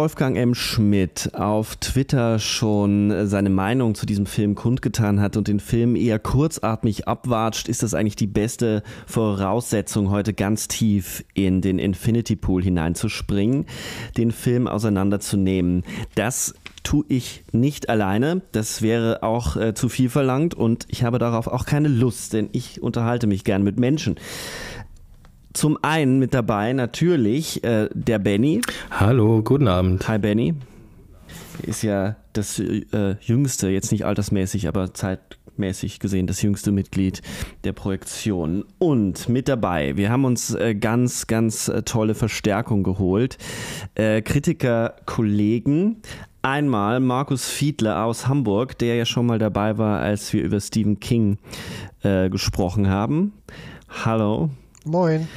Wolfgang M. Schmidt auf Twitter schon seine Meinung zu diesem Film kundgetan hat und den Film eher kurzatmig abwatscht, ist das eigentlich die beste Voraussetzung, heute ganz tief in den Infinity Pool hineinzuspringen, den Film auseinanderzunehmen. Das tue ich nicht alleine. Das wäre auch äh, zu viel verlangt und ich habe darauf auch keine Lust, denn ich unterhalte mich gern mit Menschen zum einen mit dabei natürlich äh, der Benny. Hallo, guten Abend. Hi Benny. Ist ja das äh, jüngste, jetzt nicht altersmäßig, aber zeitmäßig gesehen das jüngste Mitglied der Projektion. Und mit dabei, wir haben uns äh, ganz, ganz äh, tolle Verstärkung geholt. Äh, Kritiker, Kollegen, Einmal Markus Fiedler aus Hamburg, der ja schon mal dabei war, als wir über Stephen King äh, gesprochen haben. Hallo. Moin.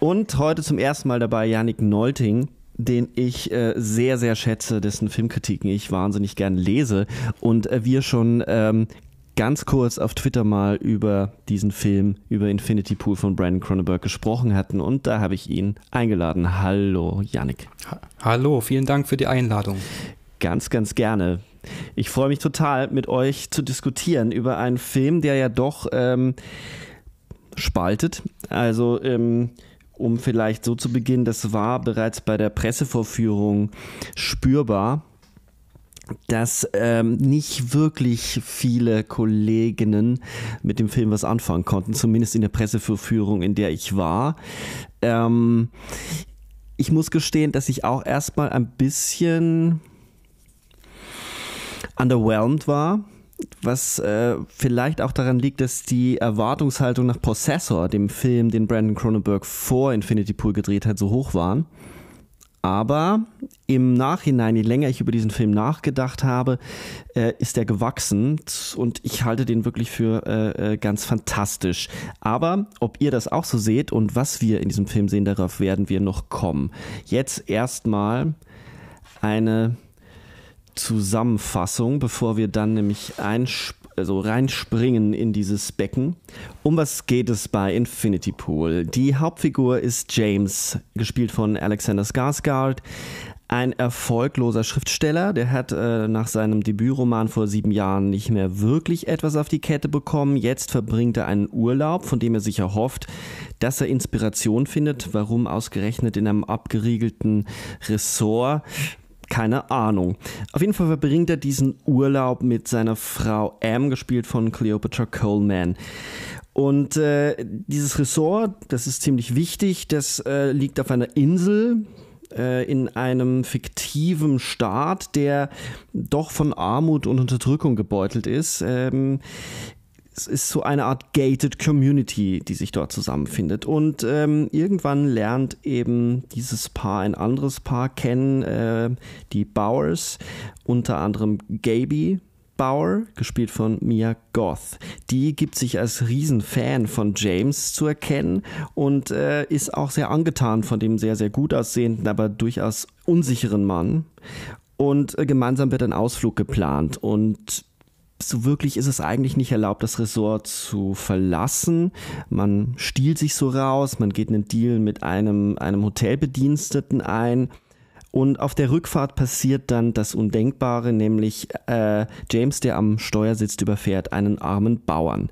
Und heute zum ersten Mal dabei Yannick Nolting, den ich äh, sehr, sehr schätze, dessen Filmkritiken ich wahnsinnig gern lese und äh, wir schon ähm, ganz kurz auf Twitter mal über diesen Film, über Infinity Pool von Brandon Cronenberg gesprochen hatten und da habe ich ihn eingeladen. Hallo, Yannick. Ha Hallo, vielen Dank für die Einladung. Ganz, ganz gerne. Ich freue mich total, mit euch zu diskutieren über einen Film, der ja doch ähm, spaltet. Also ähm, um vielleicht so zu beginnen, das war bereits bei der Pressevorführung spürbar, dass ähm, nicht wirklich viele Kolleginnen mit dem Film was anfangen konnten, zumindest in der Pressevorführung, in der ich war. Ähm, ich muss gestehen, dass ich auch erstmal ein bisschen underwhelmed war was äh, vielleicht auch daran liegt, dass die Erwartungshaltung nach Possessor, dem Film, den Brandon Cronenberg vor Infinity Pool gedreht hat, so hoch waren. Aber im Nachhinein, je länger ich über diesen Film nachgedacht habe, äh, ist er gewachsen und ich halte den wirklich für äh, äh ganz fantastisch. Aber ob ihr das auch so seht und was wir in diesem Film sehen, darauf werden wir noch kommen. Jetzt erstmal eine Zusammenfassung, bevor wir dann nämlich also reinspringen in dieses Becken. Um was geht es bei Infinity Pool? Die Hauptfigur ist James, gespielt von Alexander Skarsgård. Ein erfolgloser Schriftsteller, der hat äh, nach seinem Debütroman vor sieben Jahren nicht mehr wirklich etwas auf die Kette bekommen. Jetzt verbringt er einen Urlaub, von dem er sich erhofft, dass er Inspiration findet. Warum ausgerechnet in einem abgeriegelten Ressort? Keine Ahnung. Auf jeden Fall verbringt er diesen Urlaub mit seiner Frau Am, gespielt von Cleopatra Coleman. Und äh, dieses Ressort, das ist ziemlich wichtig, das äh, liegt auf einer Insel äh, in einem fiktiven Staat, der doch von Armut und Unterdrückung gebeutelt ist. Ähm, es ist so eine Art gated Community, die sich dort zusammenfindet. Und ähm, irgendwann lernt eben dieses Paar ein anderes Paar kennen, äh, die Bowers, unter anderem Gaby, Bauer, gespielt von Mia Goth. Die gibt sich als Riesenfan von James zu erkennen und äh, ist auch sehr angetan von dem sehr, sehr gut aussehenden, aber durchaus unsicheren Mann. Und äh, gemeinsam wird ein Ausflug geplant und so wirklich ist es eigentlich nicht erlaubt, das Resort zu verlassen. Man stiehlt sich so raus, man geht einen Deal mit einem, einem Hotelbediensteten ein. Und auf der Rückfahrt passiert dann das Undenkbare, nämlich äh, James, der am Steuer sitzt, überfährt einen armen Bauern.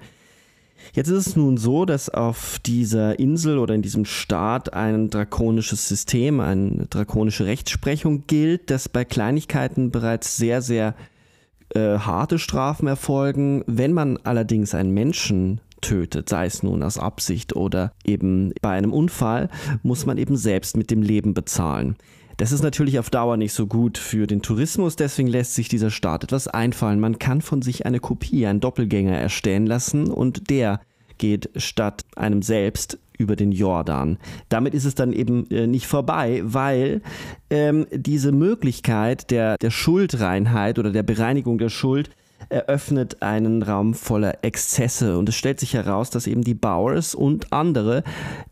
Jetzt ist es nun so, dass auf dieser Insel oder in diesem Staat ein drakonisches System, eine drakonische Rechtsprechung gilt, das bei Kleinigkeiten bereits sehr, sehr äh, harte Strafen erfolgen. Wenn man allerdings einen Menschen tötet, sei es nun aus Absicht oder eben bei einem Unfall, muss man eben selbst mit dem Leben bezahlen. Das ist natürlich auf Dauer nicht so gut für den Tourismus, deswegen lässt sich dieser Staat etwas einfallen. Man kann von sich eine Kopie, einen Doppelgänger erstellen lassen und der geht statt einem selbst über den Jordan. Damit ist es dann eben äh, nicht vorbei, weil ähm, diese Möglichkeit der, der Schuldreinheit oder der Bereinigung der Schuld eröffnet einen Raum voller Exzesse. Und es stellt sich heraus, dass eben die Bowers und andere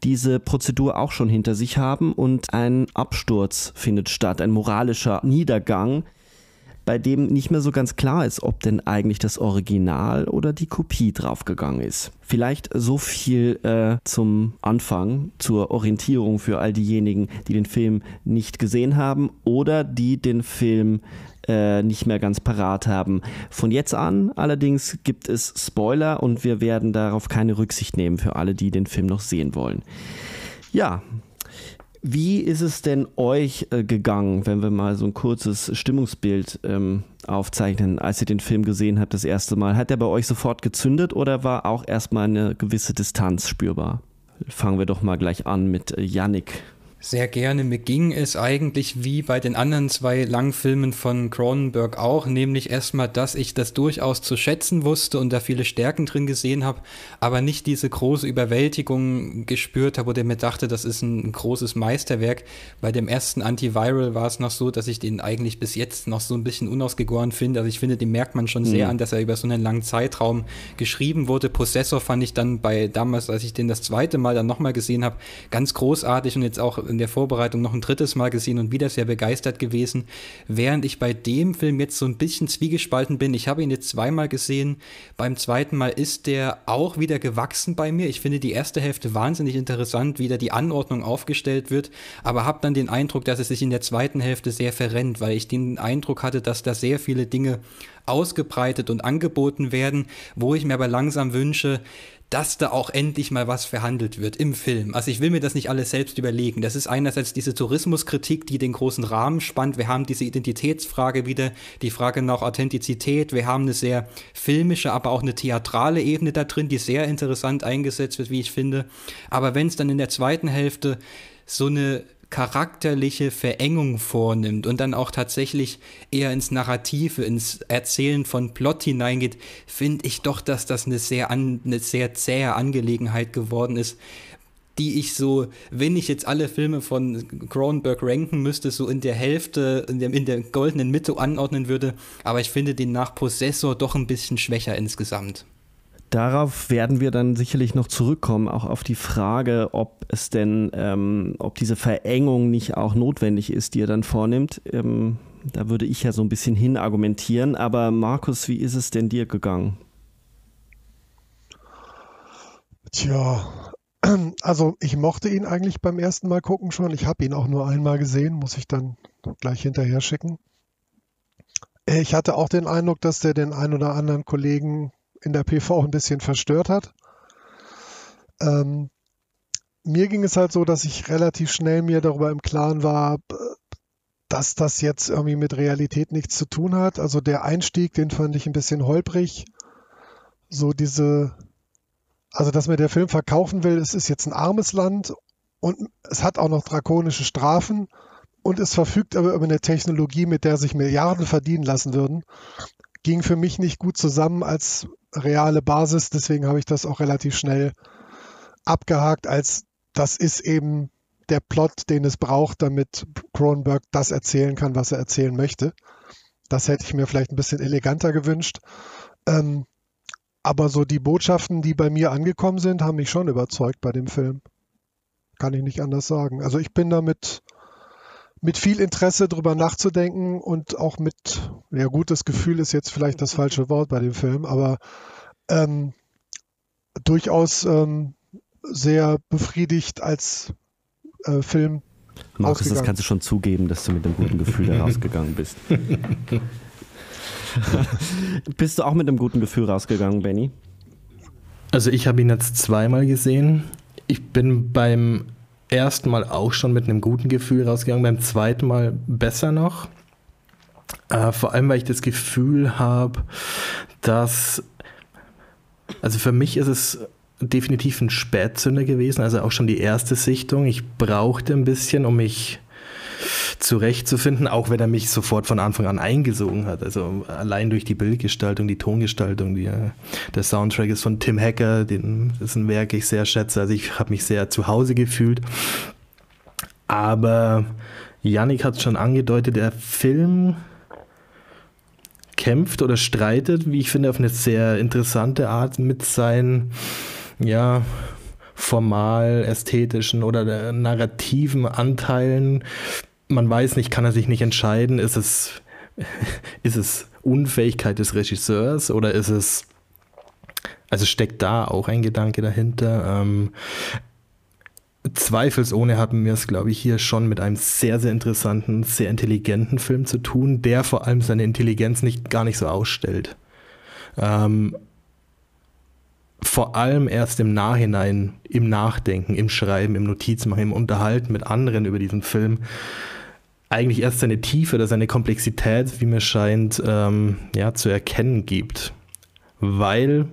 diese Prozedur auch schon hinter sich haben und ein Absturz findet statt, ein moralischer Niedergang, bei dem nicht mehr so ganz klar ist, ob denn eigentlich das Original oder die Kopie draufgegangen ist. Vielleicht so viel äh, zum Anfang, zur Orientierung für all diejenigen, die den Film nicht gesehen haben oder die den Film äh, nicht mehr ganz parat haben. Von jetzt an allerdings gibt es Spoiler und wir werden darauf keine Rücksicht nehmen für alle, die den Film noch sehen wollen. Ja, wie ist es denn euch äh, gegangen, wenn wir mal so ein kurzes Stimmungsbild ähm, aufzeichnen, als ihr den Film gesehen habt das erste Mal? Hat der bei euch sofort gezündet oder war auch erstmal eine gewisse Distanz spürbar? Fangen wir doch mal gleich an mit äh, Yannick. Sehr gerne. Mir ging es eigentlich wie bei den anderen zwei Langfilmen von Cronenberg auch, nämlich erstmal, dass ich das durchaus zu schätzen wusste und da viele Stärken drin gesehen habe, aber nicht diese große Überwältigung gespürt habe oder mir dachte, das ist ein großes Meisterwerk. Bei dem ersten Antiviral war es noch so, dass ich den eigentlich bis jetzt noch so ein bisschen unausgegoren finde. Also ich finde, den merkt man schon sehr mhm. an, dass er über so einen langen Zeitraum geschrieben wurde. Possessor fand ich dann bei damals, als ich den das zweite Mal dann nochmal gesehen habe, ganz großartig und jetzt auch in der Vorbereitung noch ein drittes Mal gesehen und wieder sehr begeistert gewesen, während ich bei dem Film jetzt so ein bisschen zwiegespalten bin. Ich habe ihn jetzt zweimal gesehen. Beim zweiten Mal ist der auch wieder gewachsen bei mir. Ich finde die erste Hälfte wahnsinnig interessant, wie da die Anordnung aufgestellt wird, aber habe dann den Eindruck, dass es sich in der zweiten Hälfte sehr verrennt, weil ich den Eindruck hatte, dass da sehr viele Dinge ausgebreitet und angeboten werden, wo ich mir aber langsam wünsche, dass da auch endlich mal was verhandelt wird im Film. Also ich will mir das nicht alles selbst überlegen. Das ist einerseits diese Tourismuskritik, die den großen Rahmen spannt. Wir haben diese Identitätsfrage wieder, die Frage nach Authentizität. Wir haben eine sehr filmische, aber auch eine theatrale Ebene da drin, die sehr interessant eingesetzt wird, wie ich finde. Aber wenn es dann in der zweiten Hälfte so eine charakterliche Verengung vornimmt und dann auch tatsächlich eher ins Narrative, ins Erzählen von Plot hineingeht, finde ich doch, dass das eine sehr, an, eine sehr zähe Angelegenheit geworden ist, die ich so, wenn ich jetzt alle Filme von Cronenberg ranken müsste, so in der Hälfte, in der, in der goldenen Mitte anordnen würde. Aber ich finde den nach Possessor doch ein bisschen schwächer insgesamt. Darauf werden wir dann sicherlich noch zurückkommen, auch auf die Frage, ob es denn, ähm, ob diese Verengung nicht auch notwendig ist, die er dann vornimmt. Ähm, da würde ich ja so ein bisschen hin argumentieren. Aber Markus, wie ist es denn dir gegangen? Tja, also ich mochte ihn eigentlich beim ersten Mal gucken schon. Ich habe ihn auch nur einmal gesehen, muss ich dann gleich hinterher schicken. Ich hatte auch den Eindruck, dass der den ein oder anderen Kollegen in der PV ein bisschen verstört hat. Ähm, mir ging es halt so, dass ich relativ schnell mir darüber im Klaren war, dass das jetzt irgendwie mit Realität nichts zu tun hat. Also der Einstieg, den fand ich ein bisschen holprig. So diese, also dass mir der Film verkaufen will, es ist jetzt ein armes Land und es hat auch noch drakonische Strafen und es verfügt aber über eine Technologie, mit der sich Milliarden verdienen lassen würden ging für mich nicht gut zusammen als reale Basis. Deswegen habe ich das auch relativ schnell abgehakt, als das ist eben der Plot, den es braucht, damit Cronenberg das erzählen kann, was er erzählen möchte. das hätte ich mir vielleicht ein bisschen eleganter gewünscht. Ähm, aber so die Botschaften, die bei mir angekommen sind, haben mich schon überzeugt bei dem Film. Kann ich nicht anders sagen. Also ich bin damit mit viel Interesse drüber nachzudenken und auch mit, ja gutes Gefühl ist jetzt vielleicht das falsche Wort bei dem Film, aber ähm, durchaus ähm, sehr befriedigt als äh, Film. Markus, das kannst du schon zugeben, dass du mit einem guten Gefühl da rausgegangen bist. bist du auch mit einem guten Gefühl rausgegangen, Benny? Also ich habe ihn jetzt zweimal gesehen. Ich bin beim ersten Mal auch schon mit einem guten Gefühl rausgegangen, beim zweiten Mal besser noch. Äh, vor allem, weil ich das Gefühl habe, dass, also für mich ist es definitiv ein Spätzünder gewesen, also auch schon die erste Sichtung. Ich brauchte ein bisschen, um mich zurechtzufinden, auch wenn er mich sofort von Anfang an eingesogen hat. Also allein durch die Bildgestaltung, die Tongestaltung, die, der Soundtrack ist von Tim Hacker, den, das ist ein Werk, ich sehr schätze. Also ich habe mich sehr zu Hause gefühlt. Aber Yannick hat es schon angedeutet, der Film kämpft oder streitet, wie ich finde, auf eine sehr interessante Art mit seinen, ja, formal ästhetischen oder narrativen Anteilen. Man weiß nicht, kann er sich nicht entscheiden, ist es, ist es Unfähigkeit des Regisseurs oder ist es, also steckt da auch ein Gedanke dahinter. Ähm, Zweifelsohne haben wir es, glaube ich, hier schon mit einem sehr, sehr interessanten, sehr intelligenten Film zu tun, der vor allem seine Intelligenz nicht gar nicht so ausstellt. Ähm, vor allem erst im Nachhinein, im Nachdenken, im Schreiben, im Notizmachen, im Unterhalten mit anderen über diesen Film eigentlich erst seine Tiefe oder seine Komplexität, wie mir scheint, ähm, ja, zu erkennen gibt. Weil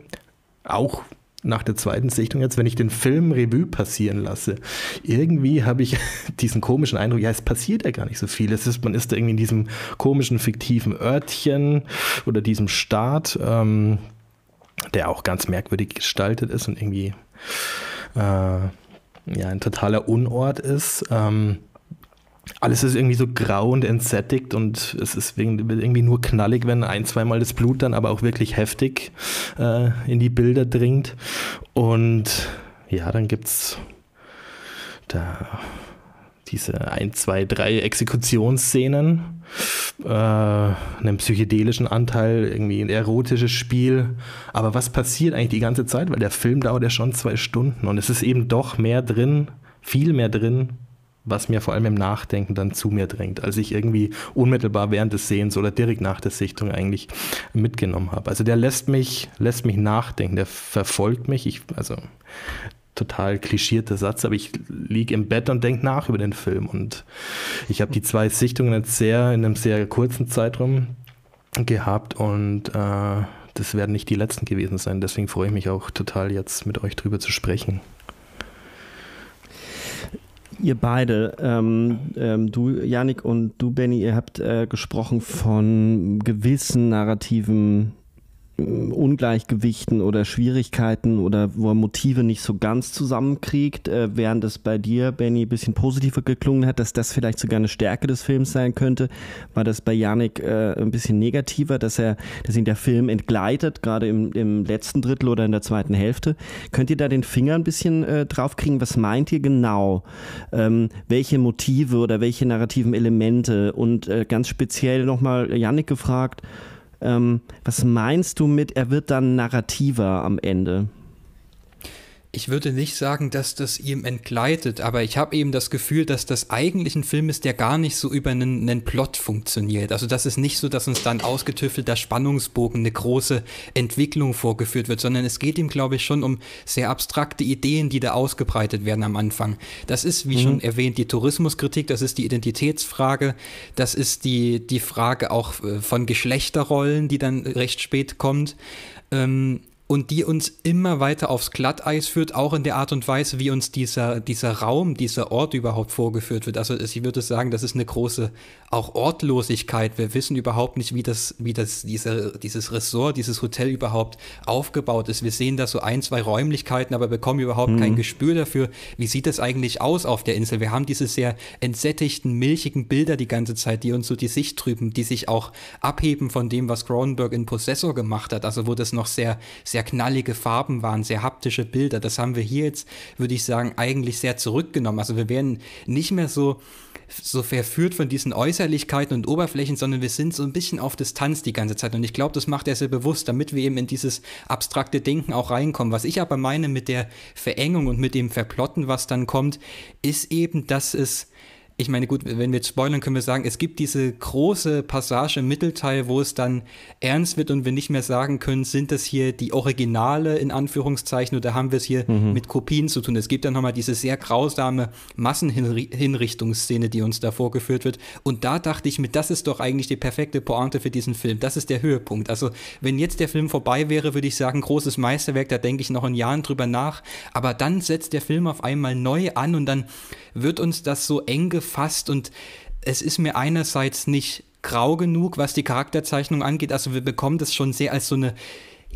auch nach der zweiten Sichtung jetzt, wenn ich den Film Revue passieren lasse, irgendwie habe ich diesen komischen Eindruck, ja, es passiert ja gar nicht so viel. Es ist, man ist da irgendwie in diesem komischen, fiktiven Örtchen oder diesem Staat. Ähm, der auch ganz merkwürdig gestaltet ist und irgendwie äh, ja, ein totaler Unort ist. Ähm, alles ist irgendwie so grau und entsättigt und es ist irgendwie nur knallig, wenn ein, zweimal das Blut dann aber auch wirklich heftig äh, in die Bilder dringt. Und ja, dann gibt es da diese ein, zwei, drei Exekutionsszenen, äh, einen psychedelischen Anteil, irgendwie ein erotisches Spiel. Aber was passiert eigentlich die ganze Zeit? Weil der Film dauert ja schon zwei Stunden und es ist eben doch mehr drin, viel mehr drin, was mir vor allem im Nachdenken dann zu mir drängt, als ich irgendwie unmittelbar während des Sehens oder direkt nach der Sichtung eigentlich mitgenommen habe. Also der lässt mich, lässt mich nachdenken, der verfolgt mich. Ich, also total klischierter Satz, aber ich liege im Bett und denke nach über den Film. Und ich habe die zwei Sichtungen jetzt sehr in einem sehr kurzen Zeitraum gehabt und äh, das werden nicht die letzten gewesen sein. Deswegen freue ich mich auch total, jetzt mit euch drüber zu sprechen. Ihr beide, ähm, ähm, du, Janik und du, Benny, ihr habt äh, gesprochen von gewissen narrativen Ungleichgewichten oder Schwierigkeiten oder wo er Motive nicht so ganz zusammenkriegt, äh, während es bei dir, Benny, ein bisschen positiver geklungen hat, dass das vielleicht sogar eine Stärke des Films sein könnte, war das bei Yannick äh, ein bisschen negativer, dass er, dass ihn der Film entgleitet, gerade im, im letzten Drittel oder in der zweiten Hälfte. Könnt ihr da den Finger ein bisschen äh, draufkriegen? Was meint ihr genau? Ähm, welche Motive oder welche narrativen Elemente? Und äh, ganz speziell nochmal Yannick gefragt, ähm, was meinst du mit, er wird dann narrativer am Ende? Ich würde nicht sagen, dass das ihm entgleitet, aber ich habe eben das Gefühl, dass das eigentlich ein Film ist, der gar nicht so über einen, einen Plot funktioniert. Also das ist nicht so, dass uns dann ausgetüffelter Spannungsbogen, eine große Entwicklung vorgeführt wird, sondern es geht ihm, glaube ich, schon um sehr abstrakte Ideen, die da ausgebreitet werden am Anfang. Das ist, wie mhm. schon erwähnt, die Tourismuskritik, das ist die Identitätsfrage, das ist die, die Frage auch äh, von Geschlechterrollen, die dann recht spät kommt. Ähm, und die uns immer weiter aufs Glatteis führt, auch in der Art und Weise, wie uns dieser, dieser Raum, dieser Ort überhaupt vorgeführt wird. Also ich würde sagen, das ist eine große auch Ortlosigkeit. Wir wissen überhaupt nicht, wie das, wie das, diese, dieses Ressort, dieses Hotel überhaupt aufgebaut ist. Wir sehen da so ein, zwei Räumlichkeiten, aber bekommen überhaupt mhm. kein Gespür dafür, wie sieht das eigentlich aus auf der Insel. Wir haben diese sehr entsättigten, milchigen Bilder die ganze Zeit, die uns so die Sicht trüben, die sich auch abheben von dem, was Cronenberg in Possessor gemacht hat. Also wo das noch sehr, sehr knallige Farben waren, sehr haptische Bilder. Das haben wir hier jetzt, würde ich sagen, eigentlich sehr zurückgenommen. Also wir werden nicht mehr so so verführt von diesen Äußerlichkeiten und Oberflächen, sondern wir sind so ein bisschen auf Distanz die ganze Zeit. Und ich glaube, das macht er sehr bewusst, damit wir eben in dieses abstrakte Denken auch reinkommen. Was ich aber meine mit der Verengung und mit dem Verplotten, was dann kommt, ist eben, dass es ich meine, gut, wenn wir jetzt spoilern, können wir sagen, es gibt diese große Passage im Mittelteil, wo es dann ernst wird und wir nicht mehr sagen können, sind das hier die Originale in Anführungszeichen oder haben wir es hier mhm. mit Kopien zu tun. Es gibt dann nochmal diese sehr grausame Massenhinrichtungsszene, die uns da vorgeführt wird. Und da dachte ich mir, das ist doch eigentlich die perfekte Pointe für diesen Film. Das ist der Höhepunkt. Also, wenn jetzt der Film vorbei wäre, würde ich sagen, großes Meisterwerk, da denke ich noch in Jahren drüber nach. Aber dann setzt der Film auf einmal neu an und dann wird uns das so eng gefasst und es ist mir einerseits nicht grau genug, was die Charakterzeichnung angeht. Also wir bekommen das schon sehr als so eine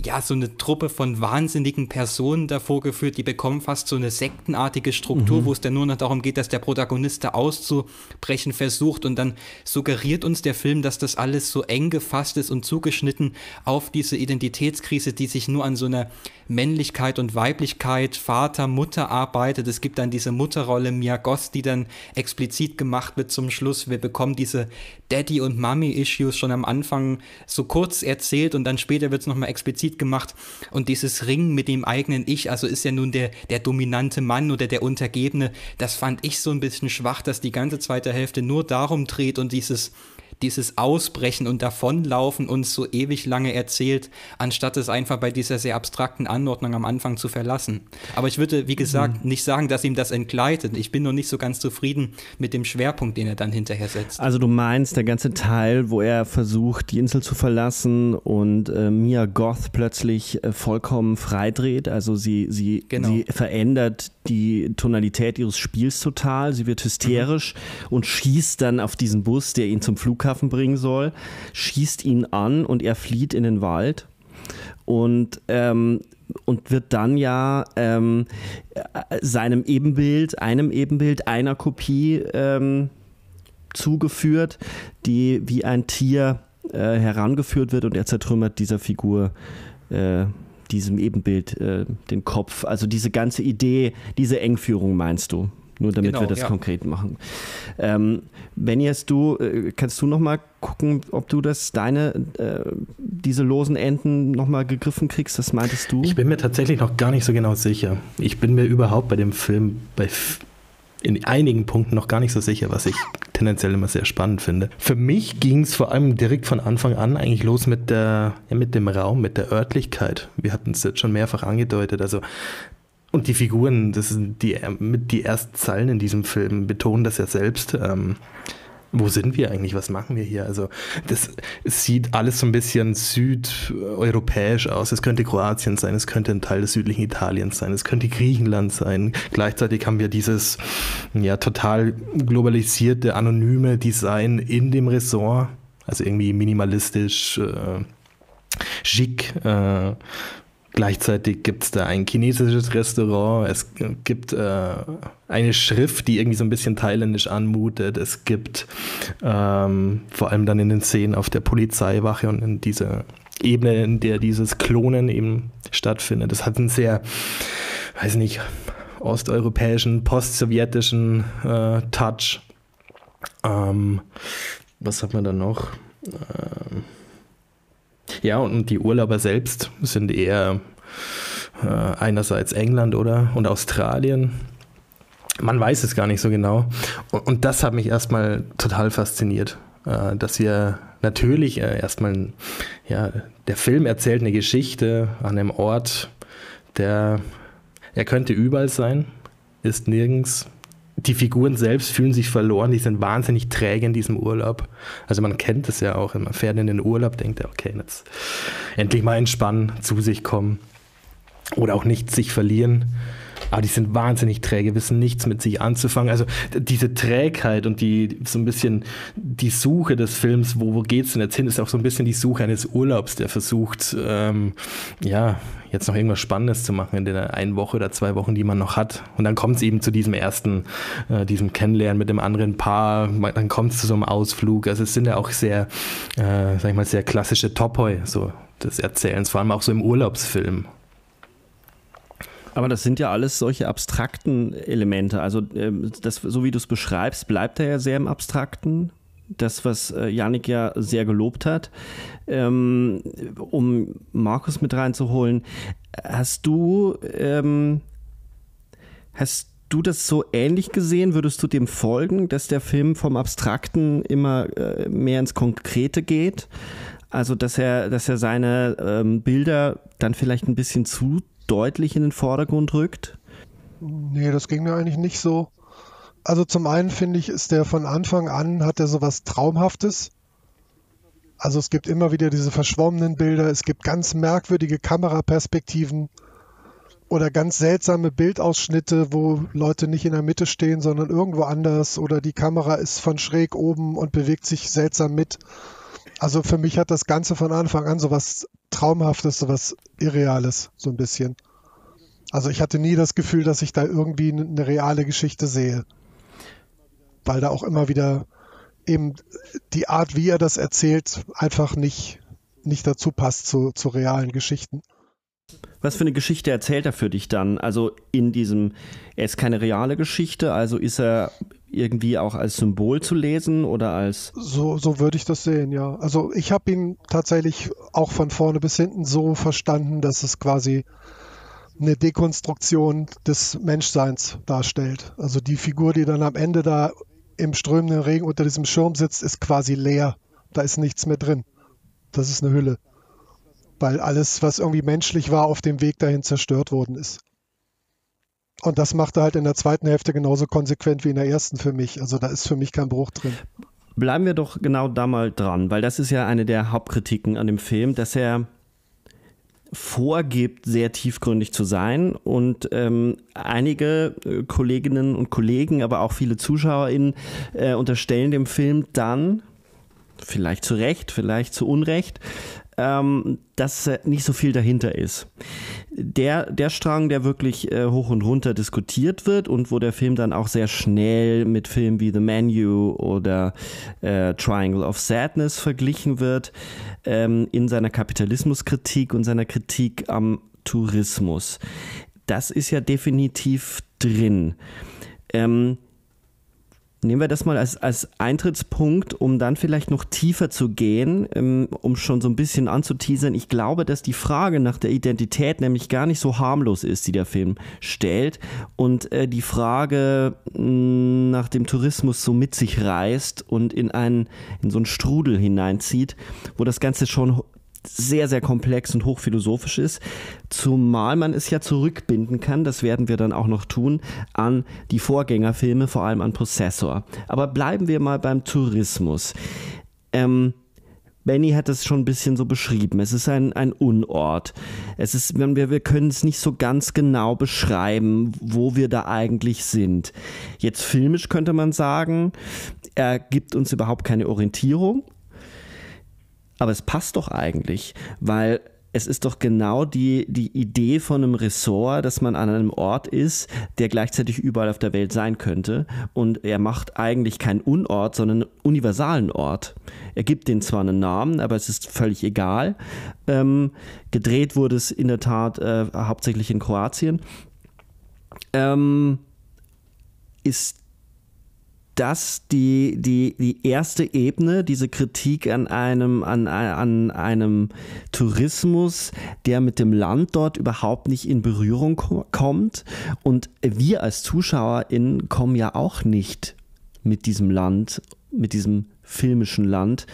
ja, so eine Truppe von wahnsinnigen Personen davor geführt, die bekommen fast so eine sektenartige Struktur, mhm. wo es dann nur noch darum geht, dass der Protagonist da auszubrechen versucht und dann suggeriert uns der Film, dass das alles so eng gefasst ist und zugeschnitten auf diese Identitätskrise, die sich nur an so einer Männlichkeit und Weiblichkeit, Vater, Mutter arbeitet. Es gibt dann diese Mutterrolle Mia Goss, die dann explizit gemacht wird zum Schluss. Wir bekommen diese Daddy- und Mommy-Issues schon am Anfang so kurz erzählt und dann später wird es nochmal explizit gemacht. Und dieses Ringen mit dem eigenen Ich, also ist ja nun der, der dominante Mann oder der Untergebene, das fand ich so ein bisschen schwach, dass die ganze zweite Hälfte nur darum dreht und dieses dieses Ausbrechen und Davonlaufen uns so ewig lange erzählt, anstatt es einfach bei dieser sehr abstrakten Anordnung am Anfang zu verlassen. Aber ich würde, wie gesagt, mhm. nicht sagen, dass ihm das entgleitet. Ich bin noch nicht so ganz zufrieden mit dem Schwerpunkt, den er dann hinterher setzt. Also du meinst, der ganze Teil, wo er versucht, die Insel zu verlassen und äh, Mia Goth plötzlich äh, vollkommen freidreht, also sie, sie, genau. sie verändert die Tonalität ihres Spiels total, sie wird hysterisch mhm. und schießt dann auf diesen Bus, der ihn zum Flughafen Flughafen bringen soll, schießt ihn an und er flieht in den Wald und, ähm, und wird dann ja ähm, seinem Ebenbild, einem Ebenbild, einer Kopie ähm, zugeführt, die wie ein Tier äh, herangeführt wird und er zertrümmert dieser Figur äh, diesem Ebenbild äh, den Kopf. Also diese ganze Idee, diese Engführung meinst du? Nur damit genau, wir das ja. konkret machen. Ähm, Benjas, du, äh, kannst du noch mal gucken, ob du das, deine, äh, diese losen Enden noch mal gegriffen kriegst? Das meintest du? Ich bin mir tatsächlich noch gar nicht so genau sicher. Ich bin mir überhaupt bei dem Film bei in einigen Punkten noch gar nicht so sicher, was ich tendenziell immer sehr spannend finde. Für mich ging es vor allem direkt von Anfang an eigentlich los mit, der, ja, mit dem Raum, mit der Örtlichkeit. Wir hatten es jetzt schon mehrfach angedeutet. Also und die Figuren, das sind die, mit die ersten Zeilen in diesem Film, betonen das ja selbst. Ähm, wo sind wir eigentlich? Was machen wir hier? Also, das sieht alles so ein bisschen südeuropäisch aus. Es könnte Kroatien sein, es könnte ein Teil des südlichen Italiens sein, es könnte Griechenland sein. Gleichzeitig haben wir dieses ja total globalisierte, anonyme Design in dem Ressort. Also irgendwie minimalistisch, äh, schick, äh, Gleichzeitig gibt es da ein chinesisches Restaurant, es gibt äh, eine Schrift, die irgendwie so ein bisschen thailändisch anmutet. Es gibt ähm, vor allem dann in den Szenen auf der Polizeiwache und in dieser Ebene, in der dieses Klonen eben stattfindet. Das hat einen sehr, weiß nicht, osteuropäischen, postsowjetischen äh, Touch. Ähm, was hat man da noch? Ähm, ja, und die Urlauber selbst sind eher äh, einerseits England oder und Australien. Man weiß es gar nicht so genau. Und, und das hat mich erstmal total fasziniert, äh, dass wir natürlich äh, erstmal, ja, der Film erzählt eine Geschichte an einem Ort, der, er könnte überall sein, ist nirgends die Figuren selbst fühlen sich verloren, die sind wahnsinnig träge in diesem Urlaub. Also man kennt es ja auch, wenn man fährt in den Urlaub, denkt er, okay, jetzt endlich mal entspannen, zu sich kommen. oder auch nicht sich verlieren aber die sind wahnsinnig träge, wissen nichts mit sich anzufangen. Also diese Trägheit und die so ein bisschen die Suche des Films, wo, wo es denn jetzt hin, ist auch so ein bisschen die Suche eines Urlaubs, der versucht, ähm, ja, jetzt noch irgendwas Spannendes zu machen in der einen Woche oder zwei Wochen, die man noch hat. Und dann kommt es eben zu diesem ersten, äh, diesem Kennenlernen mit dem anderen Paar, dann kommt es zu so einem Ausflug. Also es sind ja auch sehr, äh, sag ich mal, sehr klassische Topoi, so des Erzählens, vor allem auch so im Urlaubsfilm. Aber das sind ja alles solche abstrakten Elemente. Also ähm, das, so wie du es beschreibst, bleibt er ja sehr im Abstrakten. Das, was äh, Janik ja sehr gelobt hat. Ähm, um Markus mit reinzuholen, hast du, ähm, hast du das so ähnlich gesehen? Würdest du dem folgen, dass der Film vom Abstrakten immer äh, mehr ins Konkrete geht? Also, dass er, dass er seine ähm, Bilder dann vielleicht ein bisschen zu deutlich in den Vordergrund rückt? Nee, das ging mir eigentlich nicht so. Also zum einen finde ich, ist der von Anfang an, hat er sowas Traumhaftes. Also es gibt immer wieder diese verschwommenen Bilder, es gibt ganz merkwürdige Kameraperspektiven oder ganz seltsame Bildausschnitte, wo Leute nicht in der Mitte stehen, sondern irgendwo anders oder die Kamera ist von schräg oben und bewegt sich seltsam mit. Also für mich hat das Ganze von Anfang an sowas Traumhaftes, sowas Irreales, so ein bisschen. Also ich hatte nie das Gefühl, dass ich da irgendwie eine reale Geschichte sehe. Weil da auch immer wieder eben die Art, wie er das erzählt, einfach nicht, nicht dazu passt zu, zu realen Geschichten. Was für eine Geschichte erzählt er für dich dann? Also in diesem, er ist keine reale Geschichte, also ist er irgendwie auch als Symbol zu lesen oder als. So, so würde ich das sehen, ja. Also ich habe ihn tatsächlich auch von vorne bis hinten so verstanden, dass es quasi eine Dekonstruktion des Menschseins darstellt. Also die Figur, die dann am Ende da im strömenden Regen unter diesem Schirm sitzt, ist quasi leer. Da ist nichts mehr drin. Das ist eine Hülle. Weil alles, was irgendwie menschlich war, auf dem Weg dahin zerstört worden ist. Und das macht er halt in der zweiten Hälfte genauso konsequent wie in der ersten für mich. Also da ist für mich kein Bruch drin. Bleiben wir doch genau da mal dran, weil das ist ja eine der Hauptkritiken an dem Film, dass er vorgibt, sehr tiefgründig zu sein. Und ähm, einige äh, Kolleginnen und Kollegen, aber auch viele ZuschauerInnen äh, unterstellen dem Film dann, vielleicht zu Recht, vielleicht zu Unrecht, ähm, dass äh, nicht so viel dahinter ist. Der, der Strang, der wirklich äh, hoch und runter diskutiert wird und wo der Film dann auch sehr schnell mit Filmen wie The Menu oder äh, Triangle of Sadness verglichen wird, ähm, in seiner Kapitalismuskritik und seiner Kritik am Tourismus. Das ist ja definitiv drin. Ähm, Nehmen wir das mal als, als Eintrittspunkt, um dann vielleicht noch tiefer zu gehen, ähm, um schon so ein bisschen anzuteasern. Ich glaube, dass die Frage nach der Identität nämlich gar nicht so harmlos ist, die der Film stellt. Und äh, die Frage mm, nach dem Tourismus so mit sich reißt und in, einen, in so einen Strudel hineinzieht, wo das Ganze schon sehr, sehr komplex und hochphilosophisch ist, zumal man es ja zurückbinden kann, das werden wir dann auch noch tun, an die Vorgängerfilme, vor allem an Possessor. Aber bleiben wir mal beim Tourismus. Ähm, Benny hat es schon ein bisschen so beschrieben. Es ist ein, ein Unort. Es ist, wir, wir können es nicht so ganz genau beschreiben, wo wir da eigentlich sind. Jetzt filmisch könnte man sagen, er gibt uns überhaupt keine Orientierung. Aber es passt doch eigentlich, weil es ist doch genau die, die Idee von einem Ressort, dass man an einem Ort ist, der gleichzeitig überall auf der Welt sein könnte. Und er macht eigentlich keinen Unort, sondern einen universalen Ort. Er gibt den zwar einen Namen, aber es ist völlig egal. Ähm, gedreht wurde es in der Tat äh, hauptsächlich in Kroatien. Ähm, ist das die, die, die erste Ebene, diese Kritik an einem, an, an einem Tourismus, der mit dem Land dort überhaupt nicht in Berührung kommt. Und wir als ZuschauerInnen kommen ja auch nicht mit diesem Land, mit diesem filmischen Land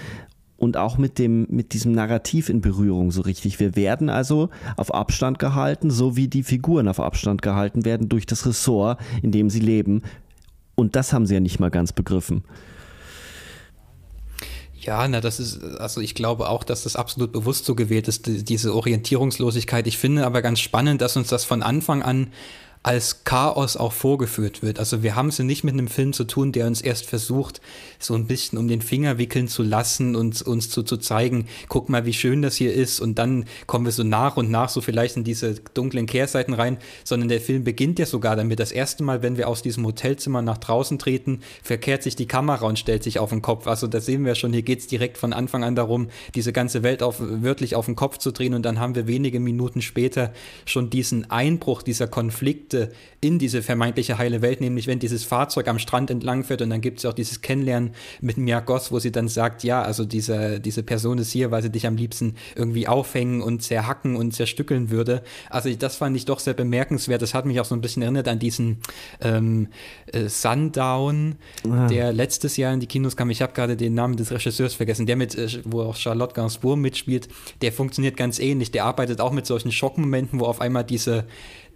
und auch mit dem mit diesem Narrativ in Berührung so richtig. Wir werden also auf Abstand gehalten, so wie die Figuren auf Abstand gehalten werden durch das Ressort, in dem sie leben, und das haben sie ja nicht mal ganz begriffen. Ja, na, das ist, also ich glaube auch, dass das absolut bewusst so gewählt ist, diese Orientierungslosigkeit. Ich finde aber ganz spannend, dass uns das von Anfang an als Chaos auch vorgeführt wird. Also wir haben es ja nicht mit einem Film zu tun, der uns erst versucht, so ein bisschen um den Finger wickeln zu lassen und uns zu, zu zeigen, guck mal, wie schön das hier ist und dann kommen wir so nach und nach so vielleicht in diese dunklen Kehrseiten rein, sondern der Film beginnt ja sogar damit. Das erste Mal, wenn wir aus diesem Hotelzimmer nach draußen treten, verkehrt sich die Kamera und stellt sich auf den Kopf. Also da sehen wir schon, hier geht es direkt von Anfang an darum, diese ganze Welt auf, wörtlich auf den Kopf zu drehen und dann haben wir wenige Minuten später schon diesen Einbruch, dieser Konflikt, Konflikte in diese vermeintliche heile Welt, nämlich wenn dieses Fahrzeug am Strand entlang fährt und dann gibt es auch dieses Kennenlernen mit Mia Goss, wo sie dann sagt, ja, also diese, diese Person ist hier, weil sie dich am liebsten irgendwie aufhängen und zerhacken und zerstückeln würde. Also das fand ich doch sehr bemerkenswert. Das hat mich auch so ein bisschen erinnert an diesen ähm, äh, Sundown, ah. der letztes Jahr in die Kinos kam. Ich habe gerade den Namen des Regisseurs vergessen, der mit, äh, wo auch Charlotte Gainsbourg mitspielt, der funktioniert ganz ähnlich. Der arbeitet auch mit solchen Schockmomenten, wo auf einmal diese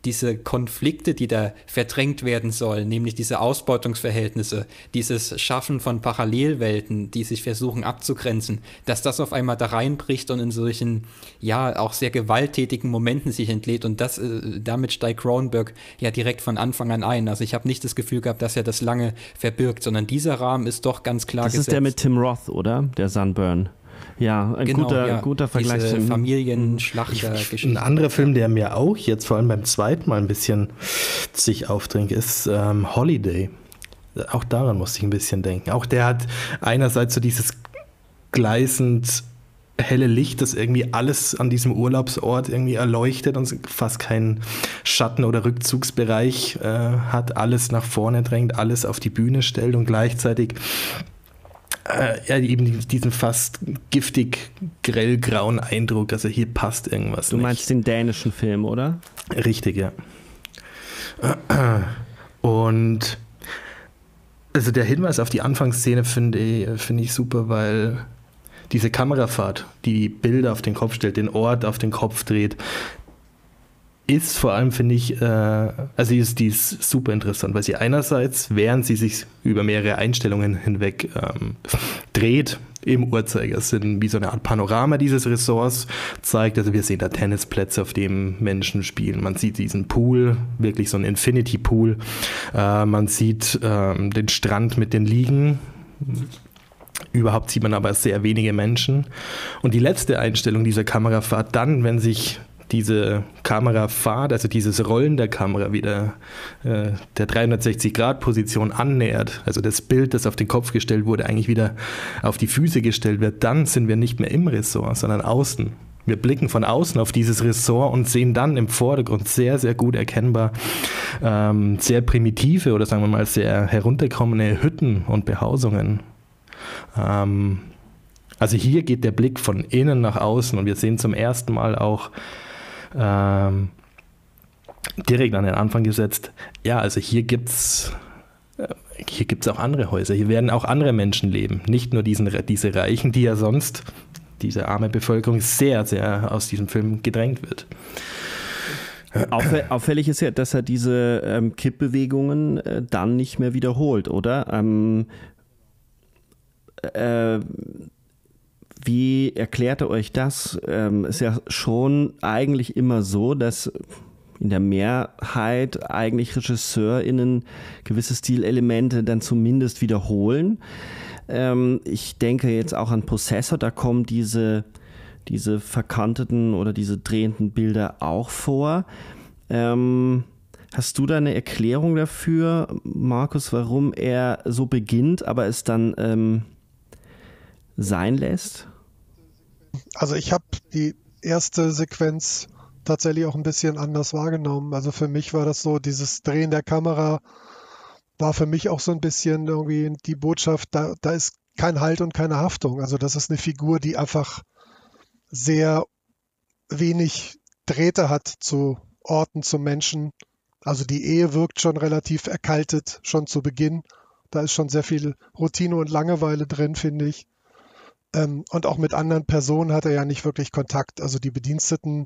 diese Konflikte, die da verdrängt werden sollen, nämlich diese Ausbeutungsverhältnisse, dieses Schaffen von Parallelwelten, die sich versuchen abzugrenzen, dass das auf einmal da reinbricht und in solchen, ja, auch sehr gewalttätigen Momenten sich entlädt und das, äh, damit steigt Cronenberg ja direkt von Anfang an ein. Also ich habe nicht das Gefühl gehabt, dass er das lange verbirgt, sondern dieser Rahmen ist doch ganz klar das gesetzt. Das ist der mit Tim Roth, oder? Der Sunburn. Ja, ein genau, guter, ja. guter Vergleich. Diese Familienschlachter-Geschichte. Ein anderer Film, der mir auch jetzt vor allem beim zweiten Mal ein bisschen sich aufdringt, ist ähm, Holiday. Auch daran musste ich ein bisschen denken. Auch der hat einerseits so dieses gleißend helle Licht, das irgendwie alles an diesem Urlaubsort irgendwie erleuchtet und fast keinen Schatten- oder Rückzugsbereich äh, hat, alles nach vorne drängt, alles auf die Bühne stellt und gleichzeitig ja, eben diesen fast giftig grellgrauen Eindruck, also hier passt irgendwas. Du meinst den dänischen Film, oder? Richtig, ja. Und also der Hinweis auf die Anfangsszene finde ich, find ich super, weil diese Kamerafahrt, die die Bilder auf den Kopf stellt, den Ort auf den Kopf dreht, ist vor allem, finde ich, äh, also die ist, die ist super interessant, weil sie einerseits, während sie sich über mehrere Einstellungen hinweg ähm, dreht, im Uhrzeigersinn wie so eine Art Panorama dieses Ressorts zeigt. Also wir sehen da Tennisplätze, auf denen Menschen spielen. Man sieht diesen Pool, wirklich so ein Infinity Pool. Äh, man sieht äh, den Strand mit den Liegen. Überhaupt sieht man aber sehr wenige Menschen. Und die letzte Einstellung dieser Kamerafahrt dann, wenn sich diese Kamerafahrt, also dieses Rollen der Kamera wieder äh, der 360-Grad-Position annähert, also das Bild, das auf den Kopf gestellt wurde, eigentlich wieder auf die Füße gestellt wird, dann sind wir nicht mehr im Ressort, sondern außen. Wir blicken von außen auf dieses Ressort und sehen dann im Vordergrund sehr, sehr gut erkennbar ähm, sehr primitive oder sagen wir mal sehr herunterkommende Hütten und Behausungen. Ähm, also hier geht der Blick von innen nach außen und wir sehen zum ersten Mal auch ähm, direkt an den Anfang gesetzt, ja, also hier gibt es äh, hier gibt's auch andere Häuser, hier werden auch andere Menschen leben, nicht nur diesen, diese Reichen, die ja sonst, diese arme Bevölkerung, sehr, sehr aus diesem Film gedrängt wird. Auffällig ist ja, dass er diese ähm, Kippbewegungen äh, dann nicht mehr wiederholt, oder? Ähm, äh, wie erklärt er euch das? Ähm, ist ja schon eigentlich immer so, dass in der Mehrheit eigentlich RegisseurInnen gewisse Stilelemente dann zumindest wiederholen. Ähm, ich denke jetzt auch an Possessor, da kommen diese, diese verkanteten oder diese drehenden Bilder auch vor. Ähm, hast du da eine Erklärung dafür, Markus, warum er so beginnt, aber es dann ähm, sein lässt? Also ich habe die erste Sequenz tatsächlich auch ein bisschen anders wahrgenommen. Also für mich war das so, dieses Drehen der Kamera war für mich auch so ein bisschen irgendwie die Botschaft, da, da ist kein Halt und keine Haftung. Also das ist eine Figur, die einfach sehr wenig Drähte hat zu Orten, zu Menschen. Also die Ehe wirkt schon relativ erkaltet, schon zu Beginn. Da ist schon sehr viel Routine und Langeweile drin, finde ich. Ähm, und auch mit anderen Personen hat er ja nicht wirklich Kontakt. Also die Bediensteten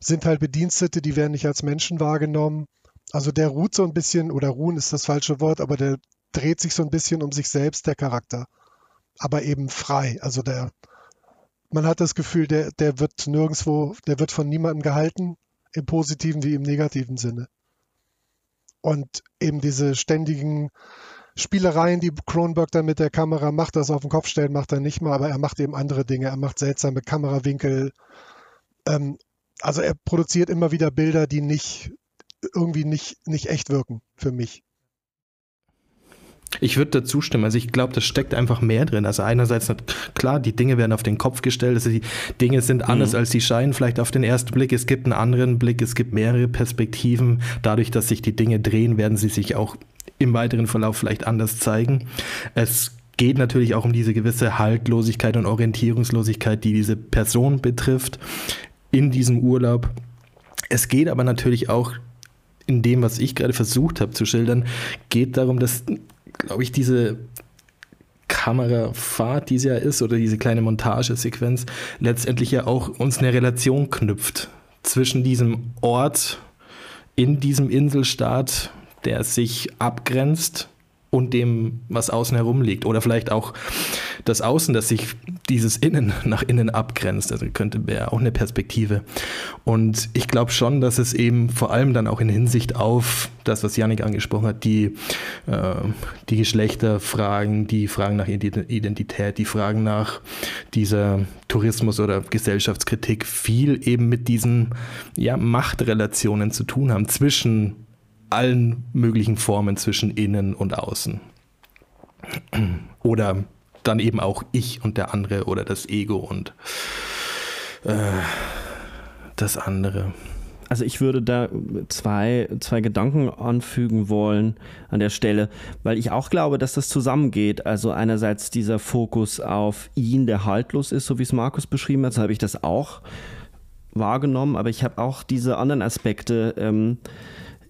sind halt Bedienstete, die werden nicht als Menschen wahrgenommen. Also der ruht so ein bisschen, oder ruhen ist das falsche Wort, aber der dreht sich so ein bisschen um sich selbst, der Charakter. aber eben frei. Also der, man hat das Gefühl, der, der wird nirgendwo, der wird von niemandem gehalten, im positiven wie im negativen Sinne. Und eben diese ständigen Spielereien, die Kronberg dann mit der Kamera macht, das auf den Kopf stellen, macht er nicht mal, aber er macht eben andere Dinge. Er macht seltsame Kamerawinkel. Ähm, also er produziert immer wieder Bilder, die nicht irgendwie nicht, nicht echt wirken für mich. Ich würde dazu stimmen. Also ich glaube, das steckt einfach mehr drin. Also einerseits, klar, die Dinge werden auf den Kopf gestellt. Also die Dinge sind anders, mhm. als sie scheinen, vielleicht auf den ersten Blick. Es gibt einen anderen Blick, es gibt mehrere Perspektiven. Dadurch, dass sich die Dinge drehen, werden sie sich auch im weiteren Verlauf vielleicht anders zeigen. Es geht natürlich auch um diese gewisse Haltlosigkeit und Orientierungslosigkeit, die diese Person betrifft in diesem Urlaub. Es geht aber natürlich auch in dem, was ich gerade versucht habe zu schildern, geht darum, dass, glaube ich, diese Kamerafahrt, die es ja ist, oder diese kleine Montagesequenz, letztendlich ja auch uns eine Relation knüpft zwischen diesem Ort in diesem Inselstaat, der sich abgrenzt und dem, was außen herum liegt. Oder vielleicht auch das Außen, das sich dieses Innen nach innen abgrenzt. Also könnte wäre auch eine Perspektive. Und ich glaube schon, dass es eben vor allem dann auch in Hinsicht auf das, was Janik angesprochen hat, die, äh, die Geschlechterfragen, die Fragen nach Identität, die Fragen nach dieser Tourismus- oder Gesellschaftskritik viel eben mit diesen ja, Machtrelationen zu tun haben zwischen allen möglichen Formen zwischen innen und außen. Oder dann eben auch ich und der andere oder das Ego und äh, das andere. Also ich würde da zwei, zwei Gedanken anfügen wollen an der Stelle, weil ich auch glaube, dass das zusammengeht. Also einerseits dieser Fokus auf ihn, der haltlos ist, so wie es Markus beschrieben hat, so habe ich das auch wahrgenommen, aber ich habe auch diese anderen Aspekte ähm,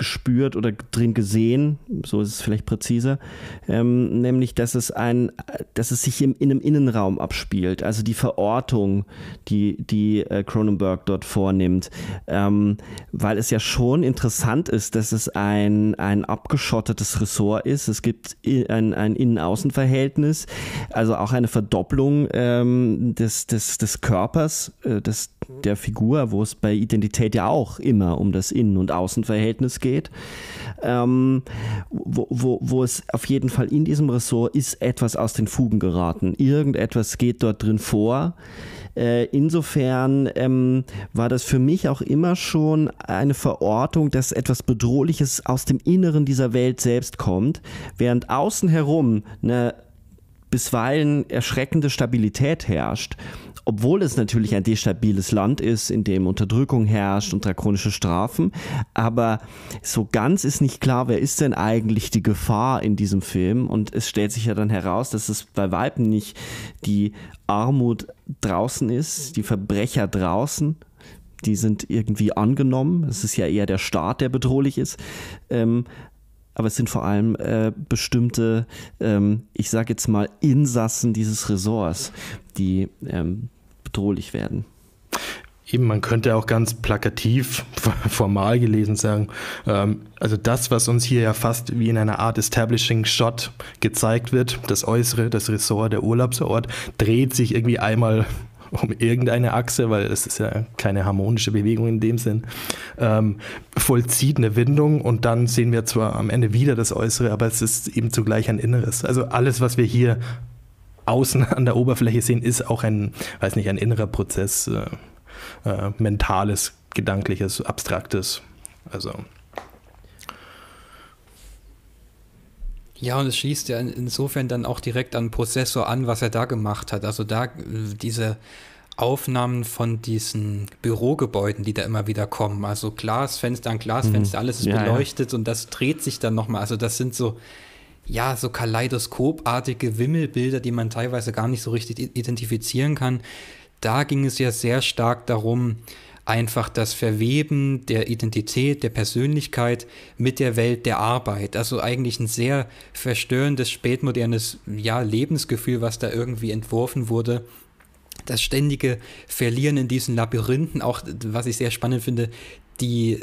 gespürt oder drin gesehen, so ist es vielleicht präziser, ähm, nämlich dass es ein, dass es sich im, in einem Innenraum abspielt, also die Verortung, die, die äh, Cronenberg dort vornimmt, ähm, weil es ja schon interessant ist, dass es ein, ein abgeschottetes Ressort ist, es gibt ein, ein Innen-Außen-Verhältnis, also auch eine Verdopplung ähm, des, des, des Körpers, äh, des, der Figur, wo es bei Identität ja auch immer um das Innen- und Außenverhältnis geht. Ähm, wo, wo, wo es auf jeden Fall in diesem Ressort ist etwas aus den Fugen geraten. Irgendetwas geht dort drin vor. Äh, insofern ähm, war das für mich auch immer schon eine Verortung, dass etwas Bedrohliches aus dem Inneren dieser Welt selbst kommt, während außen herum eine bisweilen erschreckende Stabilität herrscht obwohl es natürlich ein destabiles Land ist, in dem Unterdrückung herrscht und drakonische Strafen. Aber so ganz ist nicht klar, wer ist denn eigentlich die Gefahr in diesem Film? Und es stellt sich ja dann heraus, dass es bei Weitem nicht die Armut draußen ist, die Verbrecher draußen, die sind irgendwie angenommen. Es ist ja eher der Staat, der bedrohlich ist. Ähm, aber es sind vor allem äh, bestimmte, ähm, ich sage jetzt mal, Insassen dieses Ressorts, die ähm, bedrohlich werden. Eben, man könnte auch ganz plakativ, formal gelesen sagen, ähm, also das, was uns hier ja fast wie in einer Art Establishing Shot gezeigt wird, das Äußere, das Ressort, der Urlaubsort, dreht sich irgendwie einmal um irgendeine Achse, weil es ist ja keine harmonische Bewegung in dem Sinn, ähm, vollzieht eine Windung und dann sehen wir zwar am Ende wieder das Äußere, aber es ist eben zugleich ein Inneres. Also alles, was wir hier außen an der Oberfläche sehen, ist auch ein, weiß nicht, ein innerer Prozess, äh, äh, mentales, gedankliches, abstraktes. Also. Ja, und es schließt ja insofern dann auch direkt an Prozessor an, was er da gemacht hat. Also da diese Aufnahmen von diesen Bürogebäuden, die da immer wieder kommen. Also Glasfenster an Glasfenster, mhm. alles ist ja, beleuchtet ja. und das dreht sich dann nochmal. Also das sind so ja, so kaleidoskopartige Wimmelbilder, die man teilweise gar nicht so richtig identifizieren kann. Da ging es ja sehr stark darum, einfach das Verweben der Identität, der Persönlichkeit mit der Welt der Arbeit. Also eigentlich ein sehr verstörendes, spätmodernes ja, Lebensgefühl, was da irgendwie entworfen wurde. Das ständige Verlieren in diesen Labyrinthen, auch was ich sehr spannend finde, die,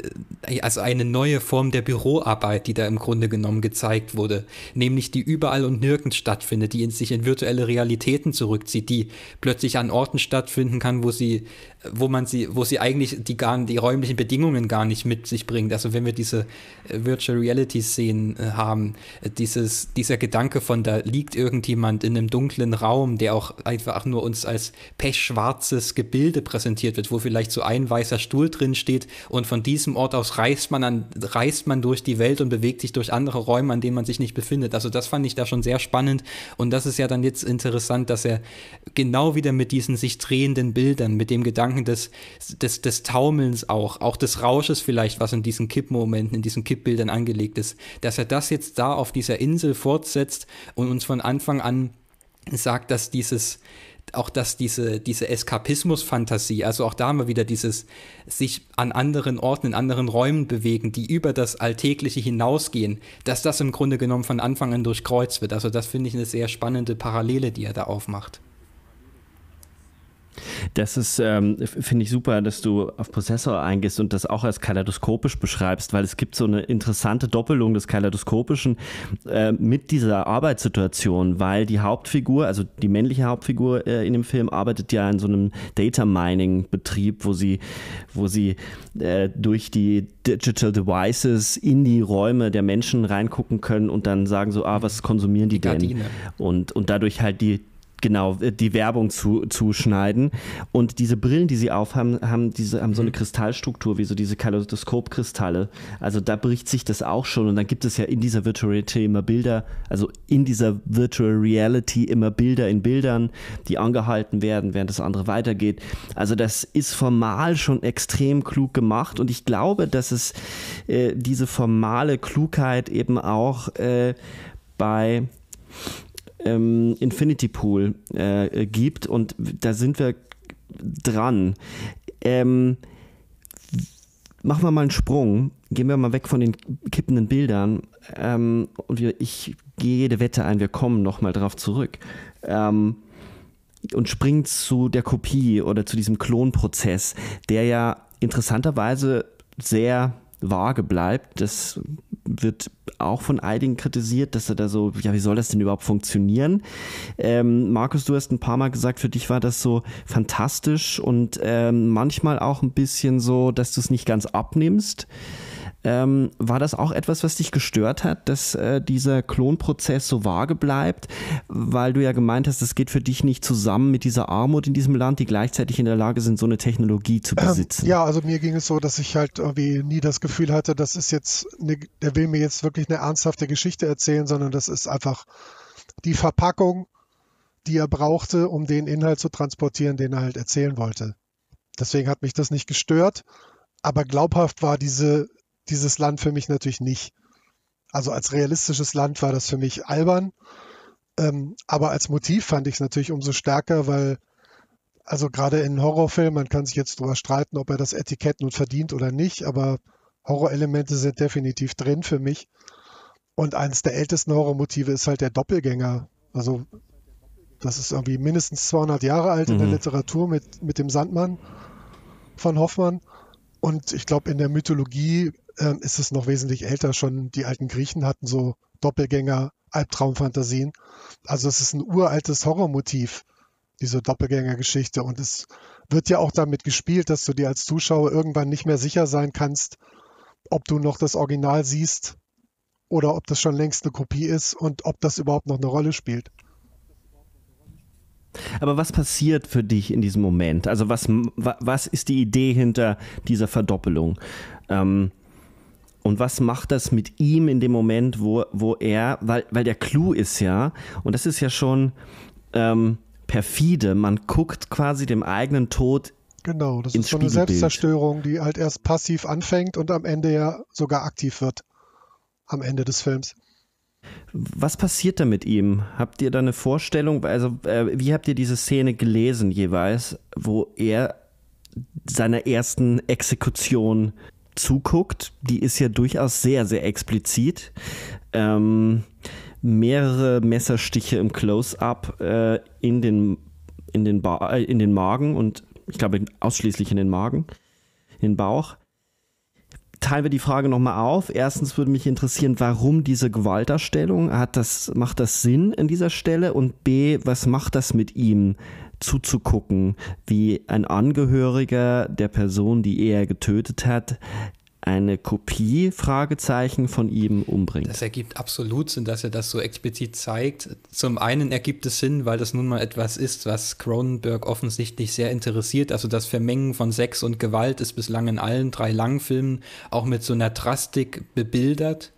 also eine neue Form der Büroarbeit, die da im Grunde genommen gezeigt wurde, nämlich die überall und nirgends stattfindet, die in sich in virtuelle Realitäten zurückzieht, die plötzlich an Orten stattfinden kann, wo sie, wo man sie, wo sie eigentlich die gar, die räumlichen Bedingungen gar nicht mit sich bringt. Also wenn wir diese äh, Virtual Reality Szenen äh, haben, äh, dieses, dieser Gedanke von da liegt irgendjemand in einem dunklen Raum, der auch einfach nur uns als pechschwarzes Gebilde präsentiert wird, wo vielleicht so ein weißer Stuhl drin steht und von diesem Ort aus reist man, an, reist man durch die Welt und bewegt sich durch andere Räume, an denen man sich nicht befindet. Also das fand ich da schon sehr spannend und das ist ja dann jetzt interessant, dass er genau wieder mit diesen sich drehenden Bildern, mit dem Gedanken des, des, des Taumelns auch, auch des Rausches vielleicht, was in diesen Kippmomenten, in diesen Kippbildern angelegt ist, dass er das jetzt da auf dieser Insel fortsetzt und uns von Anfang an sagt, dass dieses, auch dass diese, diese Eskapismus-Fantasie, also auch da haben wir wieder dieses sich an anderen Orten, in anderen Räumen bewegen, die über das Alltägliche hinausgehen, dass das im Grunde genommen von Anfang an durchkreuzt wird. Also das finde ich eine sehr spannende Parallele, die er da aufmacht. Das ist, ähm, finde ich super, dass du auf Prozessor eingehst und das auch als kaleidoskopisch beschreibst, weil es gibt so eine interessante Doppelung des kaleidoskopischen äh, mit dieser Arbeitssituation, weil die Hauptfigur, also die männliche Hauptfigur äh, in dem Film, arbeitet ja in so einem Data Mining Betrieb, wo sie, wo sie äh, durch die Digital Devices in die Räume der Menschen reingucken können und dann sagen so, ah, was konsumieren die, die denn? Und, und dadurch halt die genau äh, die Werbung zu, zuschneiden. Und diese Brillen, die sie aufhaben, haben, diese, haben so eine mhm. Kristallstruktur, wie so diese Kaleidoskopkristalle. Also da bricht sich das auch schon. Und dann gibt es ja in dieser Virtual Reality immer Bilder, also in dieser Virtual Reality immer Bilder in Bildern, die angehalten werden, während das andere weitergeht. Also das ist formal schon extrem klug gemacht. Und ich glaube, dass es äh, diese formale Klugheit eben auch äh, bei ähm, Infinity Pool äh, gibt und da sind wir dran. Ähm, machen wir mal einen Sprung, gehen wir mal weg von den kippenden Bildern ähm, und wir, ich gehe jede Wette ein, wir kommen nochmal drauf zurück. Ähm, und springen zu der Kopie oder zu diesem Klonprozess, der ja interessanterweise sehr vage bleibt. Das wird auch von einigen kritisiert, dass er da so, ja, wie soll das denn überhaupt funktionieren? Ähm, Markus, du hast ein paar Mal gesagt, für dich war das so fantastisch und ähm, manchmal auch ein bisschen so, dass du es nicht ganz abnimmst. Ähm, war das auch etwas, was dich gestört hat, dass äh, dieser Klonprozess so vage bleibt, weil du ja gemeint hast, es geht für dich nicht zusammen mit dieser Armut in diesem Land, die gleichzeitig in der Lage sind, so eine Technologie zu ähm, besitzen? Ähm, ja, also mir ging es so, dass ich halt irgendwie nie das Gefühl hatte, das ist jetzt, eine, der will mir jetzt wirklich eine ernsthafte Geschichte erzählen, sondern das ist einfach die Verpackung, die er brauchte, um den Inhalt zu transportieren, den er halt erzählen wollte. Deswegen hat mich das nicht gestört, aber glaubhaft war diese dieses Land für mich natürlich nicht. Also als realistisches Land war das für mich albern. Ähm, aber als Motiv fand ich es natürlich umso stärker, weil, also gerade in Horrorfilmen, man kann sich jetzt darüber streiten, ob er das Etikett nun verdient oder nicht, aber Horrorelemente sind definitiv drin für mich. Und eines der ältesten Horrormotive ist halt der Doppelgänger. Also das ist irgendwie mindestens 200 Jahre alt mhm. in der mhm. Literatur mit, mit dem Sandmann von Hoffmann. Und ich glaube, in der Mythologie ähm, ist es noch wesentlich älter. Schon die alten Griechen hatten so Doppelgänger, Albtraumfantasien. Also es ist ein uraltes Horrormotiv, diese Doppelgängergeschichte. Und es wird ja auch damit gespielt, dass du dir als Zuschauer irgendwann nicht mehr sicher sein kannst, ob du noch das Original siehst oder ob das schon längst eine Kopie ist und ob das überhaupt noch eine Rolle spielt. Aber was passiert für dich in diesem Moment? Also was, was ist die Idee hinter dieser Verdoppelung? Ähm, und was macht das mit ihm in dem Moment, wo, wo er, weil, weil der Clou ist ja, und das ist ja schon ähm, perfide, man guckt quasi dem eigenen Tod Genau, das ist so eine Selbstzerstörung, die halt erst passiv anfängt und am Ende ja sogar aktiv wird. Am Ende des Films. Was passiert da mit ihm? Habt ihr da eine Vorstellung? Also, äh, wie habt ihr diese Szene gelesen jeweils, wo er seiner ersten Exekution zuguckt, die ist ja durchaus sehr, sehr explizit. Ähm, mehrere Messerstiche im Close-up äh, in, den, in, den äh, in den Magen und ich glaube ausschließlich in den Magen, in den Bauch. teilen wir die Frage nochmal auf. Erstens würde mich interessieren, warum diese Gewalterstellung? Hat das, macht das Sinn in dieser Stelle? Und B, was macht das mit ihm? Zuzugucken, wie ein Angehöriger der Person, die er getötet hat, eine Kopie, Fragezeichen, von ihm umbringt. Das ergibt absolut Sinn, dass er das so explizit zeigt. Zum einen ergibt es Sinn, weil das nun mal etwas ist, was Cronenberg offensichtlich sehr interessiert. Also das Vermengen von Sex und Gewalt ist bislang in allen drei Langfilmen auch mit so einer Drastik bebildert.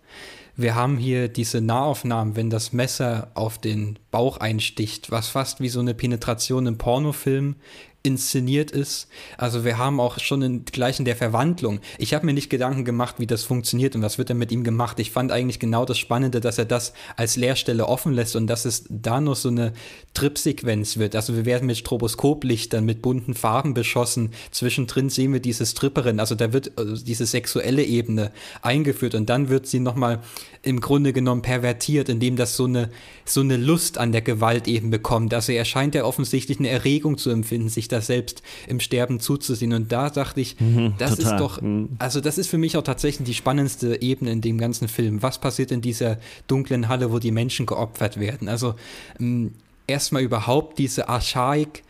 Wir haben hier diese Nahaufnahmen, wenn das Messer auf den Bauch einsticht, was fast wie so eine Penetration im Pornofilm inszeniert ist. Also wir haben auch schon in, gleich in der Verwandlung. Ich habe mir nicht Gedanken gemacht, wie das funktioniert und was wird denn mit ihm gemacht. Ich fand eigentlich genau das Spannende, dass er das als Leerstelle offen lässt und dass es da noch so eine Tripsequenz wird. Also wir werden mit Stroboskoplichtern, mit bunten Farben beschossen. Zwischendrin sehen wir diese Stripperin. Also da wird also diese sexuelle Ebene eingeführt und dann wird sie nochmal im Grunde genommen pervertiert, indem das so eine, so eine Lust an der Gewalt eben bekommt. Also er scheint ja offensichtlich eine Erregung zu empfinden, sich da selbst im Sterben zuzusehen. Und da dachte ich, mhm, das total. ist doch, mhm. also das ist für mich auch tatsächlich die spannendste Ebene in dem ganzen Film. Was passiert in dieser dunklen Halle, wo die Menschen geopfert werden? Also ähm, erstmal überhaupt diese Archaik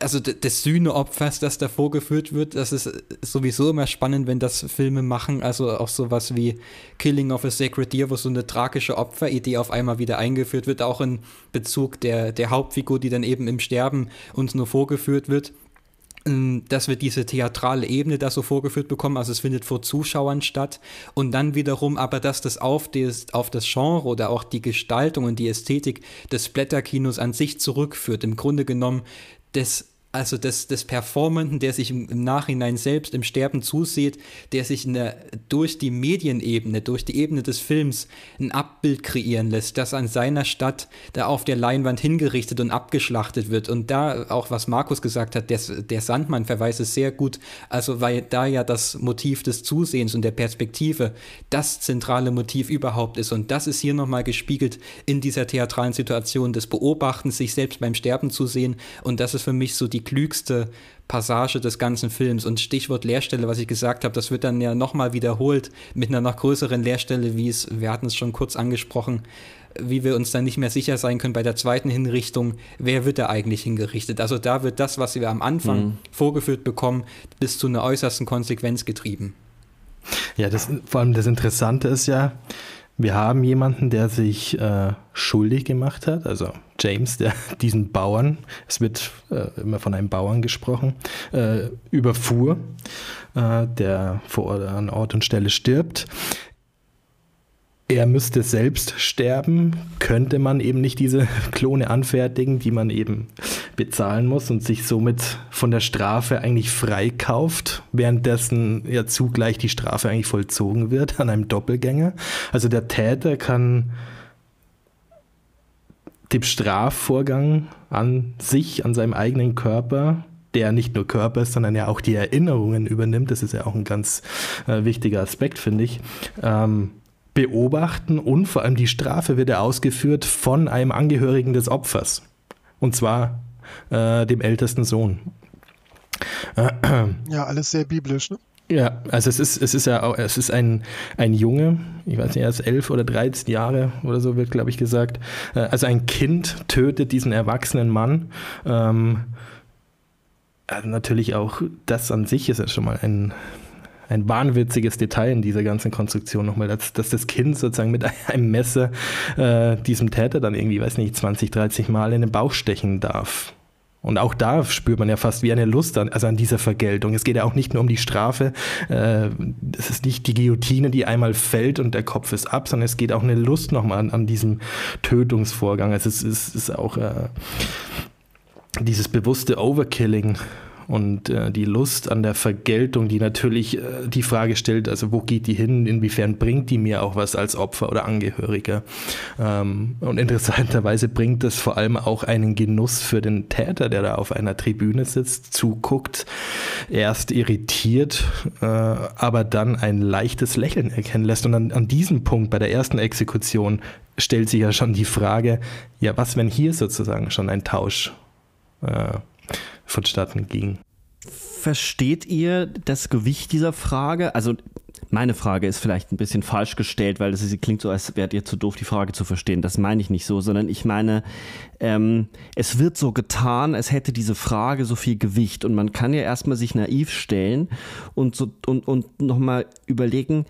also des Sühneopfers, das da vorgeführt wird, das ist sowieso immer spannend, wenn das Filme machen, also auch sowas wie Killing of a Sacred Deer, wo so eine tragische Opferidee auf einmal wieder eingeführt wird, auch in Bezug der, der Hauptfigur, die dann eben im Sterben uns nur vorgeführt wird. Ähm, dass wir diese theatrale Ebene da so vorgeführt bekommen, also es findet vor Zuschauern statt. Und dann wiederum aber, dass das auf das, auf das Genre oder auch die Gestaltung und die Ästhetik des Blätterkinos an sich zurückführt. Im Grunde genommen des also des, des Performanten, der sich im, im, Nachhinein selbst im Sterben zusieht, der sich eine, durch die Medienebene, durch die Ebene des Films ein Abbild kreieren lässt, das an seiner Stadt da auf der Leinwand hingerichtet und abgeschlachtet wird. Und da auch, was Markus gesagt hat, der, der Sandmann-Verweis ist sehr gut, also weil da ja das Motiv des Zusehens und der Perspektive das zentrale Motiv überhaupt ist. Und das ist hier nochmal gespiegelt in dieser theatralen Situation des Beobachtens, sich selbst beim Sterben zu sehen. Und das ist für mich so die die klügste Passage des ganzen Films. Und Stichwort Leerstelle, was ich gesagt habe, das wird dann ja nochmal wiederholt mit einer noch größeren Leerstelle, wie es, wir hatten es schon kurz angesprochen, wie wir uns dann nicht mehr sicher sein können bei der zweiten Hinrichtung, wer wird da eigentlich hingerichtet. Also da wird das, was wir am Anfang mhm. vorgeführt bekommen, bis zu einer äußersten Konsequenz getrieben. Ja, das, vor allem das Interessante ist ja, wir haben jemanden, der sich äh, schuldig gemacht hat, also James, der diesen Bauern, es wird äh, immer von einem Bauern gesprochen, äh, überfuhr, äh, der vor Ort, an Ort und Stelle stirbt er müsste selbst sterben, könnte man eben nicht diese Klone anfertigen, die man eben bezahlen muss und sich somit von der Strafe eigentlich freikauft, währenddessen ja zugleich die Strafe eigentlich vollzogen wird an einem Doppelgänger. Also der Täter kann dem Strafvorgang an sich, an seinem eigenen Körper der nicht nur Körper ist, sondern ja auch die Erinnerungen übernimmt. Das ist ja auch ein ganz äh, wichtiger Aspekt, finde ich. Ähm, beobachten und vor allem die Strafe wird ja ausgeführt von einem Angehörigen des Opfers. Und zwar äh, dem ältesten Sohn. Ja, alles sehr biblisch, ne? Ja, also es ist, es ist ja auch, es ist ein, ein Junge, ich weiß nicht, er ist elf oder 13 Jahre oder so wird, glaube ich, gesagt. Äh, also ein Kind tötet diesen erwachsenen Mann. Ähm, also natürlich auch das an sich ist ja schon mal ein, ein wahnwitziges Detail in dieser ganzen Konstruktion nochmal, dass, dass das Kind sozusagen mit einem Messer äh, diesem Täter dann irgendwie, weiß nicht, 20, 30 Mal in den Bauch stechen darf. Und auch da spürt man ja fast wie eine Lust an, also an dieser Vergeltung. Es geht ja auch nicht nur um die Strafe. Äh, es ist nicht die Guillotine, die einmal fällt und der Kopf ist ab, sondern es geht auch eine Lust nochmal an, an diesem Tötungsvorgang. Also es ist, es ist auch äh, dieses bewusste Overkilling und äh, die Lust an der Vergeltung, die natürlich äh, die Frage stellt, also wo geht die hin, inwiefern bringt die mir auch was als Opfer oder Angehöriger. Ähm, und interessanterweise bringt das vor allem auch einen Genuss für den Täter, der da auf einer Tribüne sitzt, zuguckt, erst irritiert, äh, aber dann ein leichtes Lächeln erkennen lässt. Und an, an diesem Punkt bei der ersten Exekution stellt sich ja schon die Frage, ja, was, wenn hier sozusagen schon ein Tausch äh, vonstatten ging. Versteht ihr das Gewicht dieser Frage? Also meine Frage ist vielleicht ein bisschen falsch gestellt, weil ist, klingt so, als wärt ihr zu doof, die Frage zu verstehen. Das meine ich nicht so, sondern ich meine, ähm, es wird so getan, als hätte diese Frage so viel Gewicht. Und man kann ja erstmal sich naiv stellen und, so, und, und nochmal überlegen,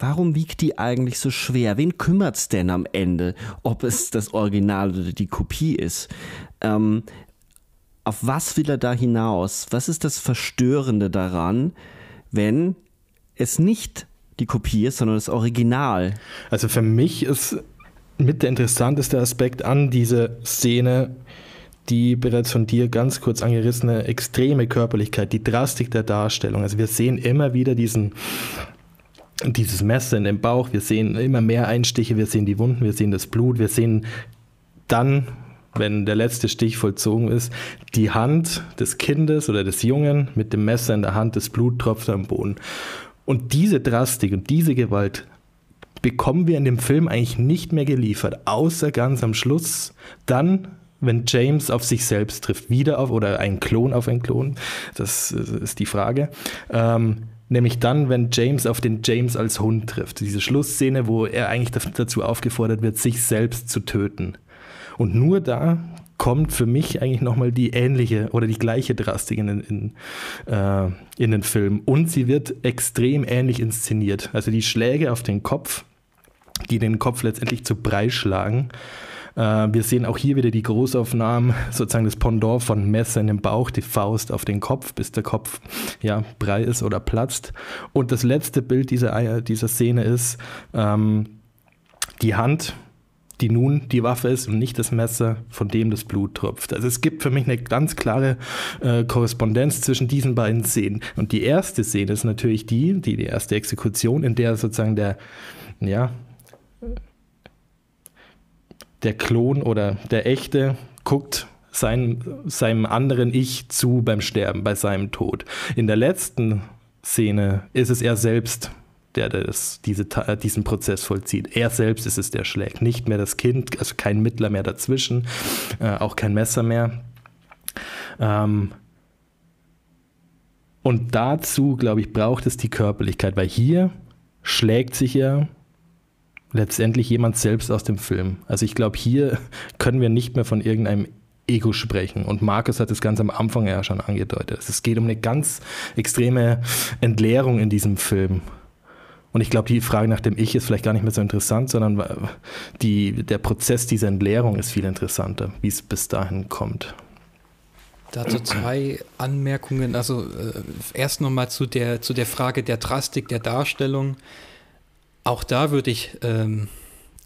Warum wiegt die eigentlich so schwer? Wen kümmert es denn am Ende, ob es das Original oder die Kopie ist? Ähm, auf was will er da hinaus? Was ist das Verstörende daran, wenn es nicht die Kopie ist, sondern das Original? Also für mich ist mit der interessanteste Aspekt an dieser Szene die bereits von dir ganz kurz angerissene extreme Körperlichkeit, die Drastik der Darstellung. Also wir sehen immer wieder diesen dieses Messer in dem Bauch, wir sehen immer mehr Einstiche, wir sehen die Wunden, wir sehen das Blut, wir sehen dann, wenn der letzte Stich vollzogen ist, die Hand des Kindes oder des Jungen mit dem Messer in der Hand, das Blut tropft am Boden. Und diese Drastik und diese Gewalt bekommen wir in dem Film eigentlich nicht mehr geliefert, außer ganz am Schluss, dann wenn James auf sich selbst trifft, wieder auf oder ein Klon auf einen Klon, das ist die Frage. Ähm, Nämlich dann, wenn James auf den James als Hund trifft. Diese Schlussszene, wo er eigentlich dazu aufgefordert wird, sich selbst zu töten. Und nur da kommt für mich eigentlich nochmal die ähnliche oder die gleiche Drastik in, in, äh, in den Film. Und sie wird extrem ähnlich inszeniert. Also die Schläge auf den Kopf, die den Kopf letztendlich zu Brei schlagen, äh, wir sehen auch hier wieder die Großaufnahmen, sozusagen das Pendant von Messer in den Bauch, die Faust auf den Kopf, bis der Kopf ja, brei ist oder platzt. Und das letzte Bild dieser, dieser Szene ist ähm, die Hand, die nun die Waffe ist und nicht das Messer, von dem das Blut tropft. Also es gibt für mich eine ganz klare äh, Korrespondenz zwischen diesen beiden Szenen. Und die erste Szene ist natürlich die, die, die erste Exekution, in der sozusagen der, ja, der Klon oder der echte guckt sein, seinem anderen Ich zu beim Sterben, bei seinem Tod. In der letzten Szene ist es er selbst, der das, diese, diesen Prozess vollzieht. Er selbst ist es, der schlägt. Nicht mehr das Kind, also kein Mittler mehr dazwischen, äh, auch kein Messer mehr. Ähm, und dazu, glaube ich, braucht es die Körperlichkeit, weil hier schlägt sich ja letztendlich jemand selbst aus dem Film. Also ich glaube, hier können wir nicht mehr von irgendeinem Ego sprechen. Und Markus hat das ganz am Anfang ja schon angedeutet. Also es geht um eine ganz extreme Entleerung in diesem Film. Und ich glaube, die Frage nach dem Ich ist vielleicht gar nicht mehr so interessant, sondern die, der Prozess dieser Entleerung ist viel interessanter, wie es bis dahin kommt. Dazu zwei Anmerkungen. Also äh, erst nochmal zu der, zu der Frage der Drastik der Darstellung. Auch da würde ich ähm,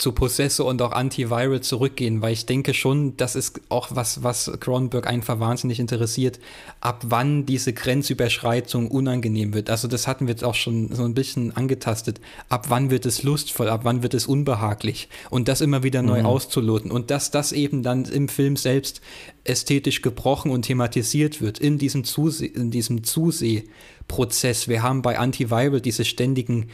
zu Possessor und auch Antiviral zurückgehen, weil ich denke schon, das ist auch was, was Cronenberg einfach wahnsinnig interessiert, ab wann diese Grenzüberschreitung unangenehm wird. Also das hatten wir jetzt auch schon so ein bisschen angetastet. Ab wann wird es lustvoll, ab wann wird es unbehaglich und das immer wieder neu mhm. auszuloten und dass das eben dann im Film selbst ästhetisch gebrochen und thematisiert wird in diesem, Zuse in diesem Zusehprozess. Wir haben bei Antiviral diese ständigen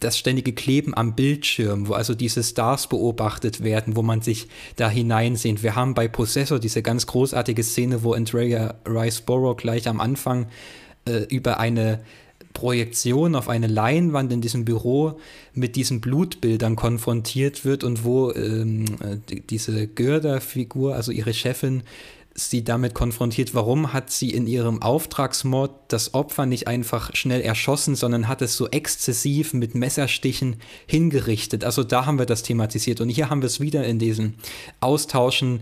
das ständige Kleben am Bildschirm, wo also diese Stars beobachtet werden, wo man sich da hineinsehnt. Wir haben bei Possessor diese ganz großartige Szene, wo Andrea Riceborough gleich am Anfang äh, über eine Projektion auf eine Leinwand in diesem Büro mit diesen Blutbildern konfrontiert wird und wo ähm, äh, diese Görder-Figur, also ihre Chefin, sie damit konfrontiert, warum hat sie in ihrem Auftragsmord das Opfer nicht einfach schnell erschossen, sondern hat es so exzessiv mit Messerstichen hingerichtet. Also da haben wir das thematisiert und hier haben wir es wieder in diesem Austauschen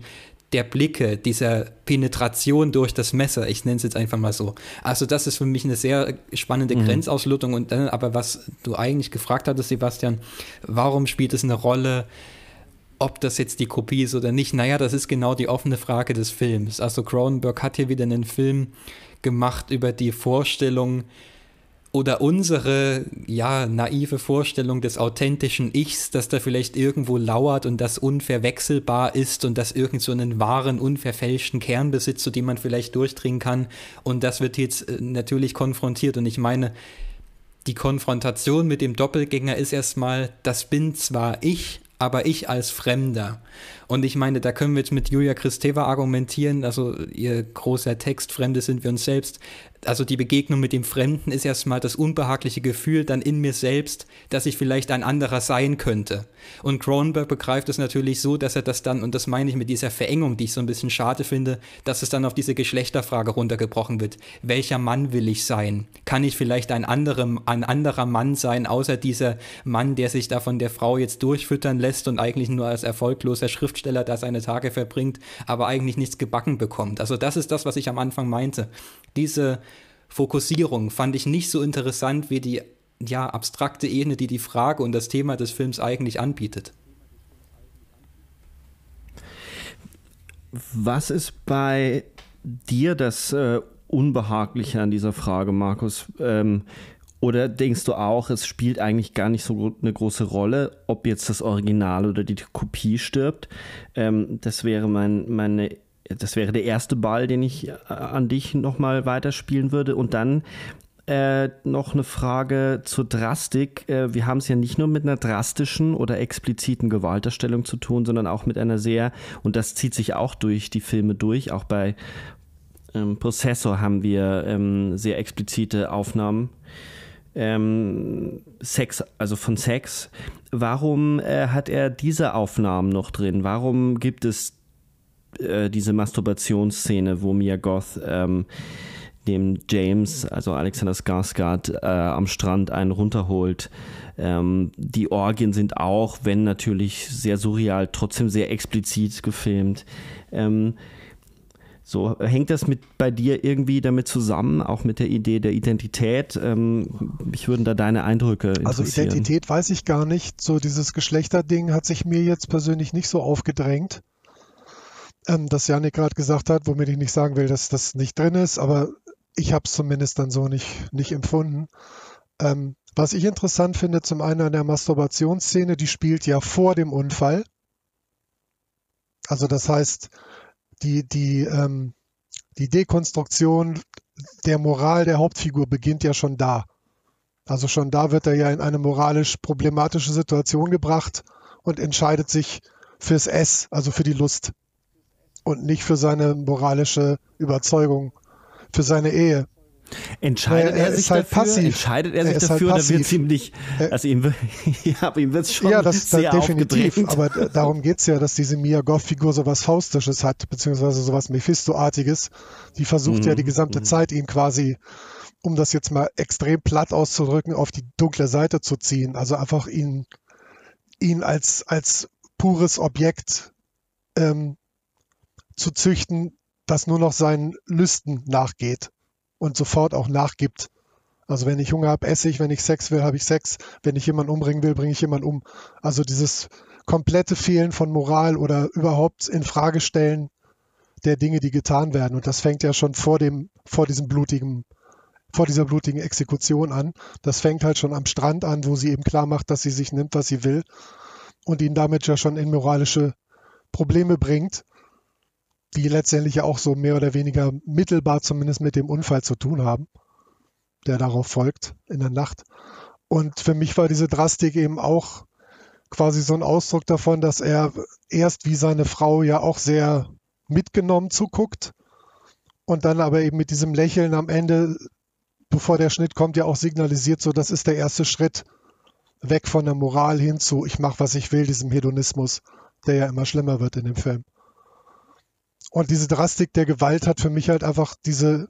der Blicke, dieser Penetration durch das Messer, ich nenne es jetzt einfach mal so. Also das ist für mich eine sehr spannende mhm. Grenzauslotung und dann aber was du eigentlich gefragt hattest, Sebastian, warum spielt es eine Rolle, ob das jetzt die Kopie ist oder nicht, naja, das ist genau die offene Frage des Films. Also Cronenberg hat hier wieder einen Film gemacht über die Vorstellung oder unsere, ja, naive Vorstellung des authentischen Ichs, dass da vielleicht irgendwo lauert und das unverwechselbar ist und das irgend so einen wahren, unverfälschten Kern besitzt, zu dem man vielleicht durchdringen kann. Und das wird jetzt äh, natürlich konfrontiert. Und ich meine, die Konfrontation mit dem Doppelgänger ist erstmal, das bin zwar ich, aber ich als Fremder. Und ich meine, da können wir jetzt mit Julia Kristeva argumentieren, also ihr großer Text, Fremde sind wir uns selbst. Also die Begegnung mit dem Fremden ist erstmal das unbehagliche Gefühl dann in mir selbst, dass ich vielleicht ein anderer sein könnte. Und Cronenberg begreift es natürlich so, dass er das dann, und das meine ich mit dieser Verengung, die ich so ein bisschen schade finde, dass es dann auf diese Geschlechterfrage runtergebrochen wird. Welcher Mann will ich sein? Kann ich vielleicht ein, anderem, ein anderer Mann sein, außer dieser Mann, der sich da von der Frau jetzt durchfüttern lässt und eigentlich nur als erfolgloser Schriftsteller da seine Tage verbringt, aber eigentlich nichts gebacken bekommt? Also das ist das, was ich am Anfang meinte. Diese Fokussierung fand ich nicht so interessant wie die ja, abstrakte Ebene, die die Frage und das Thema des Films eigentlich anbietet. Was ist bei dir das äh, Unbehagliche an dieser Frage, Markus? Ähm, oder denkst du auch, es spielt eigentlich gar nicht so eine große Rolle, ob jetzt das Original oder die Kopie stirbt? Ähm, das wäre mein, meine das wäre der erste Ball, den ich äh, an dich nochmal weiterspielen würde. Und dann äh, noch eine Frage zur Drastik. Äh, wir haben es ja nicht nur mit einer drastischen oder expliziten Gewalterstellung zu tun, sondern auch mit einer sehr, und das zieht sich auch durch die Filme durch, auch bei ähm, Prozessor haben wir ähm, sehr explizite Aufnahmen. Ähm, Sex, also von Sex. Warum äh, hat er diese Aufnahmen noch drin? Warum gibt es äh, diese Masturbationsszene, wo Mia Goth ähm, dem James, also Alexander Skarsgård, äh, am Strand einen runterholt. Ähm, die Orgien sind auch, wenn natürlich sehr surreal, trotzdem sehr explizit gefilmt. Ähm, so, hängt das mit bei dir irgendwie damit zusammen, auch mit der Idee der Identität? Ähm, mich würden da deine Eindrücke interessieren. Also Identität weiß ich gar nicht. So dieses Geschlechterding hat sich mir jetzt persönlich nicht so aufgedrängt ähm, das Janik gerade gesagt hat, womit ich nicht sagen will, dass das nicht drin ist, aber ich habe es zumindest dann so nicht, nicht empfunden. Ähm, was ich interessant finde, zum einen an der Masturbationsszene, die spielt ja vor dem Unfall. Also das heißt, die, die, ähm, die Dekonstruktion der Moral der Hauptfigur beginnt ja schon da. Also schon da wird er ja in eine moralisch problematische Situation gebracht und entscheidet sich fürs S, also für die Lust und nicht für seine moralische Überzeugung, für seine Ehe. Entscheidet er, er, sich halt dafür? Passiv. Entscheidet er sich er dafür halt oder wird es ihm nicht? Also ihm, ja, aber ihm wird es schon ja, das, sehr das definitiv. Aber darum geht es ja, dass diese Mia Goth-Figur sowas Faustisches hat, beziehungsweise sowas Mephisto-artiges. Die versucht mhm. ja die gesamte mhm. Zeit, ihn quasi, um das jetzt mal extrem platt auszudrücken, auf die dunkle Seite zu ziehen. Also einfach ihn, ihn als, als pures Objekt ähm, zu züchten, das nur noch seinen Lüsten nachgeht und sofort auch nachgibt. Also wenn ich Hunger habe, esse ich, wenn ich Sex will, habe ich Sex, wenn ich jemanden umbringen will, bringe ich jemanden um. Also dieses komplette Fehlen von Moral oder überhaupt in Frage stellen der Dinge, die getan werden. Und das fängt ja schon vor dem, vor diesem blutigen, vor dieser blutigen Exekution an. Das fängt halt schon am Strand an, wo sie eben klar macht, dass sie sich nimmt, was sie will und ihn damit ja schon in moralische Probleme bringt die letztendlich auch so mehr oder weniger mittelbar zumindest mit dem Unfall zu tun haben, der darauf folgt in der Nacht. Und für mich war diese Drastik eben auch quasi so ein Ausdruck davon, dass er erst wie seine Frau ja auch sehr mitgenommen zuguckt und dann aber eben mit diesem Lächeln am Ende, bevor der Schnitt kommt, ja auch signalisiert, so das ist der erste Schritt weg von der Moral hin zu ich mache, was ich will, diesem Hedonismus, der ja immer schlimmer wird in dem Film. Und diese Drastik der Gewalt hat für mich halt einfach diese,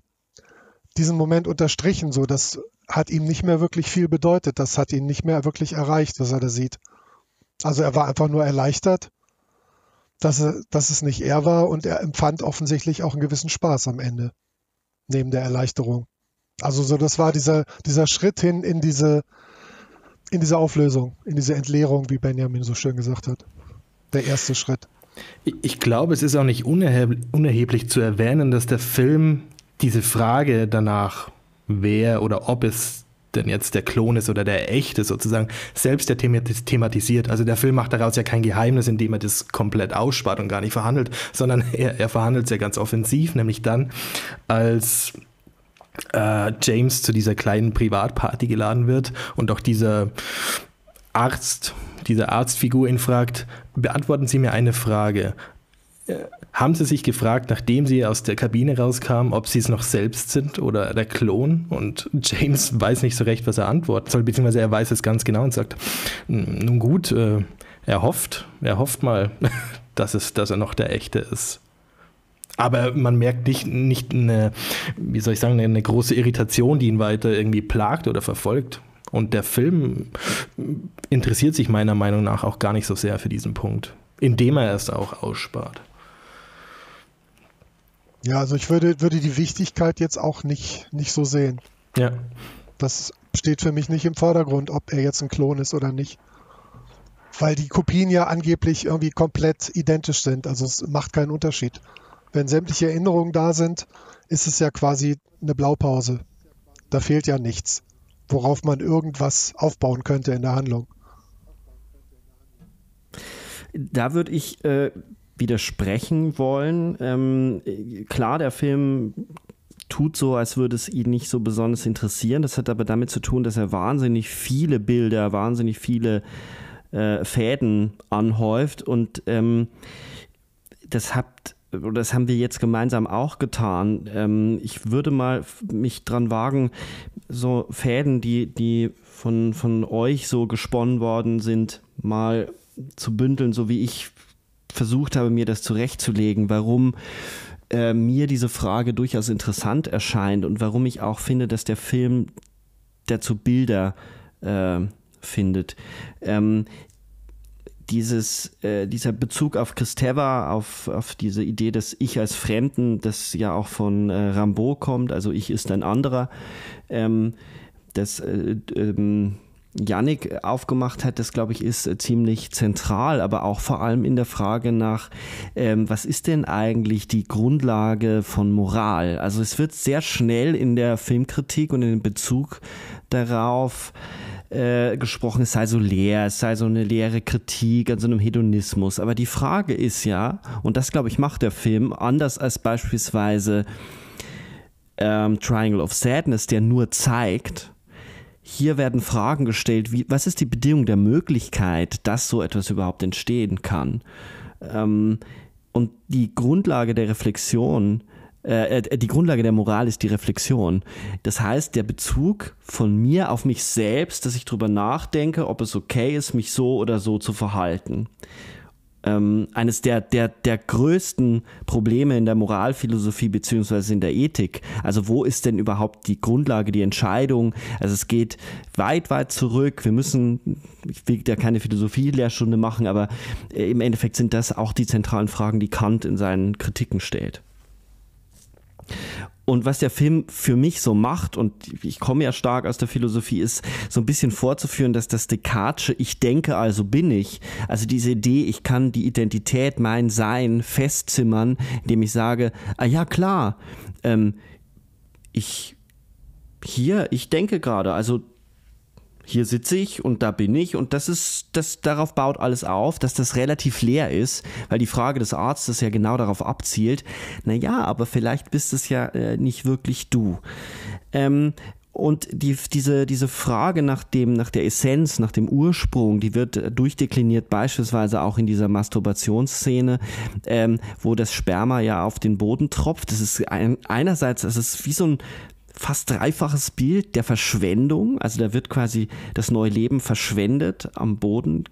diesen Moment unterstrichen. So, das hat ihm nicht mehr wirklich viel bedeutet. Das hat ihn nicht mehr wirklich erreicht, was er da sieht. Also er war einfach nur erleichtert, dass, er, dass es nicht er war und er empfand offensichtlich auch einen gewissen Spaß am Ende, neben der Erleichterung. Also so, das war dieser, dieser Schritt hin in diese, in diese Auflösung, in diese Entleerung, wie Benjamin so schön gesagt hat. Der erste Schritt. Ich glaube, es ist auch nicht unerheblich zu erwähnen, dass der Film diese Frage danach, wer oder ob es denn jetzt der Klon ist oder der echte sozusagen, selbst der thematisiert. Also der Film macht daraus ja kein Geheimnis, indem er das komplett ausspart und gar nicht verhandelt, sondern er, er verhandelt es ja ganz offensiv, nämlich dann, als äh, James zu dieser kleinen Privatparty geladen wird und auch dieser Arzt, diese Arztfigur ihn fragt, beantworten Sie mir eine Frage. Äh, haben Sie sich gefragt, nachdem Sie aus der Kabine rauskamen, ob Sie es noch selbst sind oder der Klon? Und James weiß nicht so recht, was er antworten soll, beziehungsweise er weiß es ganz genau und sagt, nun gut, äh, er hofft, er hofft mal, dass, es, dass er noch der Echte ist. Aber man merkt nicht, nicht eine, wie soll ich sagen, eine große Irritation, die ihn weiter irgendwie plagt oder verfolgt. Und der Film interessiert sich meiner Meinung nach auch gar nicht so sehr für diesen Punkt, indem er es auch ausspart. Ja, also ich würde, würde die Wichtigkeit jetzt auch nicht, nicht so sehen. Ja. Das steht für mich nicht im Vordergrund, ob er jetzt ein Klon ist oder nicht. Weil die Kopien ja angeblich irgendwie komplett identisch sind. Also es macht keinen Unterschied. Wenn sämtliche Erinnerungen da sind, ist es ja quasi eine Blaupause. Da fehlt ja nichts, worauf man irgendwas aufbauen könnte in der Handlung. Da würde ich äh, widersprechen wollen. Ähm, klar, der Film tut so, als würde es ihn nicht so besonders interessieren. Das hat aber damit zu tun, dass er wahnsinnig viele Bilder, wahnsinnig viele äh, Fäden anhäuft und ähm, das hat das haben wir jetzt gemeinsam auch getan. Ähm, ich würde mal mich dran wagen, so Fäden, die, die von, von euch so gesponnen worden sind, mal zu bündeln, so wie ich versucht habe, mir das zurechtzulegen, warum äh, mir diese Frage durchaus interessant erscheint und warum ich auch finde, dass der Film dazu Bilder äh, findet. Ähm, dieses, äh, dieser Bezug auf Kristeva, auf, auf diese Idee des Ich als Fremden, das ja auch von äh, Rambo kommt, also ich ist ein anderer, ähm, das äh, ähm, Yannick aufgemacht hat, das glaube ich ist äh, ziemlich zentral, aber auch vor allem in der Frage nach, ähm, was ist denn eigentlich die Grundlage von Moral? Also es wird sehr schnell in der Filmkritik und in Bezug darauf äh, gesprochen, es sei so leer, es sei so eine leere Kritik an so einem Hedonismus. Aber die Frage ist ja, und das glaube ich macht der Film, anders als beispielsweise ähm, Triangle of Sadness, der nur zeigt, hier werden Fragen gestellt, wie, was ist die Bedingung der Möglichkeit, dass so etwas überhaupt entstehen kann? Ähm, und die Grundlage der Reflexion, äh, äh, die Grundlage der Moral ist die Reflexion. Das heißt, der Bezug von mir auf mich selbst, dass ich darüber nachdenke, ob es okay ist, mich so oder so zu verhalten ähm, eines der, der, der größten Probleme in der Moralphilosophie beziehungsweise in der Ethik. Also wo ist denn überhaupt die Grundlage, die Entscheidung? Also es geht weit, weit zurück. Wir müssen, ich will da keine Philosophie-Lehrstunde machen, aber äh, im Endeffekt sind das auch die zentralen Fragen, die Kant in seinen Kritiken stellt. Und was der Film für mich so macht, und ich komme ja stark aus der Philosophie, ist so ein bisschen vorzuführen, dass das Descartesche Ich denke, also bin ich, also diese Idee, ich kann die Identität, mein Sein festzimmern, indem ich sage, ah ja klar, ähm, ich hier, ich denke gerade, also hier sitze ich und da bin ich und das ist, das, darauf baut alles auf, dass das relativ leer ist, weil die Frage des Arztes ja genau darauf abzielt, naja, aber vielleicht bist es ja äh, nicht wirklich du. Ähm, und die, diese, diese Frage nach dem, nach der Essenz, nach dem Ursprung, die wird durchdekliniert beispielsweise auch in dieser Masturbationsszene, ähm, wo das Sperma ja auf den Boden tropft. Das ist ein, einerseits, es ist wie so ein fast dreifaches Bild der Verschwendung. Also da wird quasi das neue Leben verschwendet am Boden.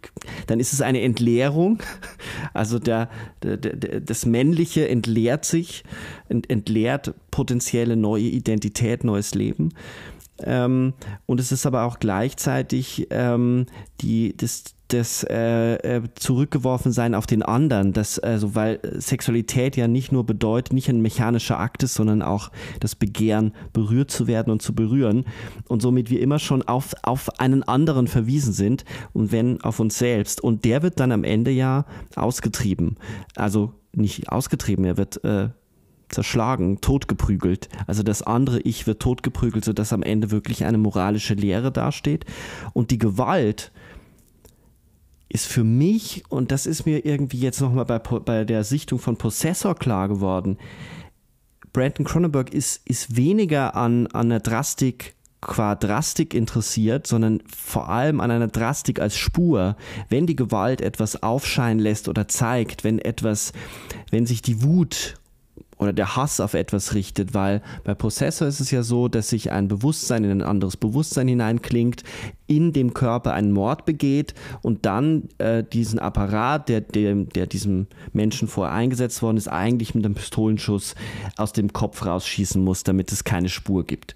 Dann ist es eine Entleerung. Also der, der, der das Männliche entleert sich, ent, entleert potenzielle neue Identität, neues Leben. Ähm, und es ist aber auch gleichzeitig ähm, die, das, das äh, äh, Zurückgeworfensein auf den anderen, das, also weil Sexualität ja nicht nur bedeutet, nicht ein mechanischer Akt ist, sondern auch das Begehren, berührt zu werden und zu berühren und somit wir immer schon auf, auf einen anderen verwiesen sind und wenn auf uns selbst und der wird dann am Ende ja ausgetrieben, also nicht ausgetrieben, er wird äh, zerschlagen, totgeprügelt. Also das andere Ich wird totgeprügelt, sodass am Ende wirklich eine moralische Lehre dasteht. Und die Gewalt, ist für mich, und das ist mir irgendwie jetzt nochmal bei, bei der Sichtung von Possessor klar geworden, Brandon Cronenberg ist, ist weniger an, an der Drastik qua Drastik interessiert, sondern vor allem an einer Drastik als Spur. Wenn die Gewalt etwas aufscheinen lässt oder zeigt, wenn etwas, wenn sich die Wut oder der Hass auf etwas richtet, weil bei Prozessor ist es ja so, dass sich ein Bewusstsein in ein anderes Bewusstsein hineinklingt, in dem Körper einen Mord begeht und dann äh, diesen Apparat, der, der, der diesem Menschen vorher eingesetzt worden ist, eigentlich mit einem Pistolenschuss aus dem Kopf rausschießen muss, damit es keine Spur gibt.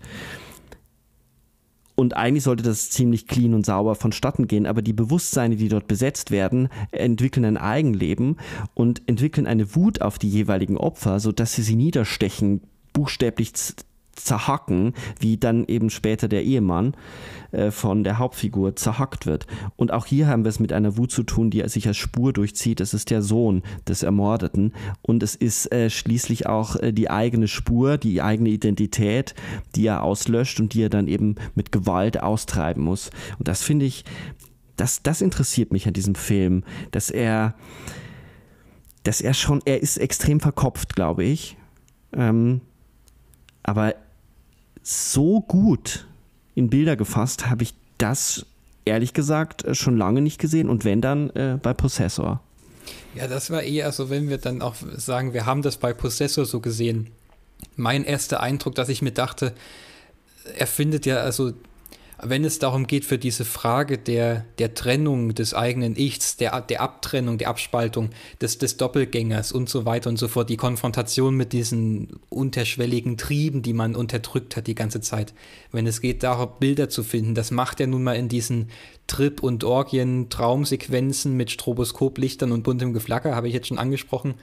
Und eigentlich sollte das ziemlich clean und sauber vonstatten gehen, aber die Bewusstseine, die dort besetzt werden, entwickeln ein Eigenleben und entwickeln eine Wut auf die jeweiligen Opfer, sodass sie sie niederstechen, buchstäblich zerhacken, wie dann eben später der Ehemann äh, von der Hauptfigur zerhackt wird. Und auch hier haben wir es mit einer Wut zu tun, die sich als Spur durchzieht. Es ist der Sohn des Ermordeten und es ist äh, schließlich auch äh, die eigene Spur, die eigene Identität, die er auslöscht und die er dann eben mit Gewalt austreiben muss. Und das finde ich, das, das interessiert mich an diesem Film, dass er, dass er schon, er ist extrem verkopft, glaube ich. Ähm, aber so gut in Bilder gefasst habe ich das ehrlich gesagt äh, schon lange nicht gesehen und wenn dann äh, bei Possessor. Ja, das war eher so, wenn wir dann auch sagen, wir haben das bei Possessor so gesehen. Mein erster Eindruck, dass ich mir dachte, er findet ja also wenn es darum geht, für diese Frage der, der Trennung des eigenen Ichs, der, der Abtrennung, der Abspaltung des, des Doppelgängers und so weiter und so fort, die Konfrontation mit diesen unterschwelligen Trieben, die man unterdrückt hat die ganze Zeit, wenn es geht darum, Bilder zu finden, das macht er nun mal in diesen Trip- und Orgien-Traumsequenzen mit Stroboskoplichtern und buntem Geflacker, habe ich jetzt schon angesprochen.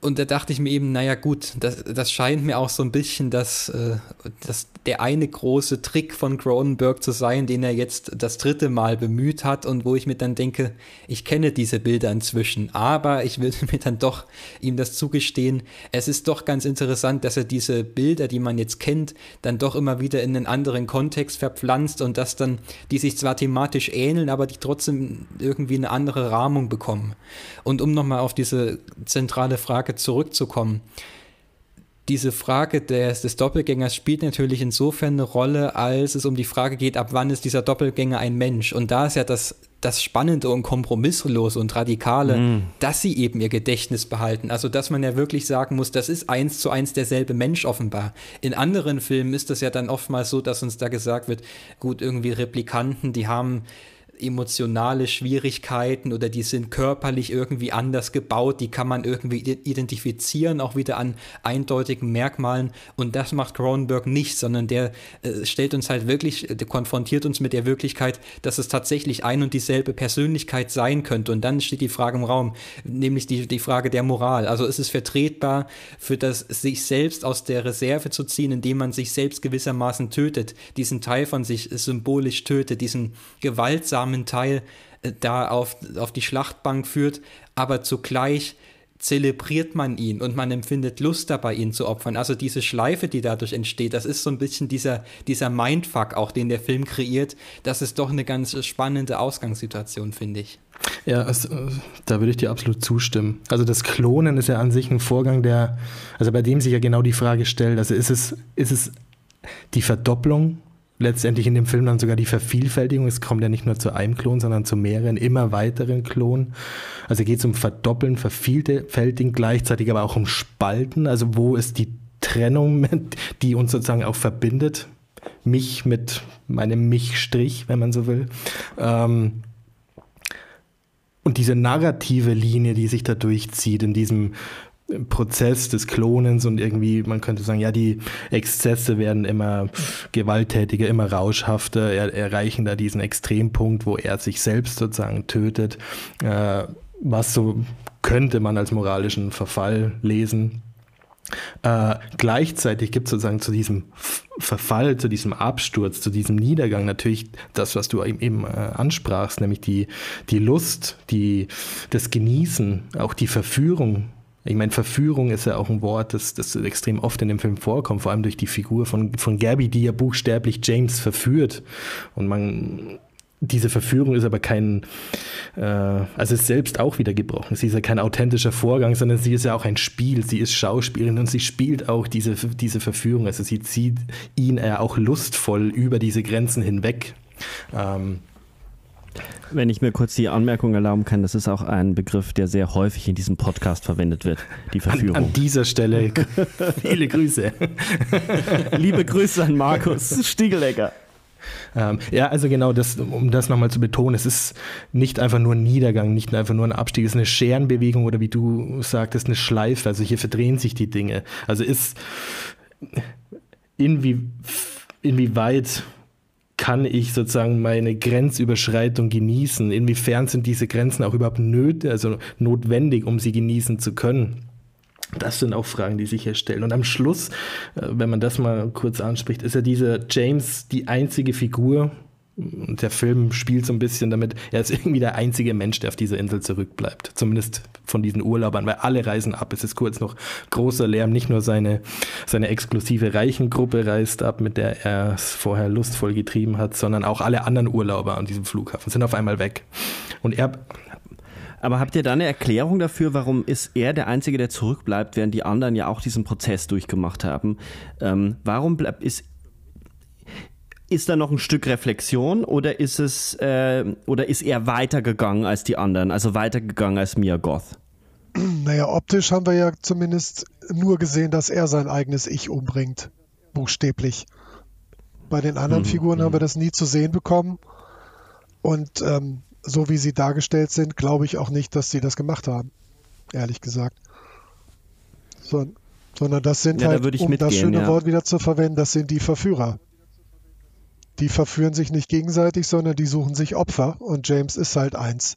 Und da dachte ich mir eben, naja gut, das, das scheint mir auch so ein bisschen das, äh, das, der eine große Trick von Cronenberg zu sein, den er jetzt das dritte Mal bemüht hat und wo ich mir dann denke, ich kenne diese Bilder inzwischen, aber ich will mir dann doch ihm das zugestehen, es ist doch ganz interessant, dass er diese Bilder, die man jetzt kennt, dann doch immer wieder in einen anderen Kontext verpflanzt und dass dann, die sich zwar thematisch ähneln, aber die trotzdem irgendwie eine andere Rahmung bekommen. Und um nochmal auf diese zentrale Frage zurückzukommen. Diese Frage des, des Doppelgängers spielt natürlich insofern eine Rolle, als es um die Frage geht, ab wann ist dieser Doppelgänger ein Mensch. Und da ist ja das, das Spannende und Kompromisslose und Radikale, mm. dass sie eben ihr Gedächtnis behalten. Also, dass man ja wirklich sagen muss, das ist eins zu eins derselbe Mensch offenbar. In anderen Filmen ist das ja dann oftmals so, dass uns da gesagt wird, gut, irgendwie Replikanten, die haben emotionale Schwierigkeiten oder die sind körperlich irgendwie anders gebaut, die kann man irgendwie identifizieren, auch wieder an eindeutigen Merkmalen. Und das macht Cronenberg nicht, sondern der äh, stellt uns halt wirklich, der konfrontiert uns mit der Wirklichkeit, dass es tatsächlich ein und dieselbe Persönlichkeit sein könnte. Und dann steht die Frage im Raum, nämlich die, die Frage der Moral. Also ist es vertretbar, für das sich selbst aus der Reserve zu ziehen, indem man sich selbst gewissermaßen tötet, diesen Teil von sich symbolisch tötet, diesen gewaltsamen armen Teil äh, da auf, auf die Schlachtbank führt, aber zugleich zelebriert man ihn und man empfindet Lust dabei, ihn zu opfern. Also diese Schleife, die dadurch entsteht, das ist so ein bisschen dieser, dieser Mindfuck auch, den der Film kreiert. Das ist doch eine ganz spannende Ausgangssituation, finde ich. Ja, es, äh, da würde ich dir absolut zustimmen. Also das Klonen ist ja an sich ein Vorgang, der, also bei dem sich ja genau die Frage stellt, also ist es, ist es die Verdopplung letztendlich in dem Film dann sogar die Vervielfältigung. Es kommt ja nicht nur zu einem Klon, sondern zu mehreren, immer weiteren Klonen. Also geht es um Verdoppeln, Vervielfältigen, gleichzeitig aber auch um Spalten. Also wo ist die Trennung, die uns sozusagen auch verbindet? Mich mit meinem Mich-Strich, wenn man so will. Ähm, und diese narrative Linie, die sich da durchzieht in diesem Prozess des Klonens und irgendwie, man könnte sagen, ja, die Exzesse werden immer gewalttätiger, immer rauschhafter, er, erreichen da diesen Extrempunkt, wo er sich selbst sozusagen tötet, äh, was so könnte man als moralischen Verfall lesen. Äh, gleichzeitig gibt es sozusagen zu diesem Verfall, zu diesem Absturz, zu diesem Niedergang natürlich das, was du eben äh, ansprachst, nämlich die, die Lust, die, das Genießen, auch die Verführung ich meine, Verführung ist ja auch ein Wort, das, das extrem oft in dem Film vorkommt, vor allem durch die Figur von, von Gabby, die ja buchstäblich James verführt. Und man diese Verführung ist aber kein, äh, also ist selbst auch wieder gebrochen. Sie ist ja kein authentischer Vorgang, sondern sie ist ja auch ein Spiel. Sie ist Schauspielerin und sie spielt auch diese, diese Verführung. Also sie zieht ihn ja auch lustvoll über diese Grenzen hinweg. Ähm, wenn ich mir kurz die Anmerkung erlauben kann, das ist auch ein Begriff, der sehr häufig in diesem Podcast verwendet wird, die Verführung. An, an dieser Stelle viele Grüße. Liebe Grüße an Markus Stiegelegger. Ähm, ja, also genau, das, um das nochmal zu betonen, es ist nicht einfach nur ein Niedergang, nicht einfach nur ein Abstieg, es ist eine Scherenbewegung oder wie du sagtest, eine Schleife. Also hier verdrehen sich die Dinge. Also ist inwie, inwieweit kann ich sozusagen meine Grenzüberschreitung genießen? Inwiefern sind diese Grenzen auch überhaupt nötig, also notwendig, um sie genießen zu können? Das sind auch Fragen, die sich hier stellen. Und am Schluss, äh, wenn man das mal kurz anspricht, ist ja dieser James die einzige Figur, und der Film spielt so ein bisschen damit, er ist irgendwie der einzige Mensch, der auf dieser Insel zurückbleibt. Zumindest von diesen Urlaubern, weil alle reisen ab. Es ist kurz noch großer Lärm. Nicht nur seine, seine exklusive Reichengruppe reist ab, mit der er es vorher lustvoll getrieben hat, sondern auch alle anderen Urlauber an diesem Flughafen sind auf einmal weg. Und er aber habt ihr da eine Erklärung dafür, warum ist er der Einzige, der zurückbleibt, während die anderen ja auch diesen Prozess durchgemacht haben? Ähm, warum bleibt, ist, ist da noch ein Stück Reflexion oder ist es äh, oder ist er weitergegangen als die anderen, also weitergegangen als Mia Goth? Naja, optisch haben wir ja zumindest nur gesehen, dass er sein eigenes Ich umbringt, buchstäblich. Bei den anderen mhm. Figuren haben wir mhm. das nie zu sehen bekommen. Und ähm, so wie sie dargestellt sind, glaube ich auch nicht, dass sie das gemacht haben. Ehrlich gesagt. So, sondern das sind ja, halt, da um mitgehen, das schöne ja. Wort wieder zu verwenden, das sind die Verführer. Die verführen sich nicht gegenseitig, sondern die suchen sich Opfer und James ist halt eins.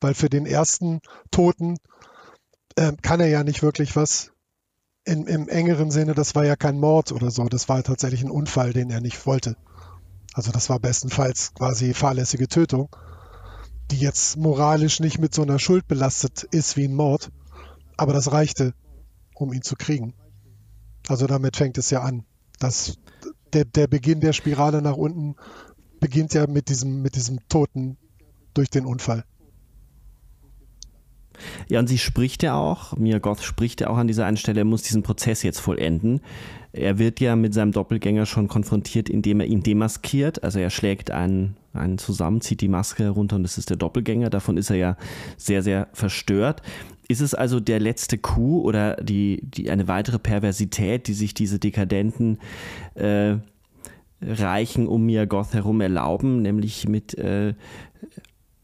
Weil für den ersten Toten äh, kann er ja nicht wirklich was in, im engeren Sinne, das war ja kein Mord oder so, das war tatsächlich ein Unfall, den er nicht wollte. Also das war bestenfalls quasi fahrlässige Tötung die jetzt moralisch nicht mit so einer Schuld belastet ist wie ein Mord. Aber das reichte, um ihn zu kriegen. Also damit fängt es ja an. Das, der, der Beginn der Spirale nach unten beginnt ja mit diesem, mit diesem Toten durch den Unfall. Ja, und sie spricht ja auch, Mia Goth spricht ja auch an dieser einen Stelle, er muss diesen Prozess jetzt vollenden. Er wird ja mit seinem Doppelgänger schon konfrontiert, indem er ihn demaskiert. Also er schlägt einen, einen zusammen, zieht die Maske herunter und das ist der Doppelgänger. Davon ist er ja sehr, sehr verstört. Ist es also der letzte Coup oder die, die, eine weitere Perversität, die sich diese dekadenten äh, Reichen um Mia Goth herum erlauben, nämlich mit äh,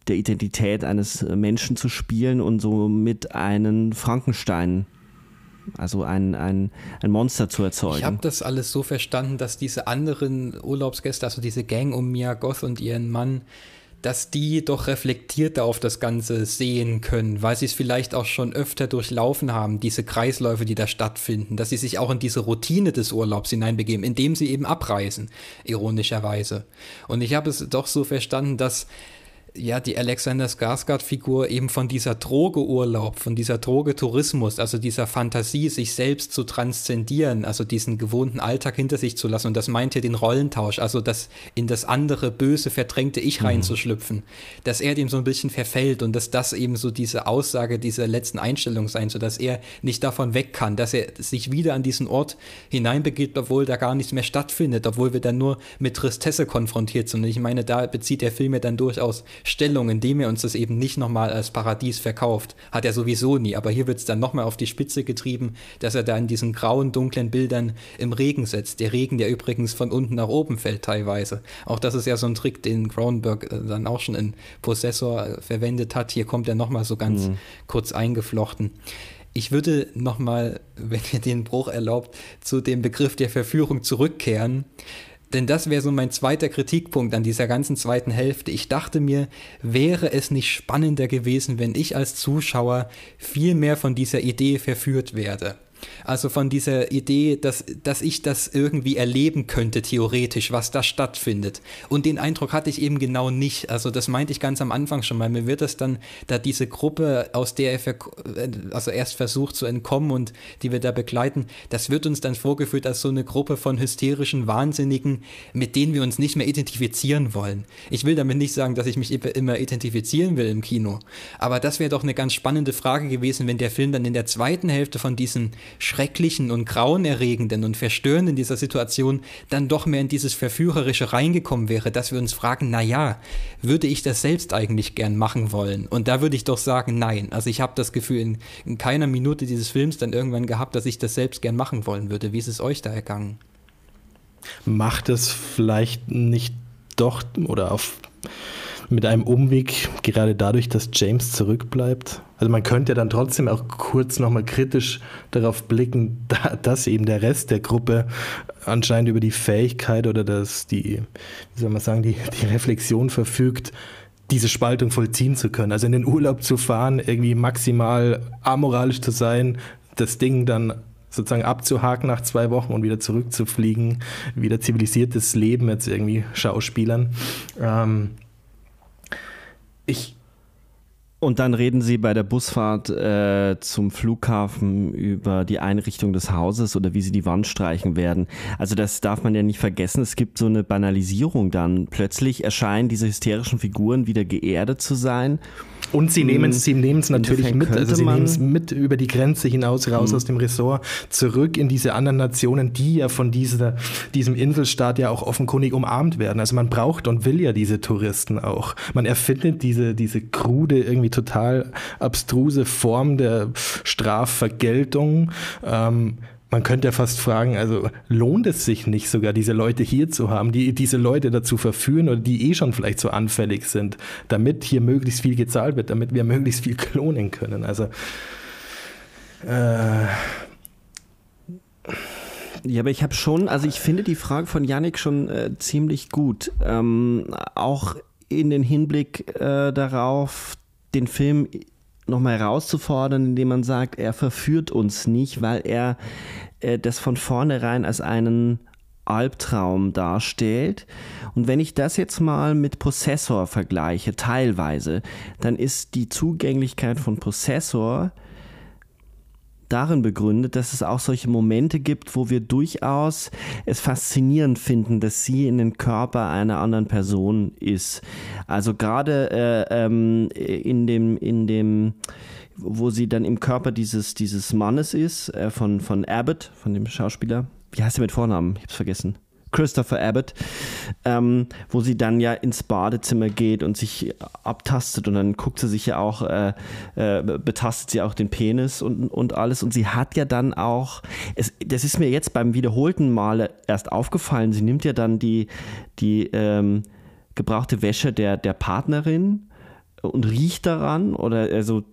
der Identität eines Menschen zu spielen und somit einen Frankenstein also ein, ein, ein Monster zu erzeugen. Ich habe das alles so verstanden, dass diese anderen Urlaubsgäste, also diese Gang um Mia Goth und ihren Mann, dass die doch reflektierter auf das Ganze sehen können, weil sie es vielleicht auch schon öfter durchlaufen haben, diese Kreisläufe, die da stattfinden, dass sie sich auch in diese Routine des Urlaubs hineinbegeben, indem sie eben abreisen, ironischerweise. Und ich habe es doch so verstanden, dass ja, die Alexander Skarsgård-Figur eben von dieser Drogeurlaub, von dieser Drogetourismus, also dieser Fantasie, sich selbst zu transzendieren, also diesen gewohnten Alltag hinter sich zu lassen. Und das meint ja den Rollentausch, also das in das andere böse, verdrängte Ich mhm. reinzuschlüpfen, dass er dem so ein bisschen verfällt und dass das eben so diese Aussage dieser letzten Einstellung sein, so dass er nicht davon weg kann, dass er sich wieder an diesen Ort hineinbegibt, obwohl da gar nichts mehr stattfindet, obwohl wir dann nur mit Tristesse konfrontiert sind. Und ich meine, da bezieht der Film ja dann durchaus Stellung, indem er uns das eben nicht nochmal als Paradies verkauft. Hat er sowieso nie, aber hier wird es dann nochmal auf die Spitze getrieben, dass er da in diesen grauen, dunklen Bildern im Regen setzt. Der Regen, der übrigens von unten nach oben fällt teilweise. Auch das ist ja so ein Trick, den Cronenberg äh, dann auch schon in Possessor äh, verwendet hat. Hier kommt er nochmal so ganz mhm. kurz eingeflochten. Ich würde nochmal, wenn ihr den Bruch erlaubt, zu dem Begriff der Verführung zurückkehren. Denn das wäre so mein zweiter Kritikpunkt an dieser ganzen zweiten Hälfte. Ich dachte mir, wäre es nicht spannender gewesen, wenn ich als Zuschauer viel mehr von dieser Idee verführt werde. Also von dieser Idee, dass, dass ich das irgendwie erleben könnte, theoretisch, was da stattfindet. Und den Eindruck hatte ich eben genau nicht. Also das meinte ich ganz am Anfang schon mal. Mir wird das dann, da diese Gruppe, aus der er also erst versucht zu entkommen und die wir da begleiten, das wird uns dann vorgeführt als so eine Gruppe von hysterischen Wahnsinnigen, mit denen wir uns nicht mehr identifizieren wollen. Ich will damit nicht sagen, dass ich mich immer identifizieren will im Kino. Aber das wäre doch eine ganz spannende Frage gewesen, wenn der Film dann in der zweiten Hälfte von diesen Schrecklichen und Grauenerregenden und Verstörenden dieser Situation dann doch mehr in dieses Verführerische reingekommen wäre, dass wir uns fragen, na ja, würde ich das selbst eigentlich gern machen wollen? Und da würde ich doch sagen, nein. Also ich habe das Gefühl in, in keiner Minute dieses Films dann irgendwann gehabt, dass ich das selbst gern machen wollen würde. Wie ist es euch da ergangen? Macht es vielleicht nicht doch oder auf mit einem Umweg, gerade dadurch, dass James zurückbleibt. Also man könnte dann trotzdem auch kurz nochmal kritisch darauf blicken, dass eben der Rest der Gruppe anscheinend über die Fähigkeit oder das, die, wie soll man sagen, die, die Reflexion verfügt, diese Spaltung vollziehen zu können. Also in den Urlaub zu fahren, irgendwie maximal amoralisch zu sein, das Ding dann sozusagen abzuhaken nach zwei Wochen und wieder zurückzufliegen, wieder zivilisiertes Leben jetzt irgendwie Schauspielern. Ähm, ich und dann reden sie bei der Busfahrt äh, zum Flughafen über die Einrichtung des Hauses oder wie sie die Wand streichen werden. Also das darf man ja nicht vergessen. Es gibt so eine Banalisierung dann. Plötzlich erscheinen diese hysterischen Figuren wieder geerdet zu sein und sie nehmen es sie nehmen's natürlich mit, also sie nehmen es mit über die Grenze hinaus, raus mhm. aus dem Ressort, zurück in diese anderen Nationen, die ja von dieser, diesem Inselstaat ja auch offenkundig umarmt werden. Also man braucht und will ja diese Touristen auch. Man erfindet diese, diese krude, irgendwie total abstruse Form der Strafvergeltung. Ähm, man könnte ja fast fragen, also lohnt es sich nicht sogar, diese Leute hier zu haben, die diese Leute dazu verführen oder die eh schon vielleicht so anfällig sind, damit hier möglichst viel gezahlt wird, damit wir möglichst viel klonen können. Also äh, ja, aber ich habe schon, also ich finde die Frage von Yannick schon äh, ziemlich gut. Ähm, auch in den Hinblick äh, darauf, den Film nochmal herauszufordern, indem man sagt, er verführt uns nicht, weil er äh, das von vornherein als einen Albtraum darstellt. Und wenn ich das jetzt mal mit Prozessor vergleiche, teilweise, dann ist die Zugänglichkeit von Prozessor darin begründet, dass es auch solche Momente gibt, wo wir durchaus es faszinierend finden, dass sie in den Körper einer anderen Person ist. Also gerade äh, ähm, in dem, in dem, wo sie dann im Körper dieses, dieses Mannes ist, äh, von, von Abbott, von dem Schauspieler. Wie heißt er mit Vornamen? Ich hab's vergessen. Christopher Abbott, ähm, wo sie dann ja ins Badezimmer geht und sich abtastet und dann guckt sie sich ja auch, äh, äh, betastet sie auch den Penis und, und alles. Und sie hat ja dann auch, es, das ist mir jetzt beim wiederholten Male erst aufgefallen, sie nimmt ja dann die, die ähm, gebrauchte Wäsche der, der Partnerin und riecht daran oder also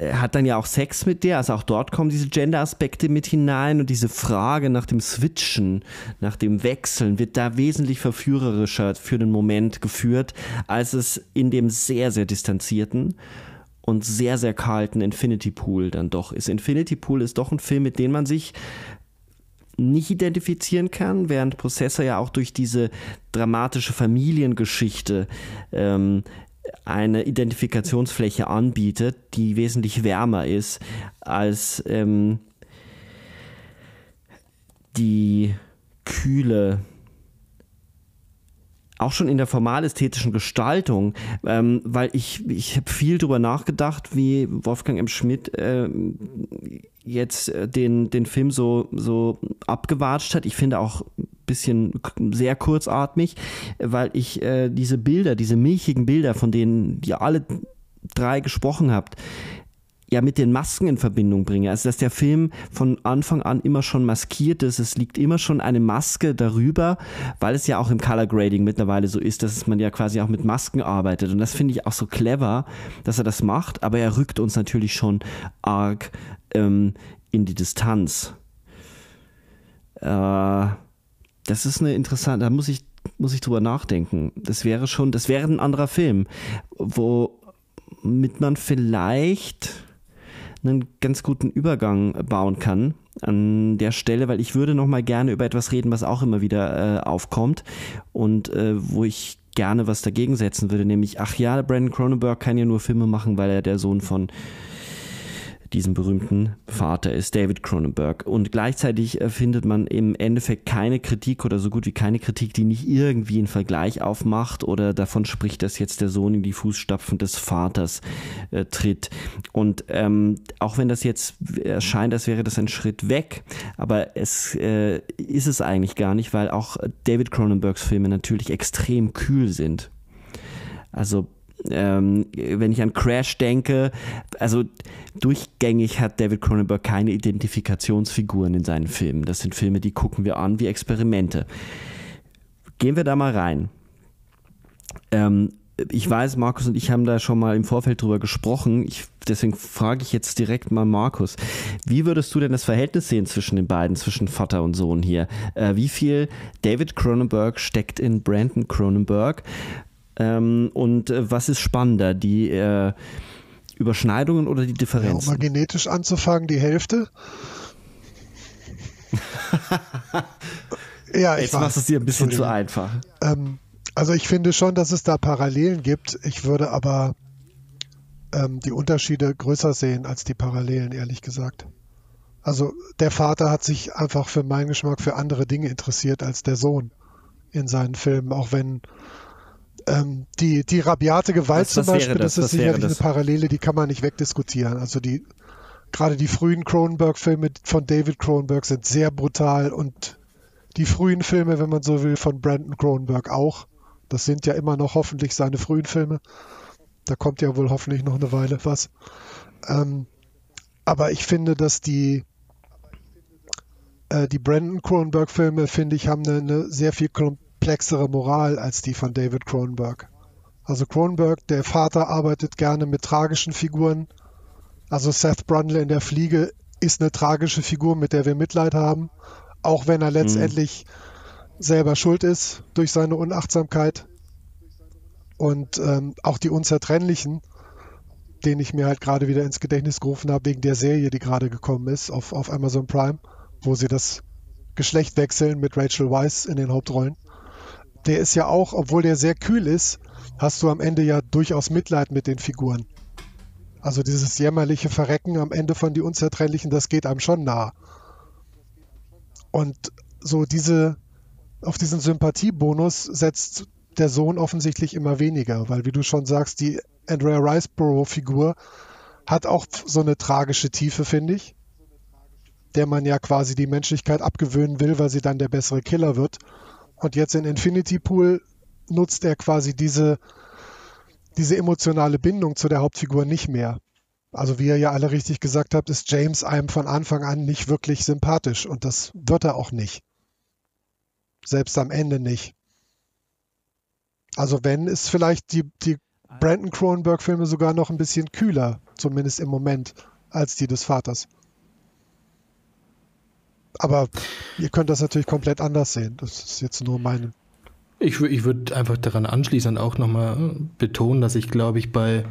hat dann ja auch Sex mit der, also auch dort kommen diese Gender-Aspekte mit hinein und diese Frage nach dem Switchen, nach dem Wechseln wird da wesentlich verführerischer für den Moment geführt, als es in dem sehr, sehr distanzierten und sehr, sehr kalten Infinity Pool dann doch ist. Infinity Pool ist doch ein Film, mit dem man sich nicht identifizieren kann, während Prozessor ja auch durch diese dramatische Familiengeschichte ähm, eine Identifikationsfläche anbietet, die wesentlich wärmer ist als ähm, die kühle auch schon in der formal-ästhetischen Gestaltung, ähm, weil ich, ich habe viel darüber nachgedacht, wie Wolfgang M. Schmidt äh, jetzt den, den Film so, so abgewatscht hat. Ich finde auch bisschen sehr kurzatmig, weil ich äh, diese Bilder, diese milchigen Bilder, von denen ihr alle drei gesprochen habt, ja mit den Masken in Verbindung bringe. Also dass der Film von Anfang an immer schon maskiert ist. Es liegt immer schon eine Maske darüber, weil es ja auch im Color Grading mittlerweile so ist, dass man ja quasi auch mit Masken arbeitet. Und das finde ich auch so clever, dass er das macht. Aber er rückt uns natürlich schon arg ähm, in die Distanz. Äh, das ist eine interessante, da muss ich muss ich drüber nachdenken. Das wäre schon, das wäre ein anderer Film, womit man vielleicht einen ganz guten Übergang bauen kann an der Stelle, weil ich würde noch mal gerne über etwas reden, was auch immer wieder äh, aufkommt und äh, wo ich gerne was dagegen setzen würde, nämlich, ach ja, Brandon Cronenberg kann ja nur Filme machen, weil er der Sohn von diesem berühmten Vater ist, David Cronenberg. Und gleichzeitig äh, findet man im Endeffekt keine Kritik oder so gut wie keine Kritik, die nicht irgendwie einen Vergleich aufmacht oder davon spricht, dass jetzt der Sohn in die Fußstapfen des Vaters äh, tritt. Und ähm, auch wenn das jetzt erscheint, als wäre das ein Schritt weg, aber es äh, ist es eigentlich gar nicht, weil auch David Cronenbergs Filme natürlich extrem kühl sind. Also ähm, wenn ich an Crash denke, also durchgängig hat David Cronenberg keine Identifikationsfiguren in seinen Filmen. Das sind Filme, die gucken wir an wie Experimente. Gehen wir da mal rein. Ähm, ich weiß, Markus und ich haben da schon mal im Vorfeld drüber gesprochen. Ich, deswegen frage ich jetzt direkt mal Markus. Wie würdest du denn das Verhältnis sehen zwischen den beiden, zwischen Vater und Sohn hier? Äh, wie viel David Cronenberg steckt in Brandon Cronenberg? Ähm, und äh, was ist spannender, die äh, Überschneidungen oder die Differenzen? Ja, um mal genetisch anzufangen, die Hälfte. ja, ich Jetzt machst du es dir ein bisschen zu einfach. Ähm, also ich finde schon, dass es da Parallelen gibt. Ich würde aber ähm, die Unterschiede größer sehen als die Parallelen, ehrlich gesagt. Also der Vater hat sich einfach für meinen Geschmack für andere Dinge interessiert als der Sohn in seinen Filmen, auch wenn ähm, die, die rabiate Gewalt was, zum Beispiel, das, das ist sicherlich das? eine Parallele, die kann man nicht wegdiskutieren. Also die, gerade die frühen Cronenberg-Filme von David Cronenberg sind sehr brutal und die frühen Filme, wenn man so will, von Brandon Cronenberg auch. Das sind ja immer noch hoffentlich seine frühen Filme. Da kommt ja wohl hoffentlich noch eine Weile was. Ähm, aber ich finde, dass die, äh, die Brandon Cronenberg-Filme, finde ich, haben eine, eine sehr viel komplexere Moral als die von David Cronenberg. Also Cronenberg, der Vater, arbeitet gerne mit tragischen Figuren. Also Seth Brundle in der Fliege ist eine tragische Figur, mit der wir Mitleid haben, auch wenn er letztendlich mhm. selber schuld ist durch seine Unachtsamkeit. Und ähm, auch die Unzertrennlichen, den ich mir halt gerade wieder ins Gedächtnis gerufen habe, wegen der Serie, die gerade gekommen ist auf, auf Amazon Prime, wo sie das Geschlecht wechseln mit Rachel Weisz in den Hauptrollen der ist ja auch, obwohl der sehr kühl ist, hast du am Ende ja durchaus Mitleid mit den Figuren. Also dieses jämmerliche Verrecken am Ende von die Unzertrennlichen, das geht einem schon nah. Und so diese, auf diesen Sympathiebonus setzt der Sohn offensichtlich immer weniger, weil wie du schon sagst, die Andrea Riceborough-Figur hat auch so eine tragische Tiefe, finde ich, der man ja quasi die Menschlichkeit abgewöhnen will, weil sie dann der bessere Killer wird. Und jetzt in Infinity Pool nutzt er quasi diese, diese emotionale Bindung zu der Hauptfigur nicht mehr. Also wie ihr ja alle richtig gesagt habt, ist James einem von Anfang an nicht wirklich sympathisch und das wird er auch nicht. Selbst am Ende nicht. Also wenn, ist vielleicht die, die Brandon Cronenberg-Filme sogar noch ein bisschen kühler, zumindest im Moment, als die des Vaters. Aber ihr könnt das natürlich komplett anders sehen. Das ist jetzt nur meine. Ich, ich würde einfach daran anschließen und auch nochmal betonen, dass ich glaube ich bei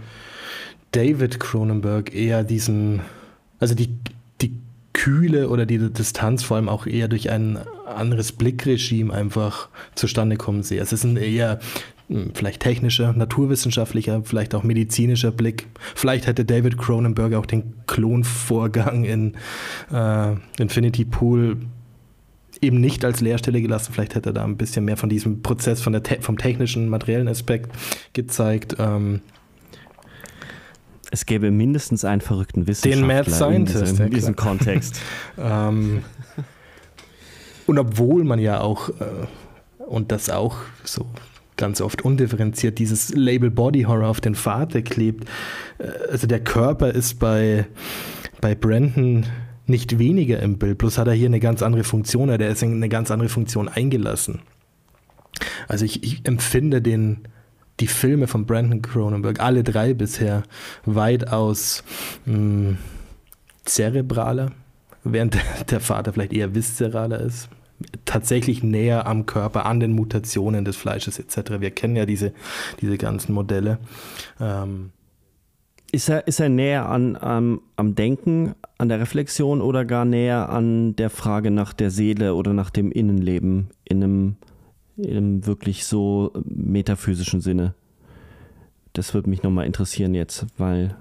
David Cronenberg eher diesen, also die, die Kühle oder die Distanz vor allem auch eher durch ein anderes Blickregime einfach zustande kommen sehe. Es ist ein eher vielleicht technischer, naturwissenschaftlicher, vielleicht auch medizinischer Blick. Vielleicht hätte David Cronenberg auch den Klonvorgang in äh, Infinity Pool eben nicht als Leerstelle gelassen. Vielleicht hätte er da ein bisschen mehr von diesem Prozess, von der te vom technischen, materiellen Aspekt gezeigt. Ähm, es gäbe mindestens einen verrückten Wissenschaftler den Mad Scientist, in diesem, in diesem Kontext. ähm, und obwohl man ja auch, äh, und das auch so ganz oft undifferenziert dieses Label Body Horror auf den Vater klebt. Äh, also der Körper ist bei, bei Brandon nicht weniger im Bild, bloß hat er hier eine ganz andere Funktion, der ist in eine ganz andere Funktion eingelassen. Also ich, ich empfinde den, die Filme von Brandon Cronenberg, alle drei bisher, weitaus mh, hm, zerebraler, während der Vater vielleicht eher viszeraler ist tatsächlich näher am Körper, an den Mutationen des Fleisches etc. Wir kennen ja diese, diese ganzen Modelle. Ähm, Ist er, ist er näher an, am, am Denken, an der Reflexion oder gar näher an der Frage nach der Seele oder nach dem Innenleben in einem, in einem wirklich so metaphysischen Sinne? Das würde mich nochmal interessieren jetzt, weil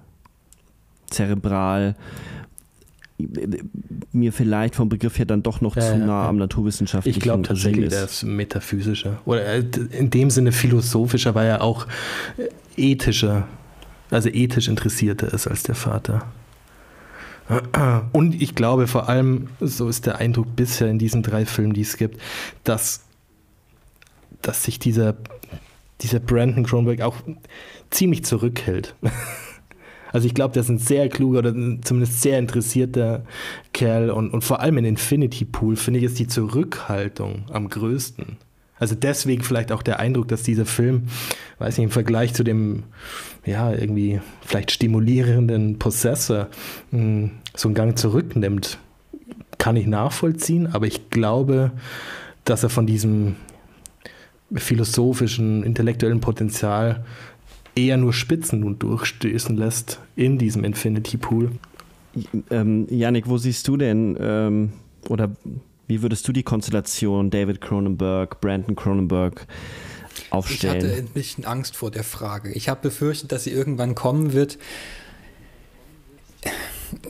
zerebral mir vielleicht vom Begriff her dann doch noch ja, zu nah ja. am naturwissenschaftlichen Ich glaube tatsächlich, ist metaphysischer. Oder äh, in dem Sinne philosophischer, weil er auch äh, ethischer, also ethisch interessierter ist als der Vater. Und ich glaube vor allem, so ist der Eindruck bisher in diesen drei Filmen, die es gibt, dass, dass sich dieser, dieser Brandon Cronenberg auch ziemlich zurückhält. Also ich glaube, der ist ein sehr kluger oder zumindest sehr interessierter Kerl und, und vor allem in Infinity Pool finde ich ist die Zurückhaltung am größten. Also deswegen vielleicht auch der Eindruck, dass dieser Film, weiß nicht, im Vergleich zu dem, ja, irgendwie vielleicht stimulierenden Possessor mh, hm, so einen Gang zurücknimmt, kann ich nachvollziehen, aber ich glaube, dass er von diesem philosophischen, intellektuellen Potenzial eher nur Spitzen und durchstößen lässt in diesem Infinity Pool. Ähm, Yannick, wo siehst du denn ähm, oder wie würdest du die Konstellation David Cronenberg, Brandon Cronenberg aufstellen? Ich hatte ein bisschen Angst vor der Frage. Ich habe befürchtet, dass sie irgendwann kommen wird.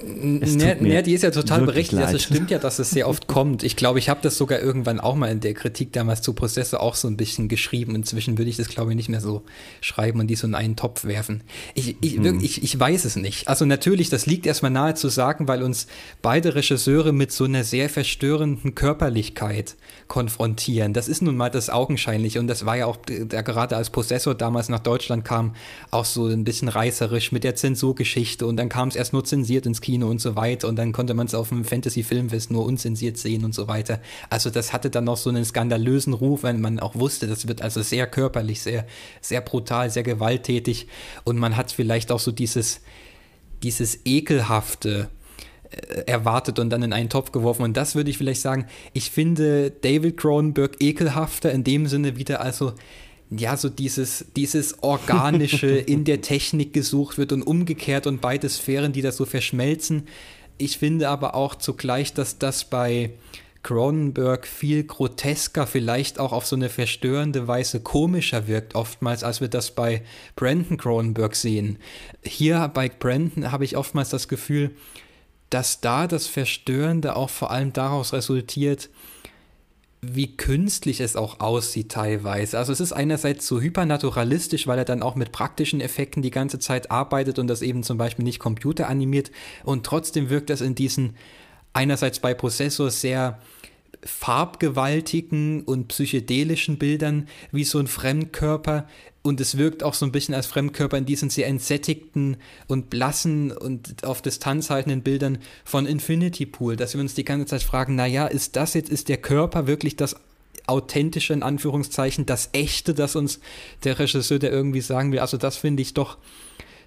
Ne, ne, die ist ja total berechtigt. Also es stimmt ja, dass es sehr oft kommt. Ich glaube, ich habe das sogar irgendwann auch mal in der Kritik damals zu Prozesse auch so ein bisschen geschrieben. Inzwischen würde ich das, glaube ich, nicht mehr so schreiben und die so in einen Topf werfen. Ich, ich, hm. ich, ich weiß es nicht. Also natürlich, das liegt erstmal nahe zu sagen, weil uns beide Regisseure mit so einer sehr verstörenden Körperlichkeit konfrontieren. Das ist nun mal das Augenscheinliche und das war ja auch, der gerade als Possessor damals nach Deutschland kam, auch so ein bisschen reißerisch mit der Zensurgeschichte und dann kam es erst nur zensiert ins Kino und so weiter und dann konnte man es auf dem Fantasy-Filmfest nur unzensiert sehen und so weiter. Also das hatte dann noch so einen skandalösen Ruf, wenn man auch wusste, das wird also sehr körperlich, sehr, sehr brutal, sehr gewalttätig und man hat vielleicht auch so dieses, dieses ekelhafte, erwartet und dann in einen Topf geworfen. Und das würde ich vielleicht sagen, ich finde David Cronenberg ekelhafter in dem Sinne wieder, also ja, so dieses, dieses Organische in der Technik gesucht wird und umgekehrt und beide Sphären, die da so verschmelzen. Ich finde aber auch zugleich, dass das bei Cronenberg viel grotesker, vielleicht auch auf so eine verstörende Weise komischer wirkt, oftmals, als wir das bei Brandon Cronenberg sehen. Hier bei Brandon habe ich oftmals das Gefühl, dass da das Verstörende auch vor allem daraus resultiert, wie künstlich es auch aussieht teilweise. Also es ist einerseits so hypernaturalistisch, weil er dann auch mit praktischen Effekten die ganze Zeit arbeitet und das eben zum Beispiel nicht computeranimiert und trotzdem wirkt das in diesen einerseits bei Prozessor sehr farbgewaltigen und psychedelischen Bildern wie so ein Fremdkörper, und es wirkt auch so ein bisschen als Fremdkörper in diesen sehr entsättigten und blassen und auf Distanz haltenden Bildern von Infinity Pool, dass wir uns die ganze Zeit fragen, naja, ist das jetzt, ist der Körper wirklich das authentische, in Anführungszeichen, das echte, das uns der Regisseur, der irgendwie sagen will, also das finde ich doch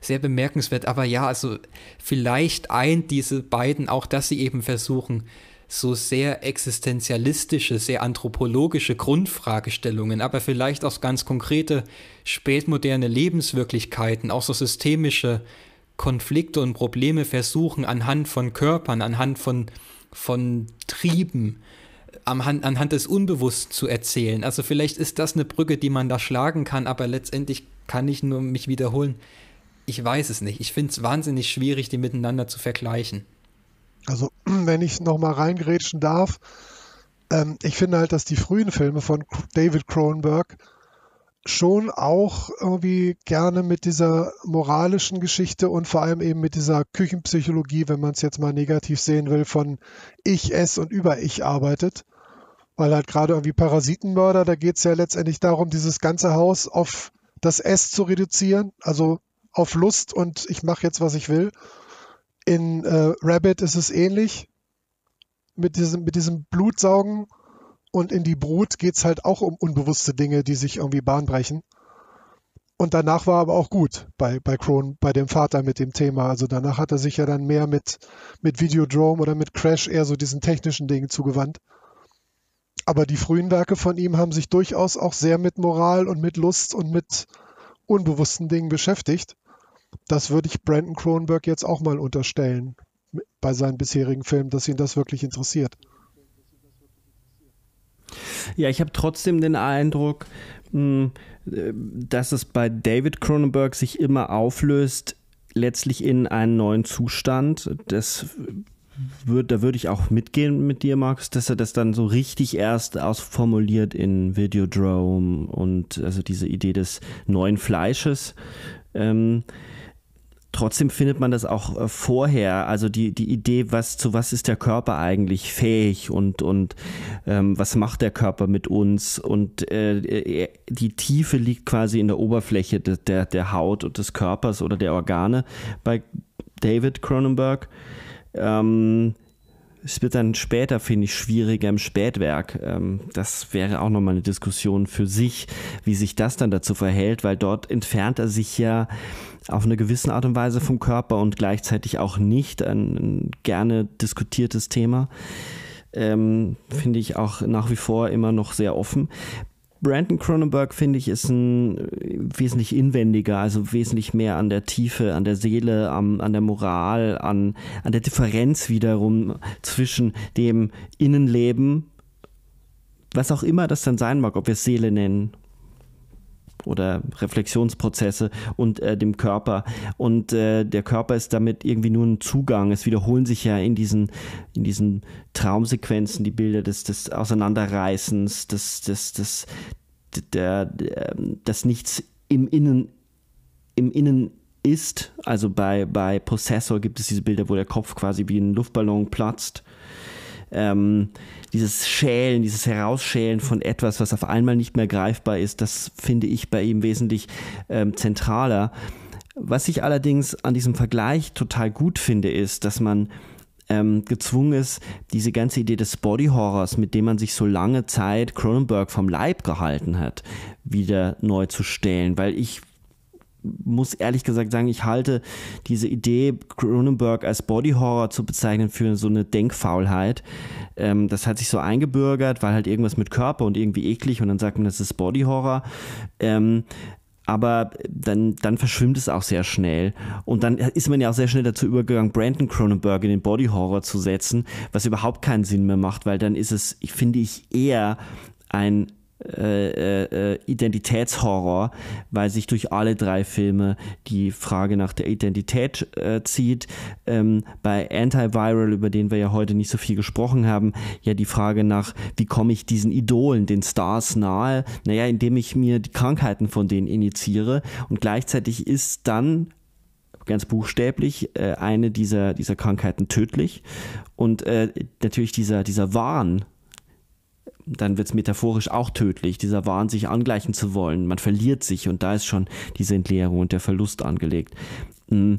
sehr bemerkenswert, aber ja, also vielleicht eint diese beiden auch, dass sie eben versuchen, so sehr existenzialistische, sehr anthropologische Grundfragestellungen, aber vielleicht auch ganz konkrete spätmoderne Lebenswirklichkeiten, auch so systemische Konflikte und Probleme versuchen anhand von Körpern, anhand von, von Trieben, anhand, anhand des Unbewussten zu erzählen. Also vielleicht ist das eine Brücke, die man da schlagen kann, aber letztendlich kann ich nur mich wiederholen. Ich weiß es nicht. Ich finde es wahnsinnig schwierig, die miteinander zu vergleichen. Also, wenn ich nochmal reingrätschen darf, ähm, ich finde halt, dass die frühen Filme von David Cronenberg schon auch irgendwie gerne mit dieser moralischen Geschichte und vor allem eben mit dieser Küchenpsychologie, wenn man es jetzt mal negativ sehen will, von Ich, Es und Über-Ich arbeitet. Weil halt gerade irgendwie Parasitenmörder, da geht es ja letztendlich darum, dieses ganze Haus auf das S zu reduzieren, also auf Lust und ich mache jetzt, was ich will. In äh, Rabbit ist es ähnlich. Mit diesem, mit diesem Blutsaugen und in die Brut geht es halt auch um unbewusste Dinge, die sich irgendwie bahnbrechen. Und danach war aber auch gut bei, bei Kron, bei dem Vater mit dem Thema. Also danach hat er sich ja dann mehr mit, mit Videodrome oder mit Crash eher so diesen technischen Dingen zugewandt. Aber die frühen Werke von ihm haben sich durchaus auch sehr mit Moral und mit Lust und mit unbewussten Dingen beschäftigt. Das würde ich Brandon Cronenberg jetzt auch mal unterstellen bei seinen bisherigen Filmen, dass ihn das wirklich interessiert. Ja, ich habe trotzdem den Eindruck, hm, dass es bei David Cronenberg sich immer auflöst, letztlich in einen neuen Zustand. Das würd, da würde ich auch mitgehen mit dir, Markus, dass er das dann so richtig erst ausformuliert in Videodrome und also diese Idee des neuen Fleisches. Ähm, Trotzdem findet man das auch äh, vorher, also die, die Idee, was, zu was ist der Körper eigentlich fähig und, und ähm, was macht der Körper mit uns und äh, äh die Tiefe liegt quasi in der Oberfläche de, der, der Haut und des Körpers oder der Organe bei David Cronenberg. Ähm, es wird dann später, finde ich, schwieriger im Spätwerk. Ähm, das wäre auch nochmal eine Diskussion für sich, wie sich das dann dazu verhält, weil dort entfernt er sich ja auf eine gewisse Art und Weise vom Körper und gleichzeitig auch nicht. Ein, gerne diskutiertes Thema. Ähm, finde ich auch nach wie vor immer noch sehr offen. Brandon Cronenberg, finde ich, ist ein wesentlich inwendiger, also wesentlich mehr an der Tiefe, an der Seele, an, an der Moral, an, an der Differenz wiederum zwischen dem Innenleben, was auch immer das dann sein mag, ob wir es Seele nennen oder Reflexionsprozesse und äh, dem Körper. Und äh, der Körper ist damit irgendwie nur ein Zugang. Es wiederholen sich ja in diesen, in diesen Traumsequenzen die Bilder des, des Auseinanderreißens, des, des, des, der, der, das Nichts im Innen, im Innen ist. Also bei, bei Possessor gibt es diese Bilder, wo der Kopf quasi wie ein Luftballon platzt. Ähm, dieses Schälen, dieses Herausschälen von etwas, was auf einmal nicht mehr greifbar ist, das finde ich bei ihm wesentlich ähm, zentraler. Was ich allerdings an diesem Vergleich total gut finde, ist, dass man ähm, gezwungen ist, diese ganze Idee des Body Horrors, mit dem man sich so lange Zeit Cronenberg vom Leib gehalten hat, wieder neu zu stellen, weil ich muss ehrlich gesagt sagen, ich halte diese Idee, Cronenberg als Body Horror zu bezeichnen, für so eine Denkfaulheit. Ähm, das hat sich so eingebürgert, weil halt irgendwas mit Körper und irgendwie eklig und dann sagt man, das ist Body Horror. Ähm, aber dann, dann verschwimmt es auch sehr schnell. Und dann ist man ja auch sehr schnell dazu übergegangen, Brandon Cronenberg in den Body Horror zu setzen, was überhaupt keinen Sinn mehr macht, weil dann ist es, ich finde ich, eher ein äh, äh, Identitätshorror, weil sich durch alle drei Filme die Frage nach der Identität äh, zieht. Ähm, bei Antiviral, über den wir ja heute nicht so viel gesprochen haben, ja die Frage nach, wie komme ich diesen Idolen, den Stars nahe? Naja, indem ich mir die Krankheiten von denen initiiere und gleichzeitig ist dann ganz buchstäblich äh, eine dieser, dieser Krankheiten tödlich und äh, natürlich dieser, dieser Wahn dann wird es metaphorisch auch tödlich, dieser Wahn, sich angleichen zu wollen. Man verliert sich und da ist schon diese Entleerung und der Verlust angelegt. Mm.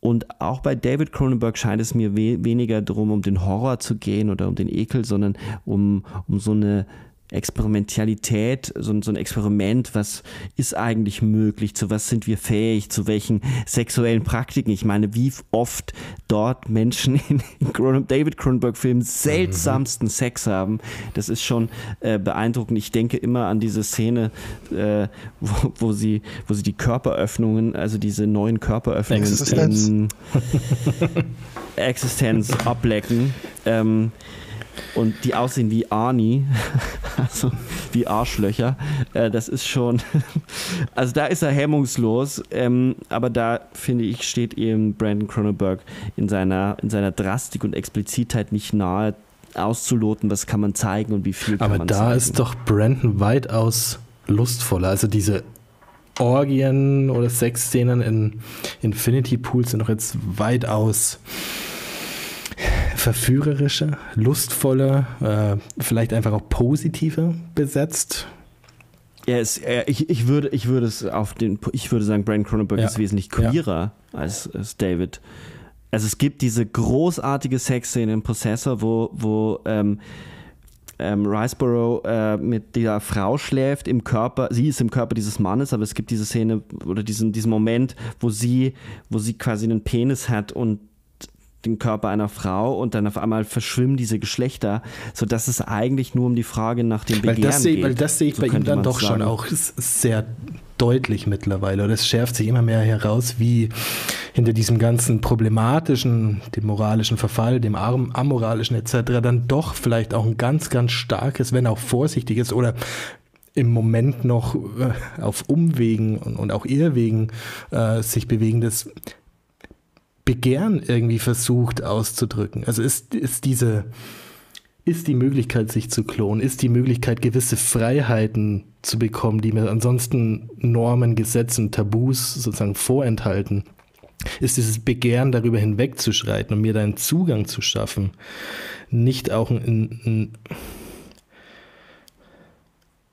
Und auch bei David Cronenberg scheint es mir we weniger darum, um den Horror zu gehen oder um den Ekel, sondern um, um so eine Experimentalität, so, so ein Experiment, was ist eigentlich möglich, zu was sind wir fähig, zu welchen sexuellen Praktiken. Ich meine, wie oft dort Menschen in, David Cronenberg-Filmen seltsamsten mhm. Sex haben, das ist schon äh, beeindruckend. Ich denke immer an diese Szene, äh, wo, wo, sie, wo sie die Körperöffnungen, also diese neuen Körperöffnungen Existenz, in Existenz ablecken. Ähm, und die aussehen wie Arnie, also wie Arschlöcher. Äh, das ist schon, also da ist er hemmungslos, ähm, aber da finde ich, steht eben Brandon Cronenberg in seiner, in seiner Drastik und Explizitheit nicht nahe, auszuloten, was kann man zeigen und wie viel kann aber man zeigen. Aber da ist doch Brandon weitaus lustvoller. Also diese Orgien oder Sexszenen in Infinity Pools sind doch jetzt weitaus verführerischer, lustvoller, äh, vielleicht einfach auch positiver besetzt. Ja, es, äh, ich, ich, würde, ich würde es auf den, ich würde sagen, Brian Cronenberg ja. ist wesentlich queerer ja. als, als David. Also es gibt diese großartige Sexszene im Possessor, wo, wo ähm, ähm, Riceborough äh, mit dieser Frau schläft im Körper, sie ist im Körper dieses Mannes, aber es gibt diese Szene oder diesen, diesen Moment, wo sie, wo sie quasi einen Penis hat und den Körper einer Frau und dann auf einmal verschwimmen diese Geschlechter, sodass es eigentlich nur um die Frage nach dem Begehren weil das geht. Weil das sehe ich so bei ihm dann doch sagen. schon auch sehr deutlich mittlerweile. Oder es schärft sich immer mehr heraus, wie hinter diesem ganzen problematischen, dem moralischen Verfall, dem amoralischen etc. dann doch vielleicht auch ein ganz, ganz starkes, wenn auch vorsichtiges oder im Moment noch äh, auf Umwegen und, und auch Irrwegen äh, sich bewegendes Begehren irgendwie versucht auszudrücken. Also ist, ist diese, ist die Möglichkeit, sich zu klonen, ist die Möglichkeit, gewisse Freiheiten zu bekommen, die mir ansonsten Normen, Gesetzen, Tabus sozusagen vorenthalten, ist dieses Begehren darüber hinwegzuschreiten und mir da einen Zugang zu schaffen, nicht auch ein, ein,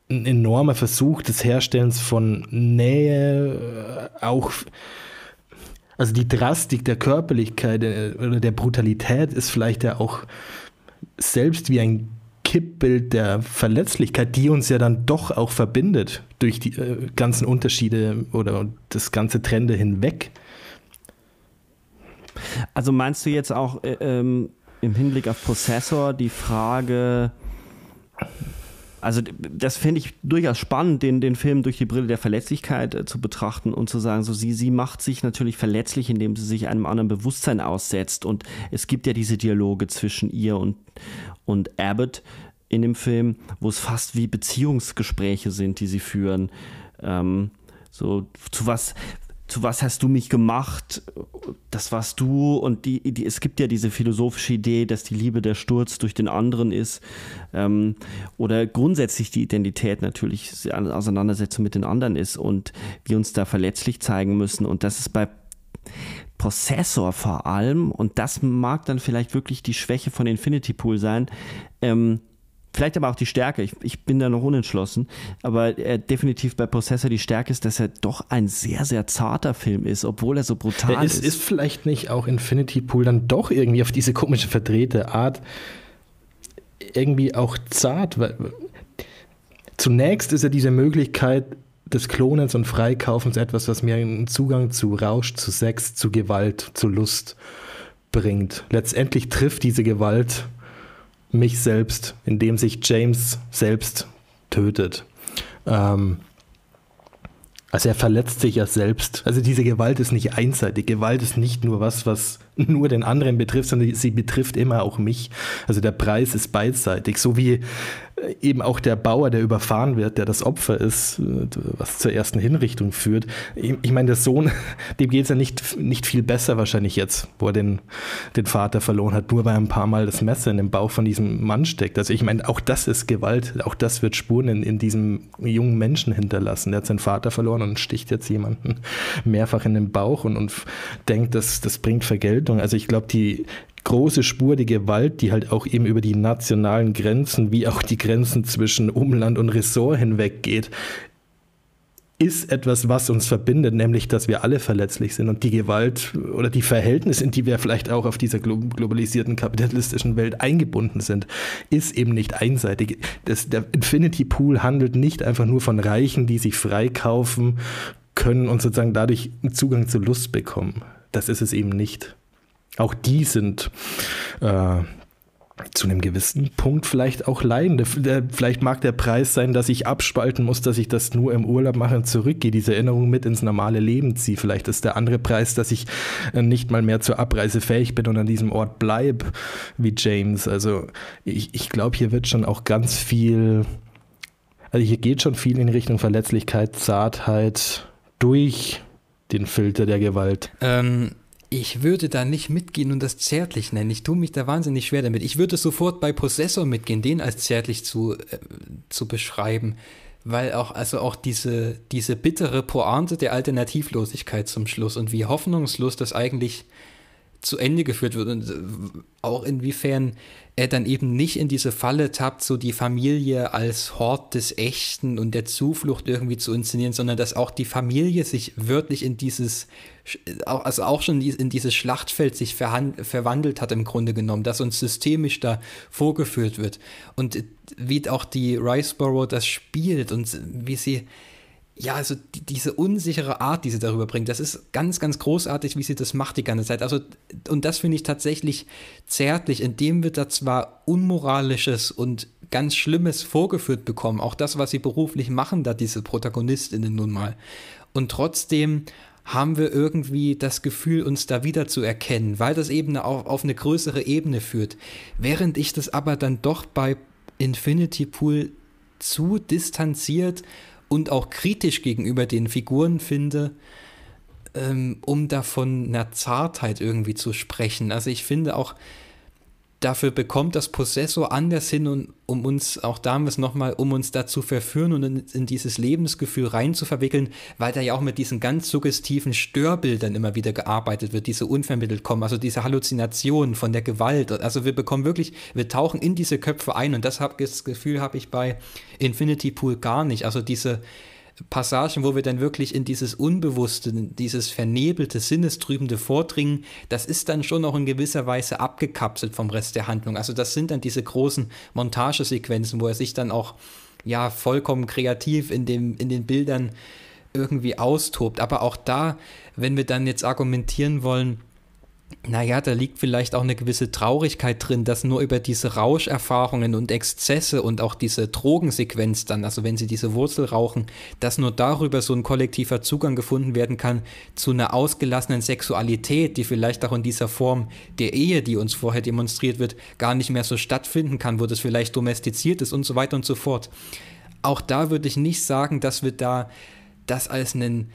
ein enormer Versuch des Herstellens von Nähe, äh, auch also die Drastik der Körperlichkeit äh, oder der Brutalität ist vielleicht ja auch selbst wie ein Kippbild der Verletzlichkeit, die uns ja dann doch auch verbindet durch die äh, ganzen Unterschiede oder das ganze Trende hinweg. Also meinst du jetzt auch äh, ähm, im Hinblick auf Prozessor die Frage, also das finde ich durchaus spannend, den, den Film durch die Brille der Verletzlichkeit äh, zu betrachten und zu sagen, so sie, sie macht sich natürlich verletzlich, indem sie sich einem anderen Bewusstsein aussetzt. Und es gibt ja diese Dialoge zwischen ihr und, und Abbott in dem Film, wo es fast wie Beziehungsgespräche sind, die sie führen. Ähm, so zu was zu was hast du mich gemacht? Das warst du. Und die, die, es gibt ja diese philosophische Idee, dass die Liebe der Sturz durch den anderen ist. Ähm, oder grundsätzlich die Identität natürlich eine Auseinandersetzung mit den anderen ist und wir uns da verletzlich zeigen müssen. Und das ist bei Prozessor vor allem, und das mag dann vielleicht wirklich die Schwäche von Infinity Pool sein, ähm, Vielleicht aber auch die Stärke. Ich, ich bin da noch unentschlossen. Aber äh, definitiv bei Possessor die Stärke ist, dass er doch ein sehr, sehr zarter Film ist, obwohl er so brutal ist. Es ist vielleicht nicht auch Infinity Pool dann doch irgendwie auf diese komische verdrehte Art irgendwie auch zart. Weil, zunächst ist ja diese Möglichkeit des Klonens und Freikaufens etwas, was mir einen Zugang zu Rausch, zu Sex, zu Gewalt, zu Lust bringt. Letztendlich trifft diese Gewalt mich selbst, indem sich James selbst tötet. Ähm, also er verletzt sich ja selbst. Also diese Gewalt ist nicht einseitig. Gewalt ist nicht nur was, was nur den anderen betrifft, sondern sie betrifft immer auch mich. Also der Preis ist beidseitig. So wie eben auch der Bauer, der überfahren wird, der das Opfer ist, was zur ersten Hinrichtung führt. Ich meine, der Sohn, dem geht es ja nicht, nicht viel besser wahrscheinlich jetzt, wo er den, den Vater verloren hat, nur weil er ein paar Mal das Messer in den Bauch von diesem Mann steckt. Also ich meine, auch das ist Gewalt, auch das wird Spuren in, in diesem jungen Menschen hinterlassen. Der hat seinen Vater verloren und sticht jetzt jemanden mehrfach in den Bauch und, und denkt, das, das bringt Vergeltung. Also ich glaube, die, große Spur die Gewalt, die halt auch eben über die nationalen Grenzen wie auch die Grenzen zwischen Umland und Ressort hinweg geht, ist etwas, was uns verbindet, nämlich, dass wir alle verletzlich sind und die Gewalt oder die Verhältnisse, in die wir vielleicht auch auf dieser globalisierten kapitalistischen Welt eingebunden sind, ist eben nicht einseitig. Das, der Infinity Pool handelt nicht einfach nur von Reichen, die sich freikaufen können und sozusagen dadurch Zugang zur Lust bekommen. Das ist es eben nicht. Auch die sind äh, zu einem gewissen Punkt vielleicht auch leidende. Vielleicht mag der Preis sein, dass ich abspalten muss, dass ich das nur im Urlaub mache und zurückgehe, diese Erinnerung mit ins normale Leben ziehe. Vielleicht ist der andere Preis, dass ich äh, nicht mal mehr zur Abreise fähig bin und an diesem Ort bleibe, wie James. Also ich, ich glaube, hier wird schon auch ganz viel, also hier geht schon viel in Richtung Verletzlichkeit, Zartheit durch den Filter der Gewalt. Ähm, ich würde da nicht mitgehen und das zärtlich nennen. Ich tue mich da wahnsinnig schwer damit. Ich würde sofort bei Possessor mitgehen, den als zärtlich zu, äh, zu beschreiben, weil auch, also auch diese, diese bittere Pointe der Alternativlosigkeit zum Schluss und wie hoffnungslos das eigentlich zu Ende geführt wird und äh, auch inwiefern er dann eben nicht in diese Falle tappt, so die Familie als Hort des Echten und der Zuflucht irgendwie zu inszenieren, sondern dass auch die Familie sich wörtlich in dieses, also auch schon in dieses Schlachtfeld sich verwandelt hat im Grunde genommen, dass uns systemisch da vorgeführt wird. Und wie auch die Riceborough das spielt und wie sie ja, also die, diese unsichere Art, die sie darüber bringt, das ist ganz, ganz großartig, wie sie das macht die ganze Zeit. Also, und das finde ich tatsächlich zärtlich, indem wird da zwar Unmoralisches und ganz Schlimmes vorgeführt bekommen. Auch das, was sie beruflich machen, da diese Protagonistinnen nun mal. Und trotzdem haben wir irgendwie das Gefühl, uns da wieder zu erkennen, weil das eben auf, auf eine größere Ebene führt. Während ich das aber dann doch bei Infinity Pool zu distanziert und auch kritisch gegenüber den Figuren finde, ähm, um davon einer Zartheit irgendwie zu sprechen. Also ich finde auch, dafür bekommt das Possessor anders hin, und, um uns auch damals nochmal, um uns dazu verführen und in, in, dieses Lebensgefühl rein zu verwickeln, weil da ja auch mit diesen ganz suggestiven Störbildern immer wieder gearbeitet wird, diese unvermittelt kommen, also diese Halluzinationen von der Gewalt. Also wir bekommen wirklich, wir tauchen in diese Köpfe ein und das, hab, das Gefühl habe ich bei Infinity Pool gar nicht. Also diese Passagen, wo wir dann wirklich in dieses Unbewusste, dieses vernebelte, Sinnestrübende vordringen, das ist dann schon noch in gewisser Weise abgekapselt vom Rest der Handlung. Also das sind dann diese großen Montagesequenzen, wo er sich dann auch ja vollkommen kreativ in, dem, in den Bildern irgendwie austobt. Aber auch da, wenn wir dann jetzt argumentieren wollen, naja, da liegt vielleicht auch eine gewisse Traurigkeit drin, dass nur über diese Rauscherfahrungen und Exzesse und auch diese Drogensequenz dann, also wenn sie diese Wurzel rauchen, dass nur darüber so ein kollektiver Zugang gefunden werden kann zu einer ausgelassenen Sexualität, die vielleicht auch in dieser Form der Ehe, die uns vorher demonstriert wird, gar nicht mehr so stattfinden kann, wo das vielleicht domestiziert ist und so weiter und so fort. Auch da würde ich nicht sagen, dass wir da das als einen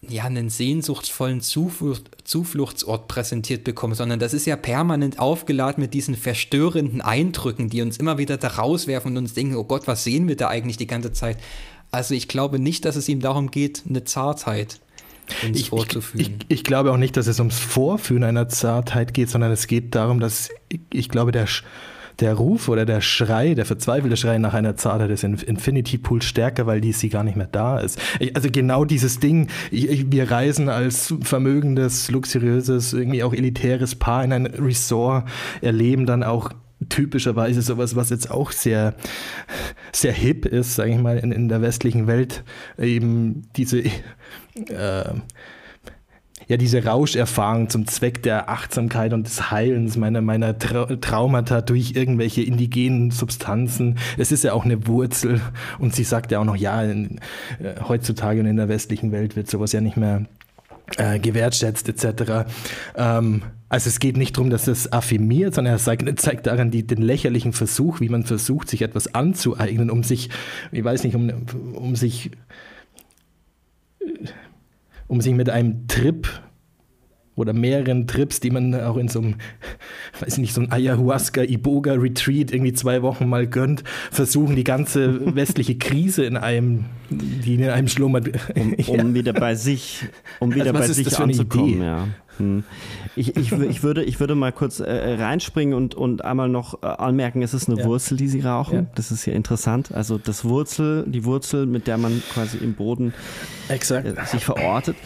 ja, einen sehnsuchtsvollen Zuflucht, Zufluchtsort präsentiert bekommen, sondern das ist ja permanent aufgeladen mit diesen verstörenden Eindrücken, die uns immer wieder da rauswerfen und uns denken, oh Gott, was sehen wir da eigentlich die ganze Zeit? Also ich glaube nicht, dass es ihm darum geht, eine Zartheit ins ich, vorzuführen. Ich, ich, ich, glaube auch nicht, dass es ums Vorführen einer Zartheit geht, sondern es geht darum, dass ich, ich glaube, der der Ruf oder der Schrei, der verzweifelte Schrei nach einer Zartheit des Infinity Pool stärker, weil die sie gar nicht mehr da ist. Also genau dieses Ding, wir reisen als vermögendes, luxuriöses, irgendwie auch elitäres Paar in ein Resort, erleben dann auch typischerweise sowas, was jetzt auch sehr, sehr hip ist, sage ich mal, in, in der westlichen Welt, eben diese äh, ja diese Rauscherfahrung zum Zweck der Achtsamkeit und des Heilens meiner, meiner Tra Traumata durch irgendwelche indigenen Substanzen. Es ist ja auch eine Wurzel und sie sagt ja auch noch, ja, in, äh, heutzutage und in der westlichen Welt wird sowas ja nicht mehr äh, gewertschätzt etc. Ähm, also es geht nicht darum, dass es affirmiert, sondern er zeigt, zeigt daran die, den lächerlichen Versuch, wie man versucht, sich etwas anzueignen, um sich, ich weiß nicht, um, um sich um sich mit einem Trip oder mehreren Trips, die man auch in so einem, weiß nicht, so ein Ayahuasca-Iboga-Retreat irgendwie zwei Wochen mal gönnt, versuchen die ganze westliche Krise in einem, die in einem schlummert. Um, um ja. wieder bei sich, um wieder also bei sich anzukommen, ja. Hm. Ich, ich, ich, würde, ich würde mal kurz äh, reinspringen und, und einmal noch äh, anmerken, es ist eine ja. Wurzel, die sie rauchen. Ja. Das ist ja interessant. Also das Wurzel, die Wurzel, mit der man quasi im Boden äh, sich verortet.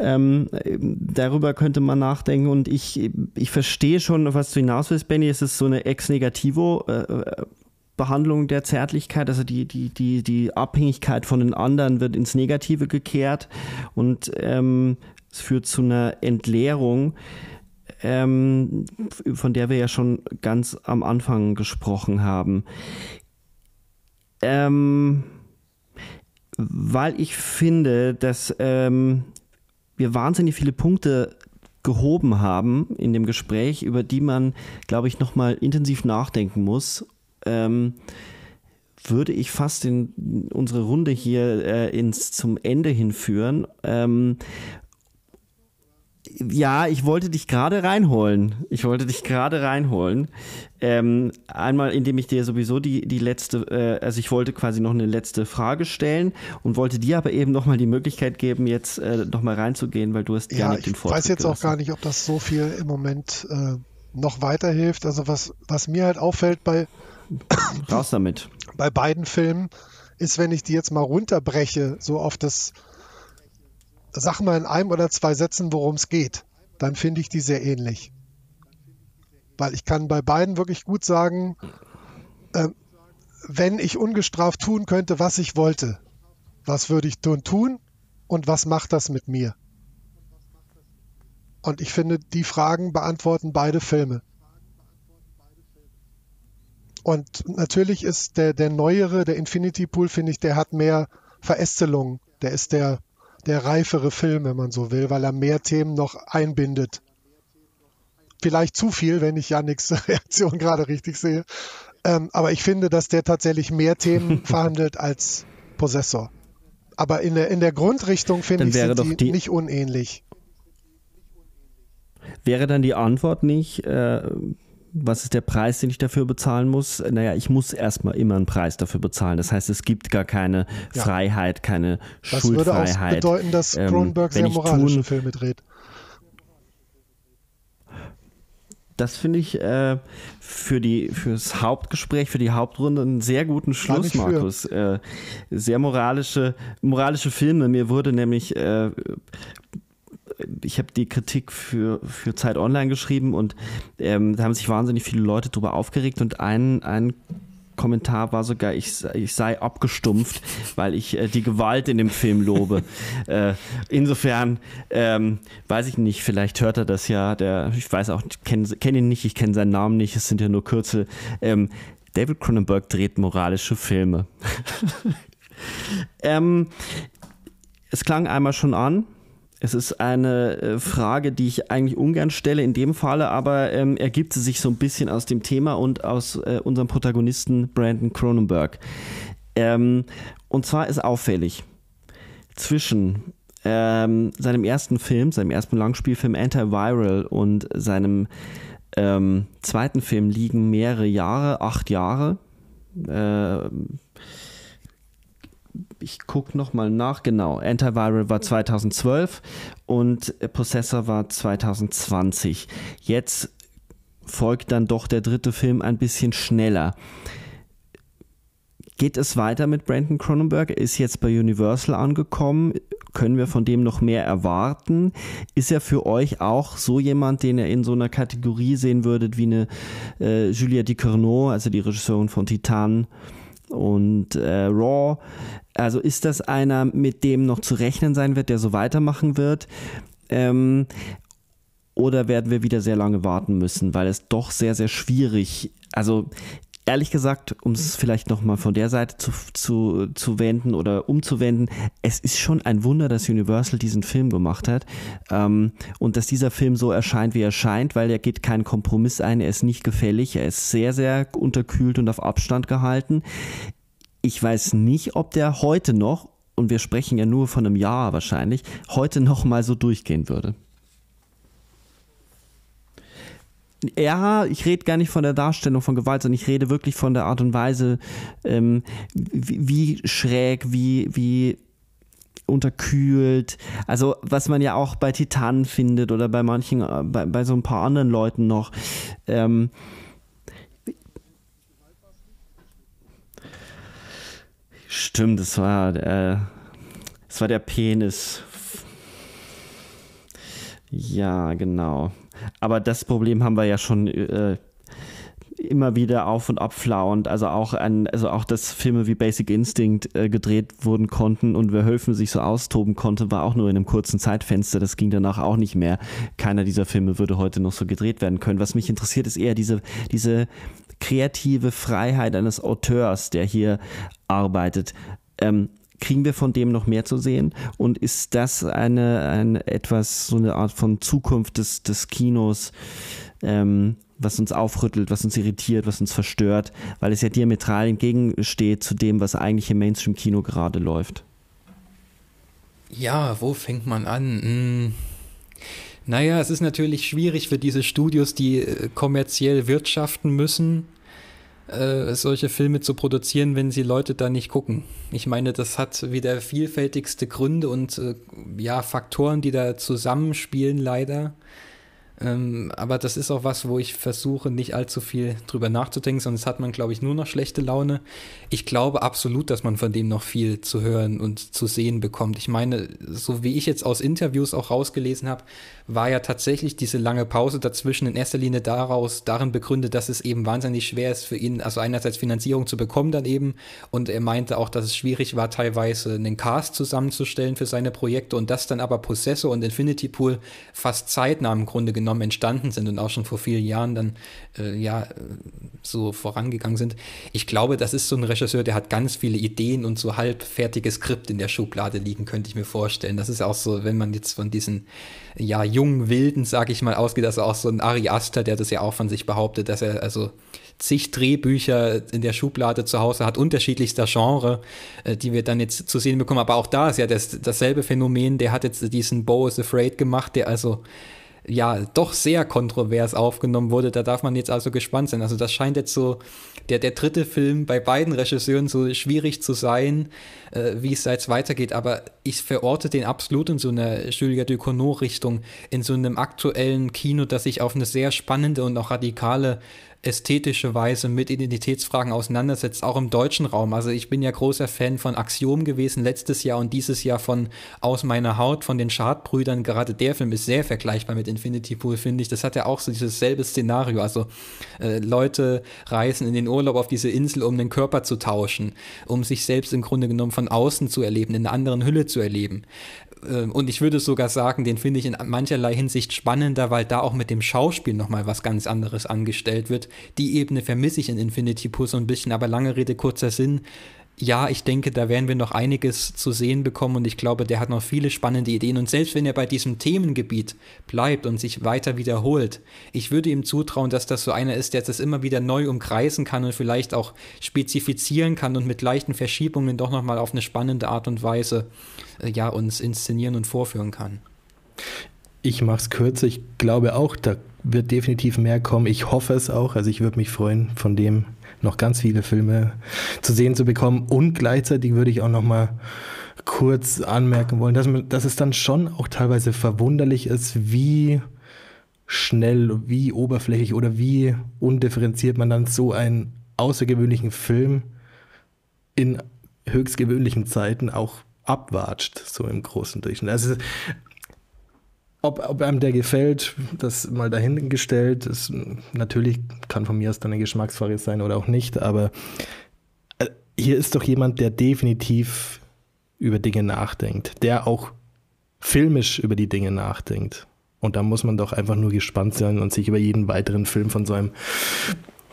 Ähm, darüber könnte man nachdenken und ich, ich verstehe schon, was du hinaus willst, Benny. Es ist so eine ex negativo äh, Behandlung der Zärtlichkeit, also die, die, die, die Abhängigkeit von den anderen wird ins Negative gekehrt und ähm, es führt zu einer Entleerung, ähm, von der wir ja schon ganz am Anfang gesprochen haben. Ähm, weil ich finde, dass ähm, wir wahnsinnig viele Punkte gehoben haben in dem Gespräch, über die man, glaube ich, nochmal intensiv nachdenken muss. Ähm, würde ich fast in unsere Runde hier äh, ins zum Ende hinführen. Ähm, ja, ich wollte dich gerade reinholen. Ich wollte dich gerade reinholen. Ähm, einmal, indem ich dir sowieso die, die letzte, äh, also ich wollte quasi noch eine letzte Frage stellen und wollte dir aber eben nochmal die Möglichkeit geben, jetzt äh, nochmal reinzugehen, weil du hast ja nicht den Vortrag Ich weiß jetzt gelassen. auch gar nicht, ob das so viel im Moment äh, noch weiterhilft. Also was, was mir halt auffällt bei Raus damit. Bei beiden Filmen ist, wenn ich die jetzt mal runterbreche, so auf das sag mal in einem oder zwei Sätzen, worum es geht. Dann finde ich die sehr ähnlich. Weil ich kann bei beiden wirklich gut sagen, äh, wenn ich ungestraft tun könnte, was ich wollte, was würde ich tun, tun und was macht das mit mir? Und ich finde, die Fragen beantworten beide Filme. Und natürlich ist der, der neuere, der Infinity Pool, finde ich, der hat mehr Verästelung. Der ist der, der reifere Film, wenn man so will, weil er mehr Themen noch einbindet. Vielleicht zu viel, wenn ich Yannicks Reaktion gerade richtig sehe. Ähm, aber ich finde, dass der tatsächlich mehr Themen verhandelt als Possessor. Aber in der, in der Grundrichtung finde ich, sind die, die nicht unähnlich. Wäre dann die Antwort nicht, äh, was ist der Preis, den ich dafür bezahlen muss? Naja, ich muss erstmal immer einen Preis dafür bezahlen. Das heißt, es gibt gar keine ja. Freiheit, keine das Schuldfreiheit. Das würde auch bedeuten, dass ähm, Cronenberg ähm, sehr moralische Filme dreht. Das finde ich äh, für die fürs Hauptgespräch, für die Hauptrunde einen sehr guten Schluss, Markus. Äh, sehr moralische moralische Filme. Mir wurde nämlich äh, ich habe die Kritik für, für Zeit Online geschrieben und ähm, da haben sich wahnsinnig viele Leute darüber aufgeregt und ein, ein Kommentar war sogar, ich, ich sei abgestumpft, weil ich äh, die Gewalt in dem Film lobe. äh, insofern ähm, weiß ich nicht, vielleicht hört er das ja. Der, ich weiß auch, ich kenne kenn ihn nicht, ich kenne seinen Namen nicht, es sind ja nur Kürzel. Ähm, David Cronenberg dreht moralische Filme. ähm, es klang einmal schon an. Es ist eine äh, Frage, die ich eigentlich ungern stelle in dem Falle, aber ähm, ergibt sie sich so ein bisschen aus dem Thema und aus äh, unserem Protagonisten Brandon Cronenberg. Ähm, und zwar ist auffällig zwischen ähm, seinem ersten Film, seinem ersten Langspielfilm Antiviral und seinem ähm, zweiten Film liegen mehrere Jahre, acht Jahre. Äh, ich gucke nochmal nach, genau. Antiviral war 2012 und Possessor war 2020. Jetzt folgt dann doch der dritte Film ein bisschen schneller. Geht es weiter mit Brandon Cronenberg? Er ist jetzt bei Universal angekommen. Können wir von dem noch mehr erwarten? Ist er für euch auch so jemand, den ihr in so einer Kategorie sehen würdet wie eine äh, Julia Ducournau, also die Regisseurin von Titan und äh, Raw? Also ist das einer, mit dem noch zu rechnen sein wird, der so weitermachen wird? Ähm, oder werden wir wieder sehr lange warten müssen, weil es doch sehr, sehr schwierig, also ehrlich gesagt, um es vielleicht nochmal von der Seite zu, zu, zu wenden oder umzuwenden, es ist schon ein Wunder, dass Universal diesen Film gemacht hat ähm, und dass dieser Film so erscheint, wie er scheint, weil er geht keinen Kompromiss ein, er ist nicht gefällig, er ist sehr, sehr unterkühlt und auf Abstand gehalten. Ich weiß nicht, ob der heute noch, und wir sprechen ja nur von einem Jahr wahrscheinlich, heute noch mal so durchgehen würde. Ja, ich rede gar nicht von der Darstellung von Gewalt, sondern ich rede wirklich von der Art und Weise, ähm, wie, wie, schräg, wie, wie unterkühlt. Also, was man ja auch bei Titanen findet oder bei manchen, äh, bei, bei so ein paar anderen Leuten noch. Ähm, Stimmt, es war, äh, es war der Penis. Ja, genau. Aber das Problem haben wir ja schon äh, immer wieder auf und abflauend. Also auch an, also auch, dass Filme wie Basic Instinct äh, gedreht wurden konnten und Verhöfen sich so austoben konnte, war auch nur in einem kurzen Zeitfenster. Das ging danach auch nicht mehr. Keiner dieser Filme würde heute noch so gedreht werden können. Was mich interessiert, ist eher diese, diese kreative Freiheit eines Auteurs, der hier arbeitet. Ähm, kriegen wir von dem noch mehr zu sehen? Und ist das eine, eine etwas, so eine Art von Zukunft des, des Kinos, ähm, was uns aufrüttelt, was uns irritiert, was uns verstört, weil es ja diametral entgegensteht zu dem, was eigentlich im Mainstream-Kino gerade läuft? Ja, wo fängt man an? Hm. Naja, es ist natürlich schwierig für diese Studios, die äh, kommerziell wirtschaften müssen, äh, solche Filme zu produzieren, wenn sie Leute da nicht gucken. Ich meine, das hat wieder vielfältigste Gründe und äh, ja, Faktoren, die da zusammenspielen, leider. Ähm, aber das ist auch was, wo ich versuche, nicht allzu viel drüber nachzudenken, sonst hat man, glaube ich, nur noch schlechte Laune. Ich glaube absolut, dass man von dem noch viel zu hören und zu sehen bekommt. Ich meine, so wie ich jetzt aus Interviews auch rausgelesen habe, war ja tatsächlich diese lange Pause dazwischen in erster Linie daraus, darin begründet, dass es eben wahnsinnig schwer ist für ihn, also einerseits Finanzierung zu bekommen dann eben und er meinte auch, dass es schwierig war, teilweise einen Cast zusammenzustellen für seine Projekte und das dann aber Possessor und Infinity Pool fast zeitnah im Grunde genommen entstanden sind und auch schon vor vielen Jahren dann äh, ja so vorangegangen sind. Ich glaube, das ist so ein Regisseur, der hat ganz viele Ideen und so halbfertiges Skript in der Schublade liegen, könnte ich mir vorstellen. Das ist auch so, wenn man jetzt von diesen ja jungen Wilden, sag ich mal, ausgeht, also auch so ein Ari Aster, der das ja auch von sich behauptet, dass er also zig Drehbücher in der Schublade zu Hause hat, unterschiedlichster Genre, äh, die wir dann jetzt zu sehen bekommen. Aber auch da ist ja das, dasselbe Phänomen. Der hat jetzt diesen Bo is Afraid gemacht, der also ja doch sehr kontrovers aufgenommen wurde. Da darf man jetzt also gespannt sein. Also das scheint jetzt so der, der dritte Film bei beiden Regisseuren so schwierig zu sein, äh, wie es jetzt weitergeht. Aber ich verorte den absolut in so einer Julia Ducournau-Richtung, in so einem aktuellen Kino, das sich auf eine sehr spannende und auch radikale ästhetische Weise mit Identitätsfragen auseinandersetzt, auch im deutschen Raum. Also ich bin ja großer Fan von Axiom gewesen letztes Jahr und dieses Jahr von Aus meiner Haut von den Schadbrüdern. Gerade der Film ist sehr vergleichbar mit Infinity Pool, finde ich. Das hat ja auch so dieses selbe Szenario. Also äh, Leute reisen in den Urlaub auf diese Insel, um den Körper zu tauschen, um sich selbst im Grunde genommen von außen zu erleben, in einer anderen Hülle zu erleben. Ähm, und ich würde sogar sagen, den finde ich in mancherlei Hinsicht spannender, weil da auch mit dem Schauspiel nochmal was ganz anderes angestellt wird. Die Ebene vermisse ich in Infinity Pool so ein bisschen, aber lange Rede, kurzer Sinn ja, ich denke, da werden wir noch einiges zu sehen bekommen und ich glaube, der hat noch viele spannende Ideen. Und selbst wenn er bei diesem Themengebiet bleibt und sich weiter wiederholt, ich würde ihm zutrauen, dass das so einer ist, der das immer wieder neu umkreisen kann und vielleicht auch spezifizieren kann und mit leichten Verschiebungen doch nochmal auf eine spannende Art und Weise äh, ja, uns inszenieren und vorführen kann. Ich mache es kürzer. Ich glaube auch, da wird definitiv mehr kommen. Ich hoffe es auch. Also ich würde mich freuen, von dem noch ganz viele Filme zu sehen zu bekommen. Und gleichzeitig würde ich auch noch mal kurz anmerken wollen, dass, dass es dann schon auch teilweise verwunderlich ist, wie schnell, wie oberflächlich oder wie undifferenziert man dann so einen außergewöhnlichen Film in höchstgewöhnlichen Zeiten auch abwatscht, so im großen Durchschnitt. Also ob, ob einem der gefällt, das mal dahingestellt. Ist, natürlich kann von mir aus dann eine Geschmacksfrage sein oder auch nicht, aber äh, hier ist doch jemand, der definitiv über Dinge nachdenkt, der auch filmisch über die Dinge nachdenkt. Und da muss man doch einfach nur gespannt sein und sich über jeden weiteren Film von so einem,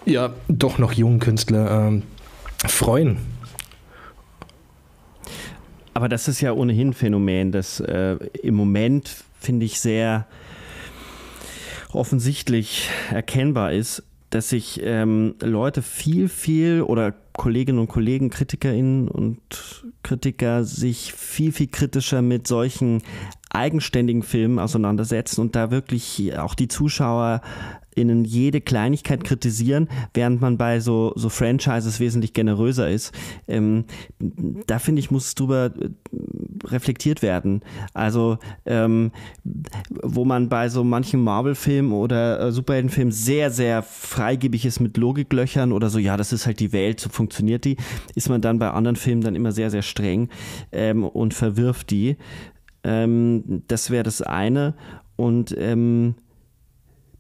ja, doch noch jungen Künstler ähm, freuen. Aber das ist ja ohnehin Phänomen, dass äh, im Moment finde ich, sehr offensichtlich erkennbar ist, dass sich ähm, Leute viel, viel oder Kolleginnen und Kollegen, Kritikerinnen und Kritiker sich viel, viel kritischer mit solchen eigenständigen Filmen auseinandersetzen und da wirklich auch die Zuschauer innen jede Kleinigkeit kritisieren, während man bei so, so Franchises wesentlich generöser ist. Ähm, da finde ich, muss drüber äh, reflektiert werden. Also, ähm, wo man bei so manchen Marvel-Filmen oder äh, Superhelden-Filmen sehr, sehr freigebig ist mit Logiklöchern oder so, ja, das ist halt die Welt, so funktioniert die, ist man dann bei anderen Filmen dann immer sehr, sehr streng ähm, und verwirft die. Ähm, das wäre das eine. Und ähm,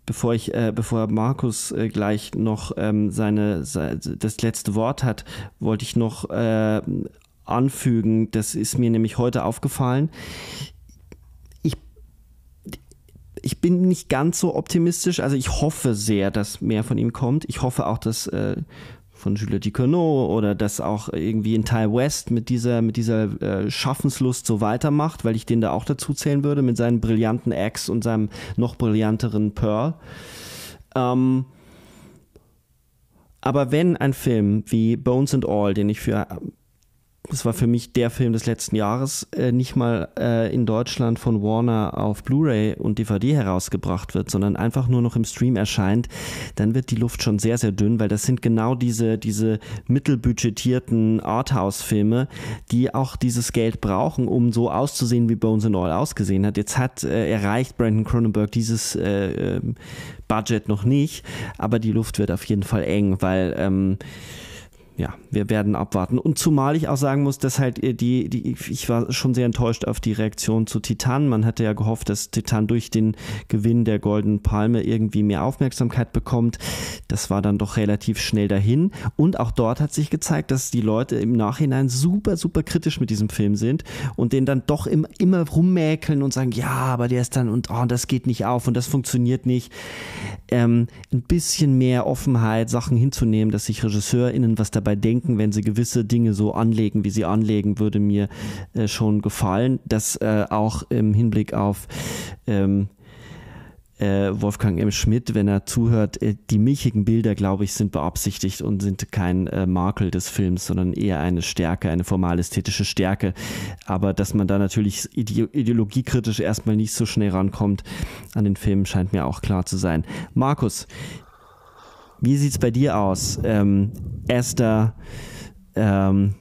bevor ich, äh, bevor Markus äh, gleich noch ähm, seine, seine, das letzte Wort hat, wollte ich noch äh, anfügen. Das ist mir nämlich heute aufgefallen. Ich, ich bin nicht ganz so optimistisch. Also ich hoffe sehr, dass mehr von ihm kommt. Ich hoffe auch, dass äh, von Juliette Ducournau oder dass auch irgendwie in Ty West mit dieser, mit dieser äh, Schaffenslust so weitermacht, weil ich den da auch dazu zählen würde mit seinen brillanten Ex und seinem noch brillanteren Pearl. Ähm, aber wenn ein Film wie Bones and All, den ich für das war für mich der Film des letzten Jahres, äh, nicht mal äh, in Deutschland von Warner auf Blu-ray und DVD herausgebracht wird, sondern einfach nur noch im Stream erscheint, dann wird die Luft schon sehr, sehr dünn, weil das sind genau diese, diese mittelbudgetierten Arthouse-Filme, die auch dieses Geld brauchen, um so auszusehen, wie Bones and All ausgesehen hat. Jetzt hat äh, erreicht Brandon Cronenberg dieses äh, ähm, Budget noch nicht, aber die Luft wird auf jeden Fall eng, weil ähm, ja, wir werden abwarten. Und zumal ich auch sagen muss, dass halt äh, die, die, ich war schon sehr enttäuscht auf die Reaktion zu Titan. Man hatte ja gehofft, dass Titan durch den Gewinn der Goldenen Palme irgendwie mehr Aufmerksamkeit bekommt. Das war dann doch relativ schnell dahin. Und auch dort hat sich gezeigt, dass die Leute im Nachhinein super, super kritisch mit diesem Film sind und den dann doch immer, immer rummäkeln und sagen, ja, aber der ist dann und oh, das geht nicht auf und das funktioniert nicht. Ähm, ein bisschen mehr Offenheit, Sachen hinzunehmen, dass sich RegisseurInnen was dabei denken, wenn sie gewisse Dinge so anlegen, wie sie anlegen, würde mir äh, schon gefallen. Das äh, auch im Hinblick auf ähm, äh, Wolfgang M. Schmidt, wenn er zuhört, äh, die milchigen Bilder, glaube ich, sind beabsichtigt und sind kein äh, Makel des Films, sondern eher eine Stärke, eine formal-ästhetische Stärke. Aber dass man da natürlich ide ideologiekritisch erstmal nicht so schnell rankommt an den Film, scheint mir auch klar zu sein. Markus, wie sieht es bei dir aus? Ähm, Esther, ähm,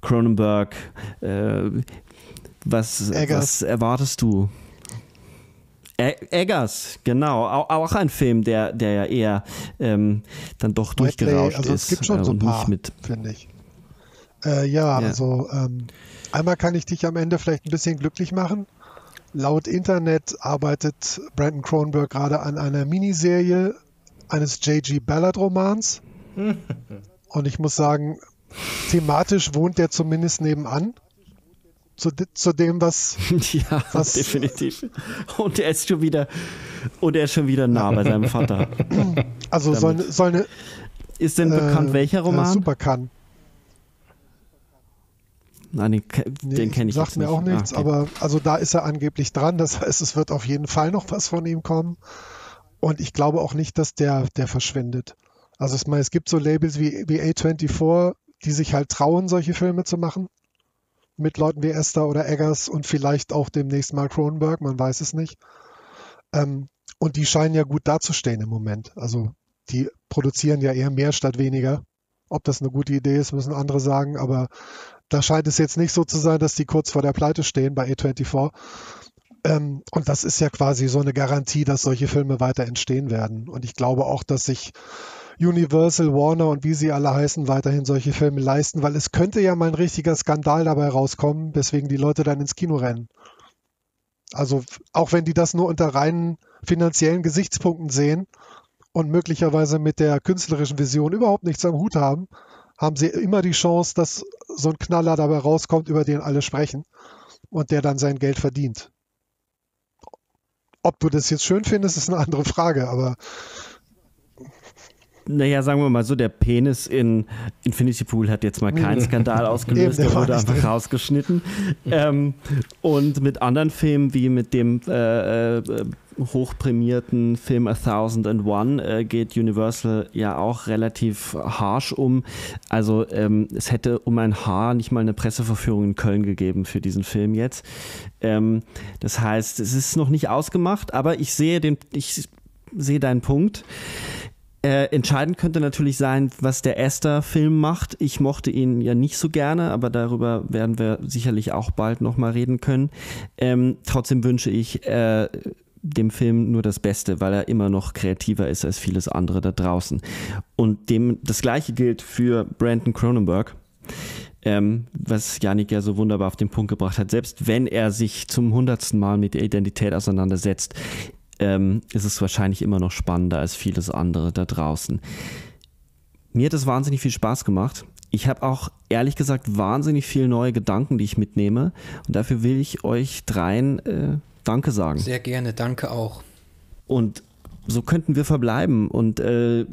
Cronenberg, äh, was, was erwartest du? Eggers, genau. Auch, ein Film, der, der ja eher ähm, dann doch durchgerauscht also ist. Es gibt schon äh, so ein paar, finde ich. Äh, ja, ja, also ähm, einmal kann ich dich am Ende vielleicht ein bisschen glücklich machen. Laut Internet arbeitet Brandon Cronenberg gerade an einer Miniserie eines J.G. Ballard-Romans. Und ich muss sagen, thematisch wohnt der zumindest nebenan zu, zu dem, was. ja, was, definitiv. Und er ist schon wieder, und er ist schon wieder nah bei seinem Vater. Also soll, soll eine. Ist denn bekannt, äh, welcher Roman? Äh, Supercan. Nein, den, den kenne ich sagt mir nicht. auch nichts, ah, okay. aber also da ist er angeblich dran. Das heißt, es wird auf jeden Fall noch was von ihm kommen. Und ich glaube auch nicht, dass der, der verschwindet. Also ich meine, es gibt so Labels wie, wie A24, die sich halt trauen, solche Filme zu machen mit Leuten wie Esther oder Eggers und vielleicht auch demnächst mal Cronenberg, man weiß es nicht. Ähm, und die scheinen ja gut dazustehen im Moment. Also die produzieren ja eher mehr statt weniger. Ob das eine gute Idee ist, müssen andere sagen, aber da scheint es jetzt nicht so zu sein, dass die kurz vor der Pleite stehen bei A24. Ähm, und das ist ja quasi so eine Garantie, dass solche Filme weiter entstehen werden. Und ich glaube auch, dass sich Universal, Warner und wie sie alle heißen, weiterhin solche Filme leisten, weil es könnte ja mal ein richtiger Skandal dabei rauskommen, weswegen die Leute dann ins Kino rennen. Also auch wenn die das nur unter reinen finanziellen Gesichtspunkten sehen und möglicherweise mit der künstlerischen Vision überhaupt nichts am Hut haben, haben sie immer die Chance, dass so ein Knaller dabei rauskommt, über den alle sprechen und der dann sein Geld verdient. Ob du das jetzt schön findest, ist eine andere Frage, aber naja, sagen wir mal so, der Penis in Infinity Pool hat jetzt mal keinen Skandal ausgelöst, der wurde einfach rausgeschnitten. ähm, und mit anderen Filmen wie mit dem äh, äh, hochprämierten Film A Thousand and One äh, geht Universal ja auch relativ harsh um. Also ähm, es hätte um ein Haar nicht mal eine Presseverführung in Köln gegeben für diesen Film jetzt. Ähm, das heißt, es ist noch nicht ausgemacht, aber ich sehe den, ich sehe deinen Punkt. Äh, entscheidend könnte natürlich sein, was der Esther-Film macht. Ich mochte ihn ja nicht so gerne, aber darüber werden wir sicherlich auch bald nochmal reden können. Ähm, trotzdem wünsche ich äh, dem Film nur das Beste, weil er immer noch kreativer ist als vieles andere da draußen. Und dem das gleiche gilt für Brandon Cronenberg. Ähm, was Janik ja so wunderbar auf den Punkt gebracht hat, selbst wenn er sich zum hundertsten Mal mit der Identität auseinandersetzt, ähm, ist es wahrscheinlich immer noch spannender als vieles andere da draußen. Mir hat es wahnsinnig viel Spaß gemacht. Ich habe auch ehrlich gesagt wahnsinnig viele neue Gedanken, die ich mitnehme. Und dafür will ich euch dreien äh, Danke sagen. Sehr gerne, danke auch. Und so könnten wir verbleiben. Und äh,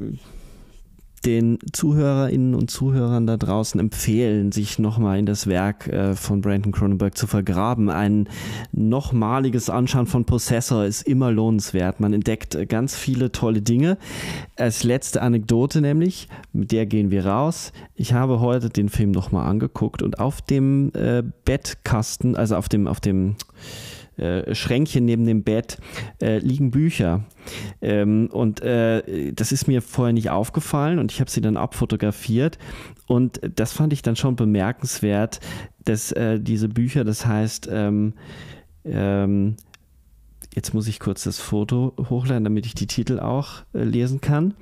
den Zuhörerinnen und Zuhörern da draußen empfehlen, sich nochmal in das Werk äh, von Brandon Cronenberg zu vergraben. Ein nochmaliges Anschauen von Possessor ist immer lohnenswert. Man entdeckt äh, ganz viele tolle Dinge. Als letzte Anekdote nämlich, mit der gehen wir raus. Ich habe heute den Film nochmal angeguckt und auf dem äh, Bettkasten, also auf dem, auf dem äh, Schränkchen neben dem Bett äh, liegen Bücher. Ähm, und äh, das ist mir vorher nicht aufgefallen und ich habe sie dann abfotografiert. Und das fand ich dann schon bemerkenswert, dass äh, diese Bücher, das heißt, ähm, ähm, jetzt muss ich kurz das Foto hochladen, damit ich die Titel auch äh, lesen kann.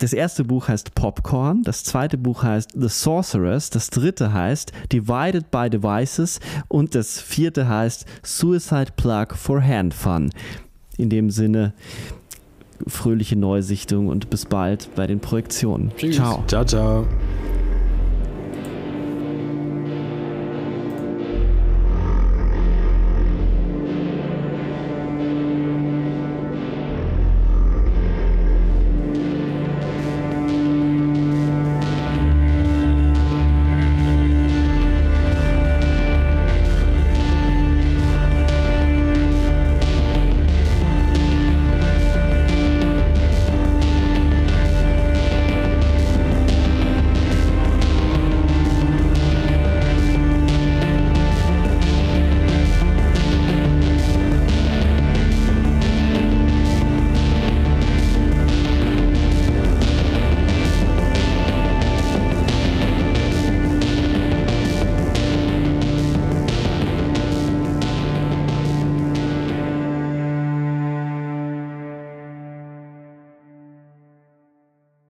Das erste Buch heißt Popcorn, das zweite Buch heißt The Sorceress, das dritte heißt Divided by Devices und das vierte heißt Suicide Plug for Hand Fun. In dem Sinne, fröhliche Neusichtung und bis bald bei den Projektionen. Tschüss. Ciao. Ciao, ciao.